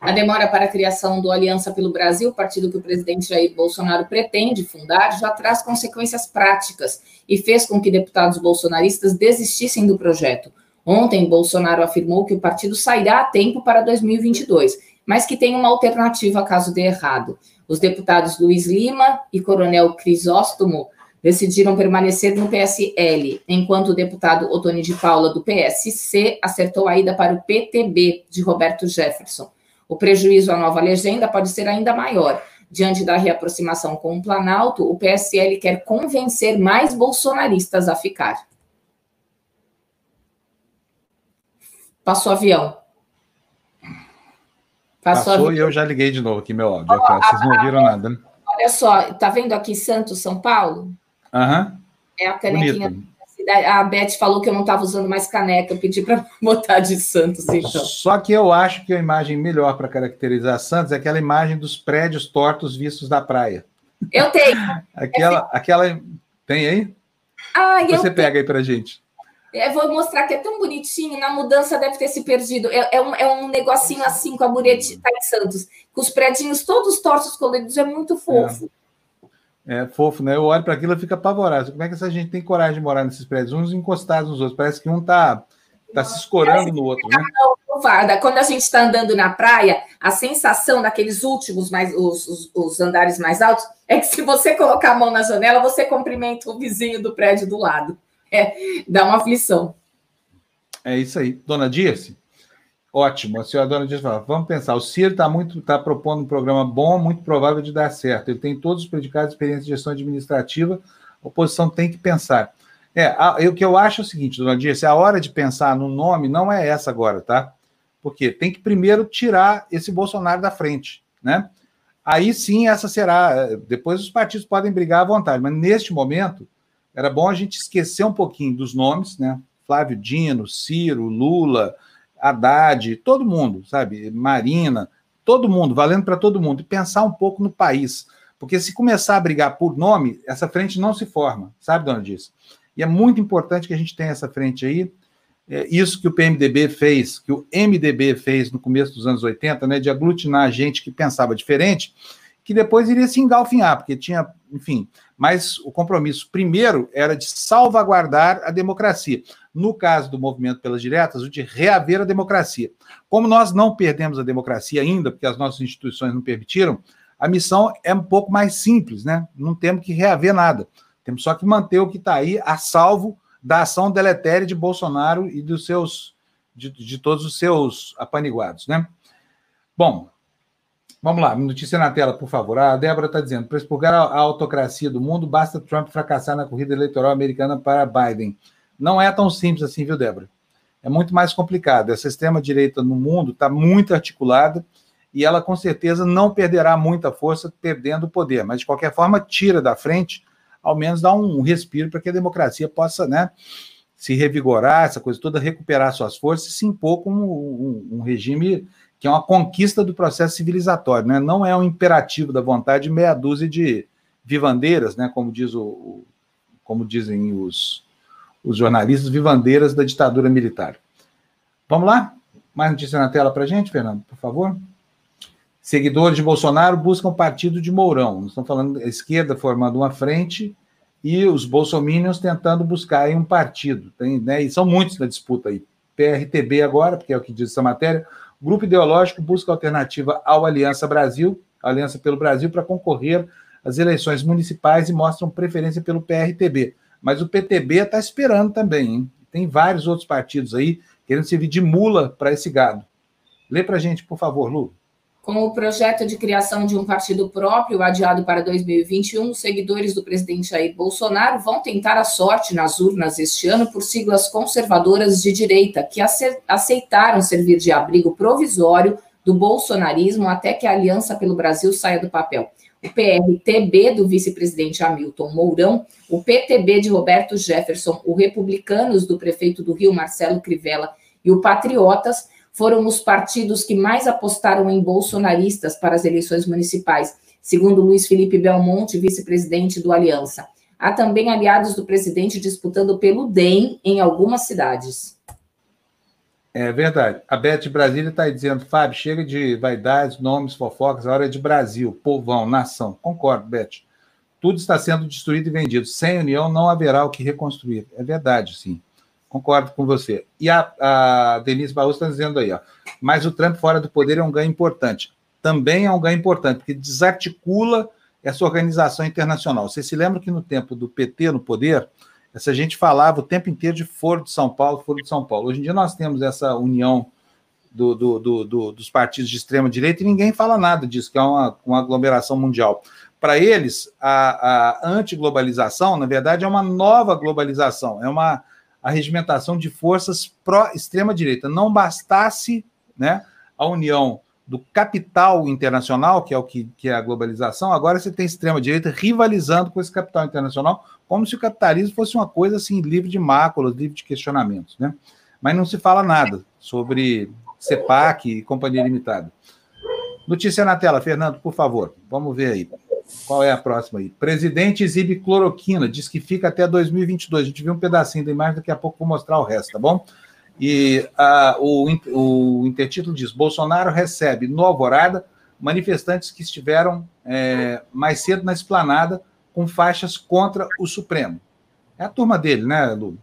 A demora para a criação do Aliança pelo Brasil, partido que o presidente Jair Bolsonaro pretende fundar, já traz consequências práticas e fez com que deputados bolsonaristas desistissem do projeto. Ontem, Bolsonaro afirmou que o partido sairá a tempo para 2022, mas que tem uma alternativa caso dê errado. Os deputados Luiz Lima e Coronel Crisóstomo decidiram permanecer no PSL, enquanto o deputado Otoni de Paula, do PSC, acertou a ida para o PTB de Roberto Jefferson. O prejuízo à nova legenda pode ser ainda maior. Diante da reaproximação com o Planalto, o PSL quer convencer mais bolsonaristas a ficar. Passou avião. Passou, Passou e eu já liguei de novo aqui meu áudio. Aqui, vocês não ouviram nada, né? Olha só, tá vendo aqui Santos, São Paulo? Aham. Uhum. É a canequinha Bonito a Beth falou que eu não estava usando mais caneca, eu pedi para botar de Santos, então. Só que eu acho que a imagem melhor para caracterizar Santos é aquela imagem dos prédios tortos vistos da praia. Eu tenho. aquela, aquela. Tem aí? Ah, Você pega tenho. aí para gente. Eu vou mostrar que é tão bonitinho, na mudança deve ter se perdido. É, é, um, é um negocinho assim com a muretinha tá em Santos, com os prédios todos tortos coloridos, é muito fofo. É. É fofo, né? Eu olho para aquilo e fico apavorado. Como é que essa gente tem coragem de morar nesses prédios, uns encostados nos outros? Parece que um tá, tá se escorando no outro, né? Não, Quando a gente está andando na praia, a sensação daqueles últimos, mais, os, os, os, andares mais altos, é que se você colocar a mão na janela, você cumprimenta o vizinho do prédio do lado. É, dá uma aflição. É isso aí. Dona Dirce? Ótimo. A senhora dona diz, vamos pensar, o Ciro está tá propondo um programa bom, muito provável de dar certo. Ele tem todos os predicados de experiência de gestão administrativa, a oposição tem que pensar. É, o que eu acho é o seguinte, dona Dirce, a hora de pensar no nome não é essa agora, tá? Porque tem que primeiro tirar esse Bolsonaro da frente, né? Aí sim, essa será. Depois os partidos podem brigar à vontade, mas neste momento era bom a gente esquecer um pouquinho dos nomes, né? Flávio Dino, Ciro, Lula, Haddad, todo mundo, sabe? Marina, todo mundo, valendo para todo mundo, e pensar um pouco no país. Porque se começar a brigar por nome, essa frente não se forma, sabe, dona Diz? E é muito importante que a gente tenha essa frente aí. É isso que o PMDB fez, que o MDB fez no começo dos anos 80, né, de aglutinar gente que pensava diferente, que depois iria se engalfinhar, porque tinha, enfim. Mas o compromisso primeiro era de salvaguardar a democracia no caso do movimento pelas diretas, o de reaver a democracia. Como nós não perdemos a democracia ainda, porque as nossas instituições não permitiram, a missão é um pouco mais simples, né? Não temos que reaver nada. Temos só que manter o que está aí a salvo da ação deletéria de Bolsonaro e dos seus de, de todos os seus apaniguados, né? Bom, Vamos lá, notícia na tela, por favor. A Débora está dizendo: para expurgar a autocracia do mundo, basta Trump fracassar na corrida eleitoral americana para Biden. Não é tão simples assim, viu, Débora? É muito mais complicado. Essa extrema-direita no mundo está muito articulada e ela com certeza não perderá muita força perdendo o poder, mas de qualquer forma tira da frente, ao menos dá um respiro para que a democracia possa, né, se revigorar, essa coisa toda, recuperar suas forças e se impor como um, um, um regime que é uma conquista do processo civilizatório, né? Não é um imperativo da vontade de meia dúzia de vivandeiras, né? Como diz o, como dizem os os jornalistas vivandeiras da ditadura militar. Vamos lá? Mais notícia na tela para gente, Fernando, por favor. Seguidores de Bolsonaro buscam partido de Mourão. Estamos falando da esquerda formando uma frente e os bolsominions tentando buscar um partido. Tem, né, e são muitos na disputa aí. PRTB agora, porque é o que diz essa matéria. Grupo ideológico busca alternativa ao Aliança Brasil, Aliança pelo Brasil, para concorrer às eleições municipais e mostram preferência pelo PRTB. Mas o PTB está esperando também, hein? Tem vários outros partidos aí querendo servir de mula para esse gado. Lê para gente, por favor, Lu. Com o projeto de criação de um partido próprio adiado para 2021, os seguidores do presidente Jair Bolsonaro vão tentar a sorte nas urnas este ano por siglas conservadoras de direita, que aceitaram servir de abrigo provisório do bolsonarismo até que a Aliança pelo Brasil saia do papel. O PRTB do vice-presidente Hamilton Mourão, o PTB de Roberto Jefferson, o Republicanos do prefeito do Rio, Marcelo Crivella, e o Patriotas foram os partidos que mais apostaram em bolsonaristas para as eleições municipais, segundo Luiz Felipe Belmonte, vice-presidente do Aliança. Há também aliados do presidente disputando pelo DEM em algumas cidades. É verdade. A Beth Brasília está dizendo, Fábio, chega de vaidades, nomes, fofocas, a hora é de Brasil, povão, nação. Concordo, Beth. Tudo está sendo destruído e vendido. Sem união não haverá o que reconstruir. É verdade, sim. Concordo com você. E a, a Denise Barroso está dizendo aí, ó, mas o Trump fora do poder é um ganho importante. Também é um ganho importante, porque desarticula essa organização internacional. Você se lembra que no tempo do PT no poder, essa gente falava o tempo inteiro de Foro de São Paulo, Foro de São Paulo. Hoje em dia nós temos essa união do, do, do, dos partidos de extrema direita e ninguém fala nada disso, que é uma, uma aglomeração mundial. Para eles, a, a antiglobalização, na verdade, é uma nova globalização, é uma arregimentação de forças pró-extrema direita. Não bastasse né, a união do capital internacional, que é o que, que é a globalização, agora você tem extrema-direita rivalizando com esse capital internacional, como se o capitalismo fosse uma coisa assim, livre de máculas, livre de questionamentos. Né? Mas não se fala nada sobre CEPAC e Companhia Limitada. Notícia na tela, Fernando, por favor. Vamos ver aí. Qual é a próxima aí? Presidente exibe cloroquina, diz que fica até 2022. A gente viu um pedacinho da imagem, daqui a pouco vou mostrar o resto, tá bom? E o, o intertítulo diz: Bolsonaro recebe no Alvorada manifestantes que estiveram é, mais cedo na esplanada com faixas contra o Supremo. É a turma dele, né, Lu?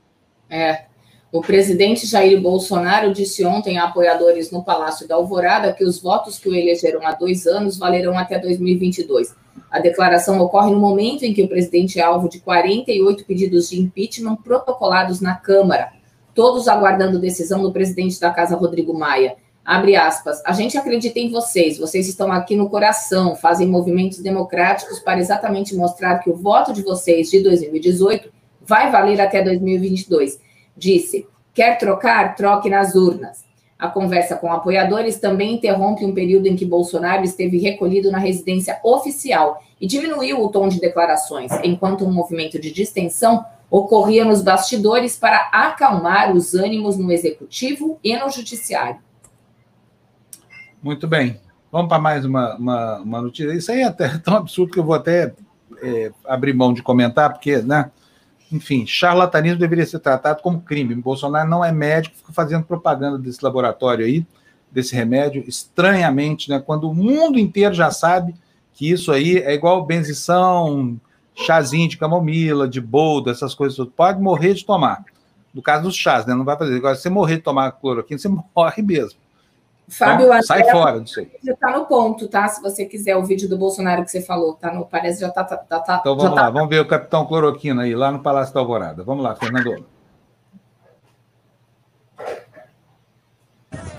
É. O presidente Jair Bolsonaro disse ontem a apoiadores no Palácio da Alvorada que os votos que o elegeram há dois anos valerão até 2022. A declaração ocorre no momento em que o presidente é alvo de 48 pedidos de impeachment protocolados na Câmara, todos aguardando decisão do presidente da Casa, Rodrigo Maia. Abre aspas. A gente acredita em vocês, vocês estão aqui no coração, fazem movimentos democráticos para exatamente mostrar que o voto de vocês de 2018 vai valer até 2022 disse: quer trocar? Troque nas urnas. A conversa com apoiadores também interrompe um período em que Bolsonaro esteve recolhido na residência oficial e diminuiu o tom de declarações, enquanto um movimento de distensão ocorria nos bastidores para acalmar os ânimos no executivo e no judiciário. Muito bem. Vamos para mais uma, uma, uma notícia. Isso aí é até tão absurdo que eu vou até é, abrir mão de comentar, porque, né? enfim, charlatanismo deveria ser tratado como crime. Bolsonaro não é médico, fica fazendo propaganda desse laboratório aí, desse remédio, estranhamente, né? Quando o mundo inteiro já sabe que isso aí é igual benzição, chazinho de camomila, de boldo, essas coisas, pode morrer de tomar. No caso dos chás, né? Não vai fazer. Agora, se você morrer de tomar cloroquina, você morre mesmo. Fábio, então, sai fora disso aí. Já está no ponto, tá? Se você quiser o vídeo do Bolsonaro que você falou, tá no, parece já está. Tá, tá, então vamos lá, tá... vamos ver o capitão Cloroquina aí, lá no Palácio da Alvorada. Vamos lá, Fernando.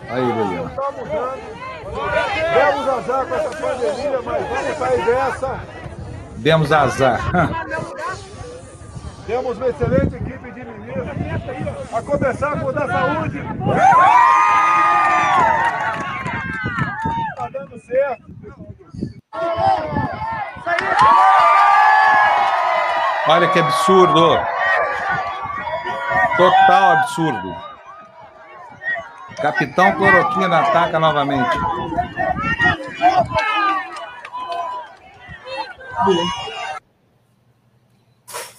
Aí, Lilian. Demos azar com essa pandemia, mas vamos sair dessa. Demos azar. Temos uma excelente equipe de ministros, a começar com o da saúde. Tá dando certo. Olha que absurdo. Total absurdo. Capitão Cloroquina ataca novamente.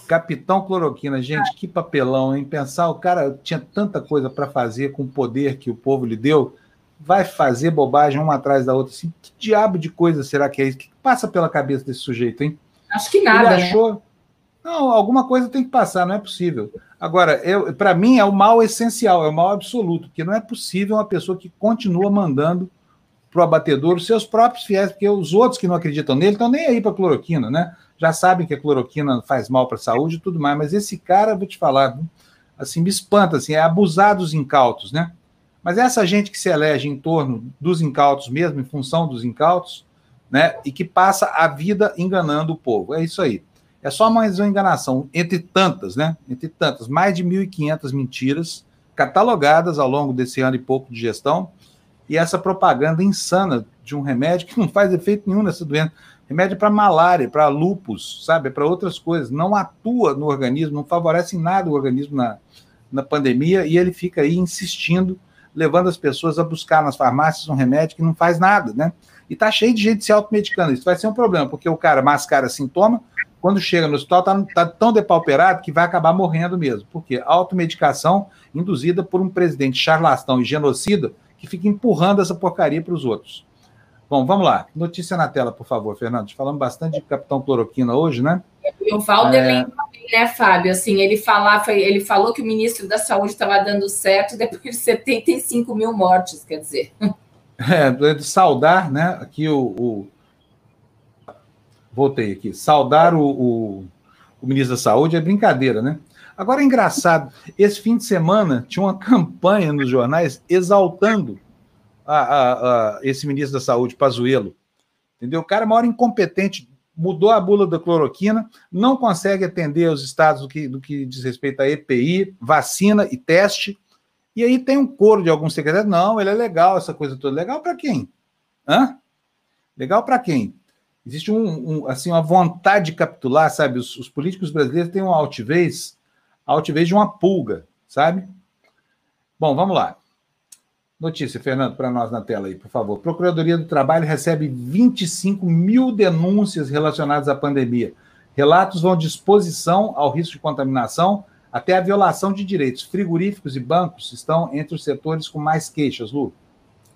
Capitão Cloroquina, gente, que papelão, hein? Pensar, o cara tinha tanta coisa para fazer com o poder que o povo lhe deu, vai fazer bobagem uma atrás da outra. Assim, que diabo de coisa será que é isso? O que passa pela cabeça desse sujeito, hein? Acho que nada. Ele achou. Né? Não, alguma coisa tem que passar, não é possível. Agora, para mim é o mal essencial, é o mal absoluto, porque não é possível uma pessoa que continua mandando para o abatedor os seus próprios fiéis, porque os outros que não acreditam nele estão nem aí para cloroquina, né? Já sabem que a cloroquina faz mal para a saúde e tudo mais, mas esse cara, vou te falar, assim, me espanta, assim, é abusar dos incautos, né? Mas essa gente que se elege em torno dos incautos mesmo, em função dos incautos, né? E que passa a vida enganando o povo. É isso aí. É só mais uma enganação, entre tantas, né? Entre tantas, mais de 1.500 mentiras catalogadas ao longo desse ano e pouco de gestão, e essa propaganda insana de um remédio que não faz efeito nenhum nessa doença. Remédio para malária, para lupus, sabe? Para outras coisas. Não atua no organismo, não favorece em nada o organismo na, na pandemia e ele fica aí insistindo, levando as pessoas a buscar nas farmácias um remédio que não faz nada, né? E tá cheio de gente se automedicando. Isso vai ser um problema, porque o cara mascara sintoma, quando chega no hospital, está tá tão depauperado que vai acabar morrendo mesmo. Por quê? Automedicação induzida por um presidente charlatão e genocida que fica empurrando essa porcaria para os outros. Bom, vamos lá. Notícia na tela, por favor, Fernando. Falamos bastante de Capitão Cloroquina hoje, né? E o Valderlin é... né, Fábio? Assim, ele, falar, foi, ele falou que o ministro da Saúde estava dando certo depois de 75 mil mortes, quer dizer. É, saudar, né? Aqui o, o... Voltei aqui. Saudar o, o, o ministro da Saúde é brincadeira, né? Agora é engraçado, esse fim de semana tinha uma campanha nos jornais exaltando a, a, a esse ministro da Saúde, Pazuello. Entendeu? O cara é maior incompetente, mudou a bula da cloroquina, não consegue atender os estados do que, do que diz respeito a EPI, vacina e teste. E aí tem um coro de alguns secretários, não, ele é legal, essa coisa toda. Legal para quem? Hã? Legal para quem? Existe um, um, assim, uma vontade de capitular, sabe? Os, os políticos brasileiros têm uma altivez, a altivez de uma pulga, sabe? Bom, vamos lá. Notícia, Fernando, para nós na tela aí, por favor. Procuradoria do Trabalho recebe 25 mil denúncias relacionadas à pandemia. Relatos vão de exposição ao risco de contaminação até a violação de direitos. Frigoríficos e bancos estão entre os setores com mais queixas, Lu.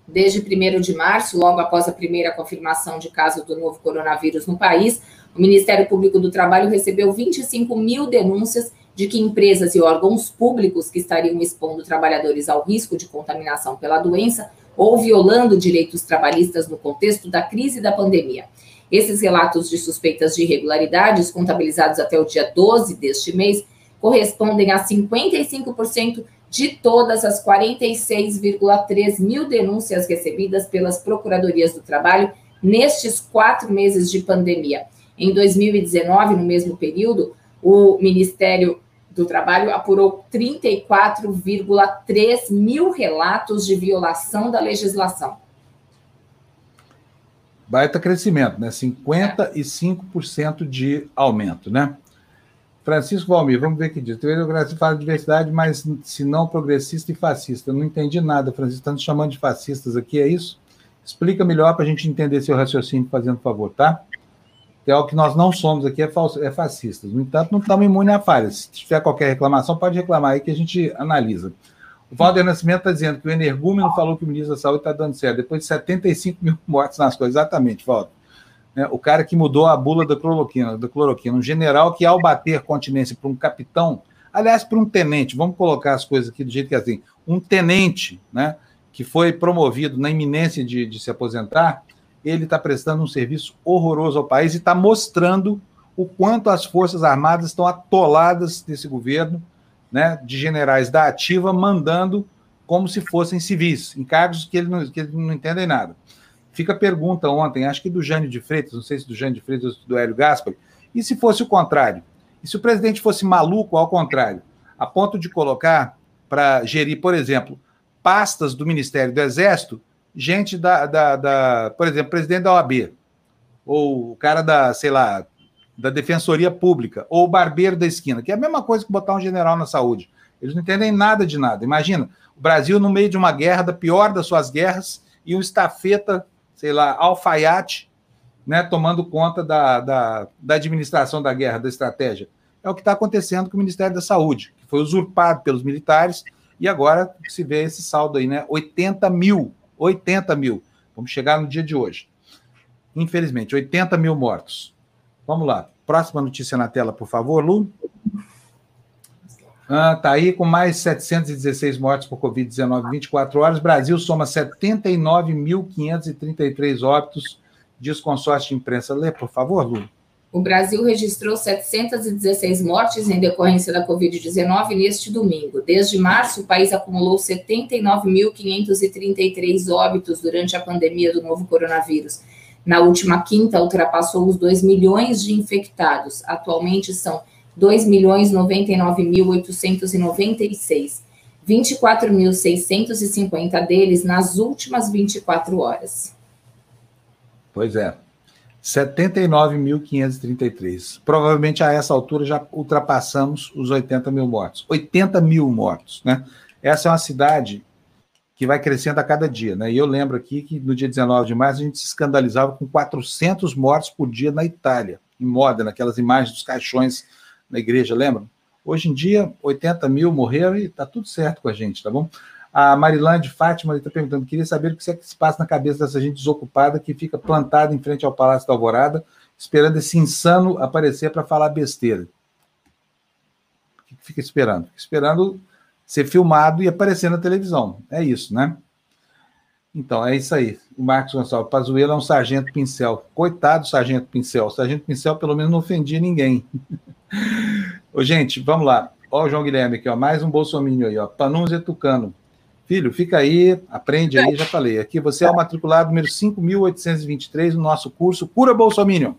Desde 1 de março, logo após a primeira confirmação de caso do novo coronavírus no país, o Ministério Público do Trabalho recebeu 25 mil denúncias de que empresas e órgãos públicos que estariam expondo trabalhadores ao risco de contaminação pela doença ou violando direitos trabalhistas no contexto da crise da pandemia. Esses relatos de suspeitas de irregularidades, contabilizados até o dia 12 deste mês, correspondem a 55% de todas as 46,3 mil denúncias recebidas pelas procuradorias do trabalho nestes quatro meses de pandemia. Em 2019, no mesmo período, o Ministério do Trabalho apurou 34,3 mil relatos de violação da legislação. Baita crescimento, né? 55% de aumento, né? Francisco Valmir, vamos ver o que diz. Teoria fala de diversidade, mas se não progressista e fascista. Não entendi nada, Francisco. Está nos chamando de fascistas aqui, é isso? Explica melhor para a gente entender seu raciocínio, fazendo favor, tá? é o que nós não somos aqui, é, é fascistas. No entanto, não estamos imunes a falhas. Se tiver qualquer reclamação, pode reclamar aí que a gente analisa. O Valder Nascimento está dizendo que o energúmeno falou que o ministro da Saúde está dando certo, depois de 75 mil mortes nas coisas. Exatamente, Valder. É, o cara que mudou a bula da cloroquina, da cloroquina, um general que, ao bater continência para um capitão, aliás, para um tenente, vamos colocar as coisas aqui do jeito que é assim, um tenente, né, que foi promovido na iminência de, de se aposentar, ele está prestando um serviço horroroso ao país e está mostrando o quanto as Forças Armadas estão atoladas desse governo, né, de generais da ativa, mandando como se fossem civis, em cargos que, não, que ele não entendem nada. Fica a pergunta ontem, acho que do Jânio de Freitas, não sei se do Jânio de Freitas ou do Hélio Gaspar, e se fosse o contrário? E se o presidente fosse maluco ao contrário, a ponto de colocar para gerir, por exemplo, pastas do Ministério do Exército gente da, da, da, por exemplo, presidente da OAB, ou o cara da, sei lá, da Defensoria Pública, ou o barbeiro da esquina, que é a mesma coisa que botar um general na saúde. Eles não entendem nada de nada. Imagina, o Brasil no meio de uma guerra, da pior das suas guerras, e um estafeta, sei lá, alfaiate, né, tomando conta da, da, da administração da guerra, da estratégia. É o que está acontecendo com o Ministério da Saúde, que foi usurpado pelos militares, e agora se vê esse saldo aí, né? 80 mil 80 mil. Vamos chegar no dia de hoje. Infelizmente, 80 mil mortos. Vamos lá. Próxima notícia na tela, por favor, Lu. Ah, tá aí com mais 716 mortes por Covid-19 em 24 horas. Brasil soma 79.533 óbitos, diz consórcio de imprensa. Lê, por favor, Lu. O Brasil registrou 716 mortes em decorrência da Covid-19 neste domingo. Desde março, o país acumulou 79.533 óbitos durante a pandemia do novo coronavírus. Na última quinta, ultrapassou os 2 milhões de infectados. Atualmente são 2.099.896. 24.650 deles nas últimas 24 horas. Pois é. 79.533. Provavelmente a essa altura já ultrapassamos os 80 mil mortos. 80 mil mortos, né? Essa é uma cidade que vai crescendo a cada dia, né? E eu lembro aqui que no dia 19 de março a gente se escandalizava com 400 mortos por dia na Itália. em moda, naquelas imagens dos caixões na igreja, lembram? Hoje em dia, 80 mil morreram e está tudo certo com a gente, tá bom? A Marilande Fátima está perguntando: queria saber o que, é que se passa na cabeça dessa gente desocupada que fica plantada em frente ao Palácio da Alvorada, esperando esse insano aparecer para falar besteira. O que fica esperando? Esperando ser filmado e aparecer na televisão. É isso, né? Então, é isso aí. O Marcos Gonçalves Pazuello é um sargento pincel. Coitado do sargento pincel. O sargento pincel, pelo menos, não ofendia ninguém. Ô, gente, vamos lá. Ó, o João Guilherme aqui, ó. Mais um bolsominion aí, ó. Panunzia Tucano. Filho, fica aí, aprende aí, já falei. Aqui você é o matriculado número 5.823 no nosso curso Cura Bolsominion.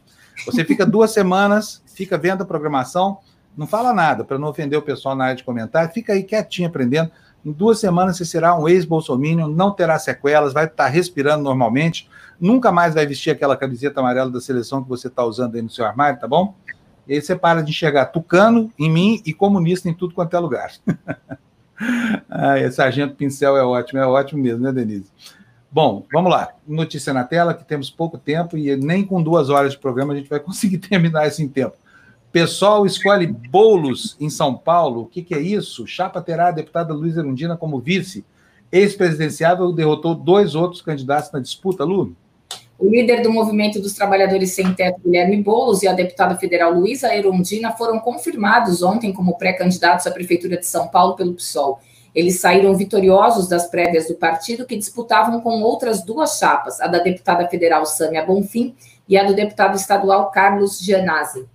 Você fica duas semanas, fica vendo a programação, não fala nada para não ofender o pessoal na área de comentário, fica aí quietinho aprendendo. Em duas semanas você será um ex-bolsominion, não terá sequelas, vai estar respirando normalmente, nunca mais vai vestir aquela camiseta amarela da seleção que você está usando aí no seu armário, tá bom? E aí você para de enxergar tucano em mim e comunista em tudo quanto é lugar. ah, esse sargento pincel é ótimo, é ótimo mesmo, né, Denise? Bom, vamos lá. Notícia na tela, que temos pouco tempo e nem com duas horas de programa a gente vai conseguir terminar isso em tempo. Pessoal escolhe bolos em São Paulo. O que, que é isso? Chapa terá a deputada Luiz Erundina como vice. Ex-presidenciável derrotou dois outros candidatos na disputa, Lu? O líder do Movimento dos Trabalhadores Sem Teto, Guilherme Boulos, e a deputada federal Luísa Erundina foram confirmados ontem como pré-candidatos à Prefeitura de São Paulo pelo PSOL. Eles saíram vitoriosos das prévias do partido, que disputavam com outras duas chapas, a da deputada federal Sâmia Bonfim e a do deputado estadual Carlos Gianazzi.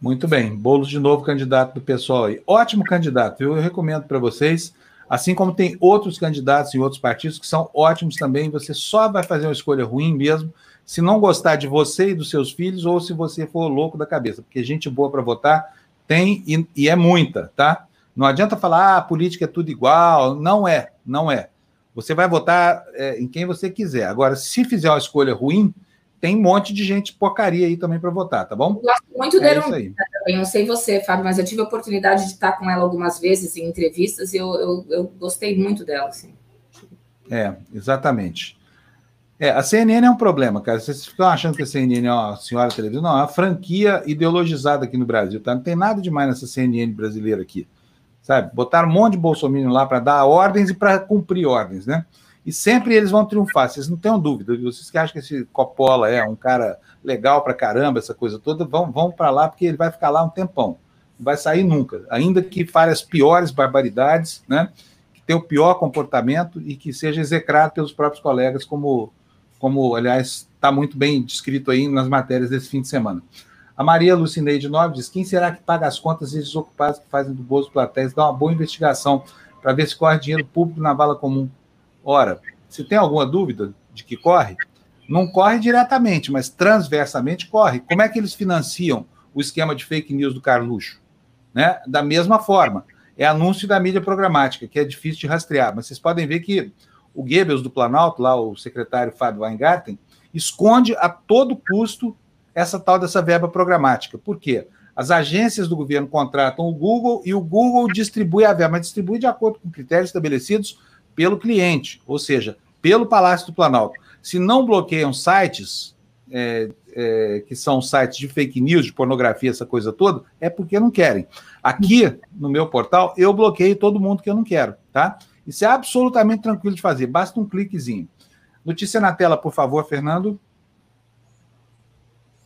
Muito bem, Boulos de novo candidato do aí. Ótimo candidato, eu recomendo para vocês. Assim como tem outros candidatos em outros partidos que são ótimos também, você só vai fazer uma escolha ruim mesmo se não gostar de você e dos seus filhos ou se você for louco da cabeça, porque gente boa para votar tem e, e, é muita, tá? Não adianta falar, ah, a política é tudo igual. Não é, não é. Você vai votar é, em quem você quiser. Agora, se fizer uma escolha ruim, tem um monte de gente porcaria aí também para votar, tá bom? Eu gosto muito é da também. Não sei você, Fábio, mas eu tive a oportunidade de estar com ela algumas vezes em entrevistas e eu, eu, eu gostei muito dela, assim. É, exatamente. É, a CNN é um problema, cara. Vocês ficam achando que a CNN é uma senhora televisão? Não, é uma franquia ideologizada aqui no Brasil, tá? Não tem nada demais nessa CNN brasileira aqui, sabe? Botaram um monte de bolsominion lá para dar ordens e para cumprir ordens, né? E sempre eles vão triunfar, vocês não tenham dúvida. Vocês que acham que esse Coppola é um cara legal pra caramba, essa coisa toda, vão, vão para lá porque ele vai ficar lá um tempão. Não vai sair nunca. Ainda que fale as piores barbaridades, né? Que tenha o pior comportamento e que seja execrado pelos próprios colegas, como, como aliás, está muito bem descrito aí nas matérias desse fim de semana. A Maria Lucineide Nove diz: quem será que paga as contas desses desocupados que fazem do Bozo Platéis? Dá uma boa investigação para ver se corre dinheiro público na vala comum. Ora, se tem alguma dúvida de que corre, não corre diretamente, mas transversamente corre. Como é que eles financiam o esquema de fake news do Carluxo? Né? Da mesma forma, é anúncio da mídia programática, que é difícil de rastrear, mas vocês podem ver que o Goebbels do Planalto, lá o secretário Fábio Weingarten, esconde a todo custo essa tal dessa verba programática. Por quê? As agências do governo contratam o Google e o Google distribui a verba, mas distribui de acordo com critérios estabelecidos pelo cliente, ou seja, pelo Palácio do Planalto. Se não bloqueiam sites, é, é, que são sites de fake news, de pornografia, essa coisa toda, é porque não querem. Aqui, no meu portal, eu bloqueio todo mundo que eu não quero, tá? Isso é absolutamente tranquilo de fazer, basta um cliquezinho. Notícia na tela, por favor, Fernando.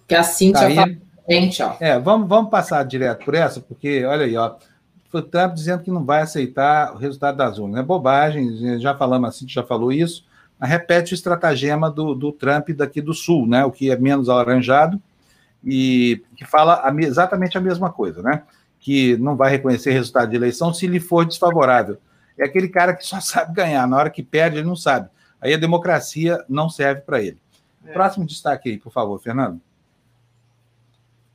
Que a Cintia tá fala gente, ó. É, vamos, vamos passar direto por essa, porque, olha aí, ó o Trump dizendo que não vai aceitar o resultado das urnas. É bobagem, já falamos assim, já falou isso, mas repete o estratagema do, do Trump daqui do Sul, né? O que é menos alaranjado e que fala a, exatamente a mesma coisa, né? Que não vai reconhecer resultado de eleição se lhe for desfavorável. É aquele cara que só sabe ganhar, na hora que perde, ele não sabe. Aí a democracia não serve para ele. É. Próximo destaque aí, por favor, Fernando.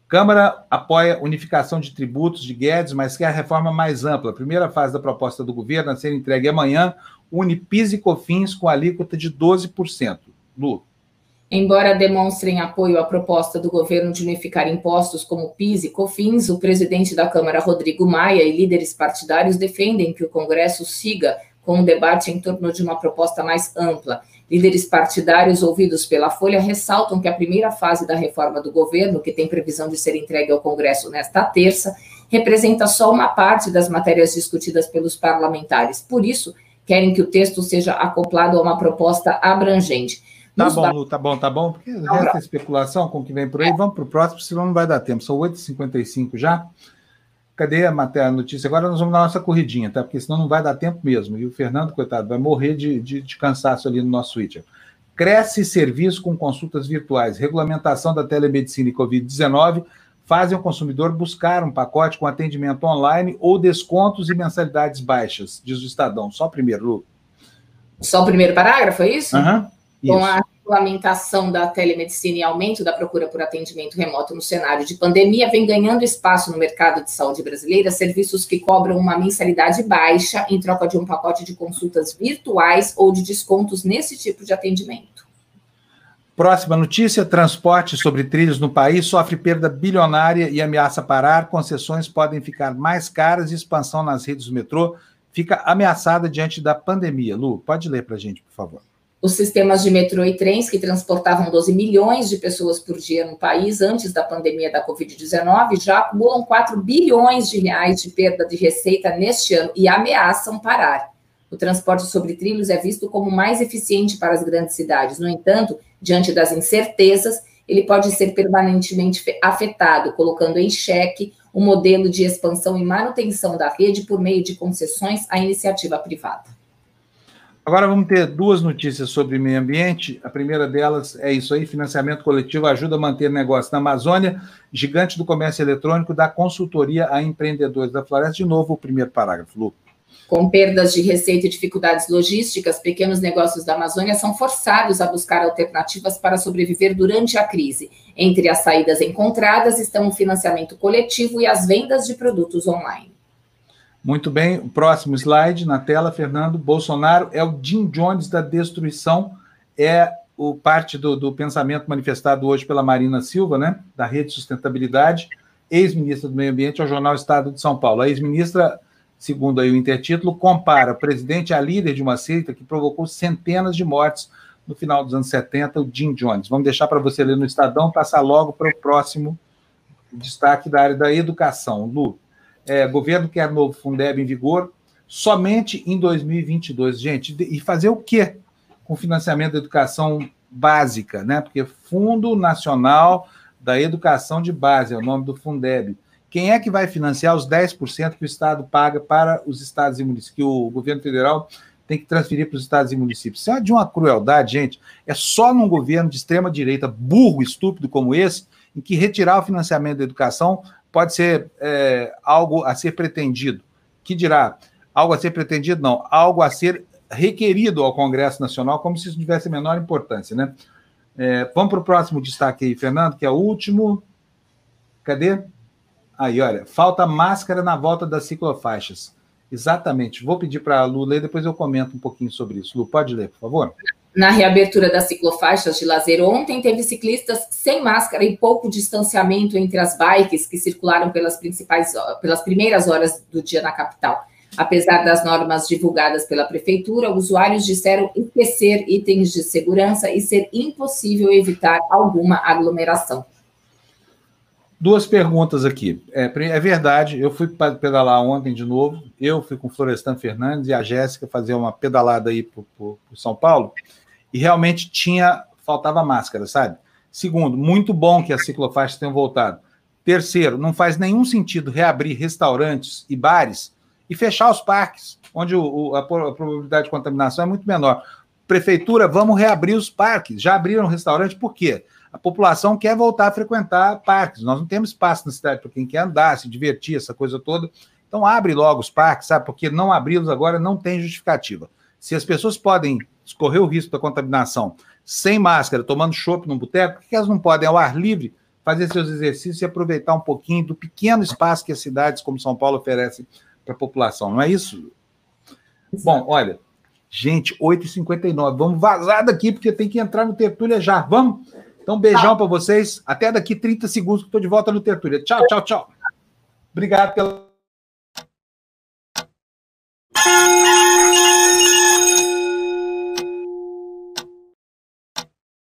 Câmara apoia unificação de tributos de Guedes, mas quer a reforma mais ampla. A primeira fase da proposta do governo a ser entregue amanhã une PIS e COFINS com alíquota de 12%. Lu. Embora demonstrem apoio à proposta do governo de unificar impostos como PIS e COFINS, o presidente da Câmara, Rodrigo Maia, e líderes partidários defendem que o Congresso siga com um debate em torno de uma proposta mais ampla. Líderes partidários ouvidos pela Folha ressaltam que a primeira fase da reforma do governo, que tem previsão de ser entregue ao Congresso nesta terça, representa só uma parte das matérias discutidas pelos parlamentares. Por isso, querem que o texto seja acoplado a uma proposta abrangente. Tá bom, Lu, tá bom, tá bom, porque é especulação com o que vem por aí. Vamos para o próximo, senão não vai dar tempo. São 8h55 já. Cadê a matéria, a notícia? Agora nós vamos dar nossa corridinha, tá? Porque senão não vai dar tempo mesmo. E o Fernando, coitado, vai morrer de, de, de cansaço ali no nosso Twitter. Cresce serviço com consultas virtuais. Regulamentação da telemedicina e Covid-19 fazem o consumidor buscar um pacote com atendimento online ou descontos e mensalidades baixas, diz o Estadão. Só o primeiro, Lu. Só o primeiro parágrafo, é isso? Uhum. Com a regulamentação da telemedicina e aumento da procura por atendimento remoto no cenário de pandemia, vem ganhando espaço no mercado de saúde brasileira serviços que cobram uma mensalidade baixa em troca de um pacote de consultas virtuais ou de descontos nesse tipo de atendimento. Próxima notícia: transporte sobre trilhos no país sofre perda bilionária e ameaça parar. Concessões podem ficar mais caras e expansão nas redes do metrô fica ameaçada diante da pandemia. Lu, pode ler para a gente, por favor. Os sistemas de metrô e trens, que transportavam 12 milhões de pessoas por dia no país antes da pandemia da Covid-19, já acumulam 4 bilhões de reais de perda de receita neste ano e ameaçam parar. O transporte sobre trilhos é visto como mais eficiente para as grandes cidades. No entanto, diante das incertezas, ele pode ser permanentemente afetado, colocando em xeque o modelo de expansão e manutenção da rede por meio de concessões à iniciativa privada. Agora vamos ter duas notícias sobre meio ambiente. A primeira delas é isso aí: financiamento coletivo ajuda a manter negócio na Amazônia. Gigante do comércio eletrônico dá consultoria a empreendedores da floresta. De novo, o primeiro parágrafo, Lu. Com perdas de receita e dificuldades logísticas, pequenos negócios da Amazônia são forçados a buscar alternativas para sobreviver durante a crise. Entre as saídas encontradas estão o financiamento coletivo e as vendas de produtos online. Muito bem, o próximo slide na tela, Fernando. Bolsonaro é o Jim Jones da destruição, é o parte do, do pensamento manifestado hoje pela Marina Silva, né, da Rede Sustentabilidade, ex-ministra do Meio Ambiente, ao jornal Estado de São Paulo. A ex-ministra, segundo aí o intertítulo, compara o presidente a líder de uma seita que provocou centenas de mortes no final dos anos 70, o Jim Jones. Vamos deixar para você ler no Estadão, passar logo para o próximo destaque da área da educação. Lu é, governo quer novo Fundeb em vigor somente em 2022. Gente, e fazer o quê com financiamento da educação básica, né? Porque Fundo Nacional da Educação de Base é o nome do Fundeb. Quem é que vai financiar os 10% que o Estado paga para os estados e municípios, que o governo federal tem que transferir para os estados e municípios? Isso é de uma crueldade, gente. É só num governo de extrema-direita burro, estúpido como esse, em que retirar o financiamento da educação pode ser é, algo a ser pretendido. Que dirá? Algo a ser pretendido? Não, algo a ser requerido ao Congresso Nacional, como se isso tivesse a menor importância, né? É, vamos para o próximo destaque aí, Fernando, que é o último. Cadê? Aí, olha, falta máscara na volta das ciclofaixas. Exatamente. Vou pedir para a Lu ler, depois eu comento um pouquinho sobre isso. Lu, pode ler, por favor? Na reabertura das ciclofaixas de lazer ontem, teve ciclistas sem máscara e pouco distanciamento entre as bikes que circularam pelas principais, pelas primeiras horas do dia na capital. Apesar das normas divulgadas pela prefeitura, usuários disseram esquecer itens de segurança e ser impossível evitar alguma aglomeração. Duas perguntas aqui. É, é, verdade, eu fui pedalar ontem de novo. Eu fui com o Florestan Fernandes e a Jéssica fazer uma pedalada aí para São Paulo e realmente tinha faltava máscara, sabe? Segundo, muito bom que as ciclofaixas tenham voltado. Terceiro, não faz nenhum sentido reabrir restaurantes e bares e fechar os parques, onde o, o, a, probabilidade de contaminação é muito menor. Prefeitura, vamos reabrir os parques. Já abriram restaurante, por quê? A população quer voltar a frequentar parques. Nós não temos espaço na cidade para quem quer andar, se divertir, essa coisa toda. Então abre logo os parques, sabe? Porque não abri-los agora não tem justificativa. Se as pessoas podem escorrer o risco da contaminação sem máscara, tomando chopp no boteco, por que elas não podem, ao ar livre, fazer seus exercícios e aproveitar um pouquinho do pequeno espaço que as cidades como São Paulo oferecem para a população? Não é isso? Bom, olha, gente, 8h59, vamos vazar daqui, porque tem que entrar no Tertúlia já. Vamos? Então, beijão para vocês. Até daqui 30 segundos que estou de volta no Tertúlia. Tchau, tchau, tchau. Obrigado pela.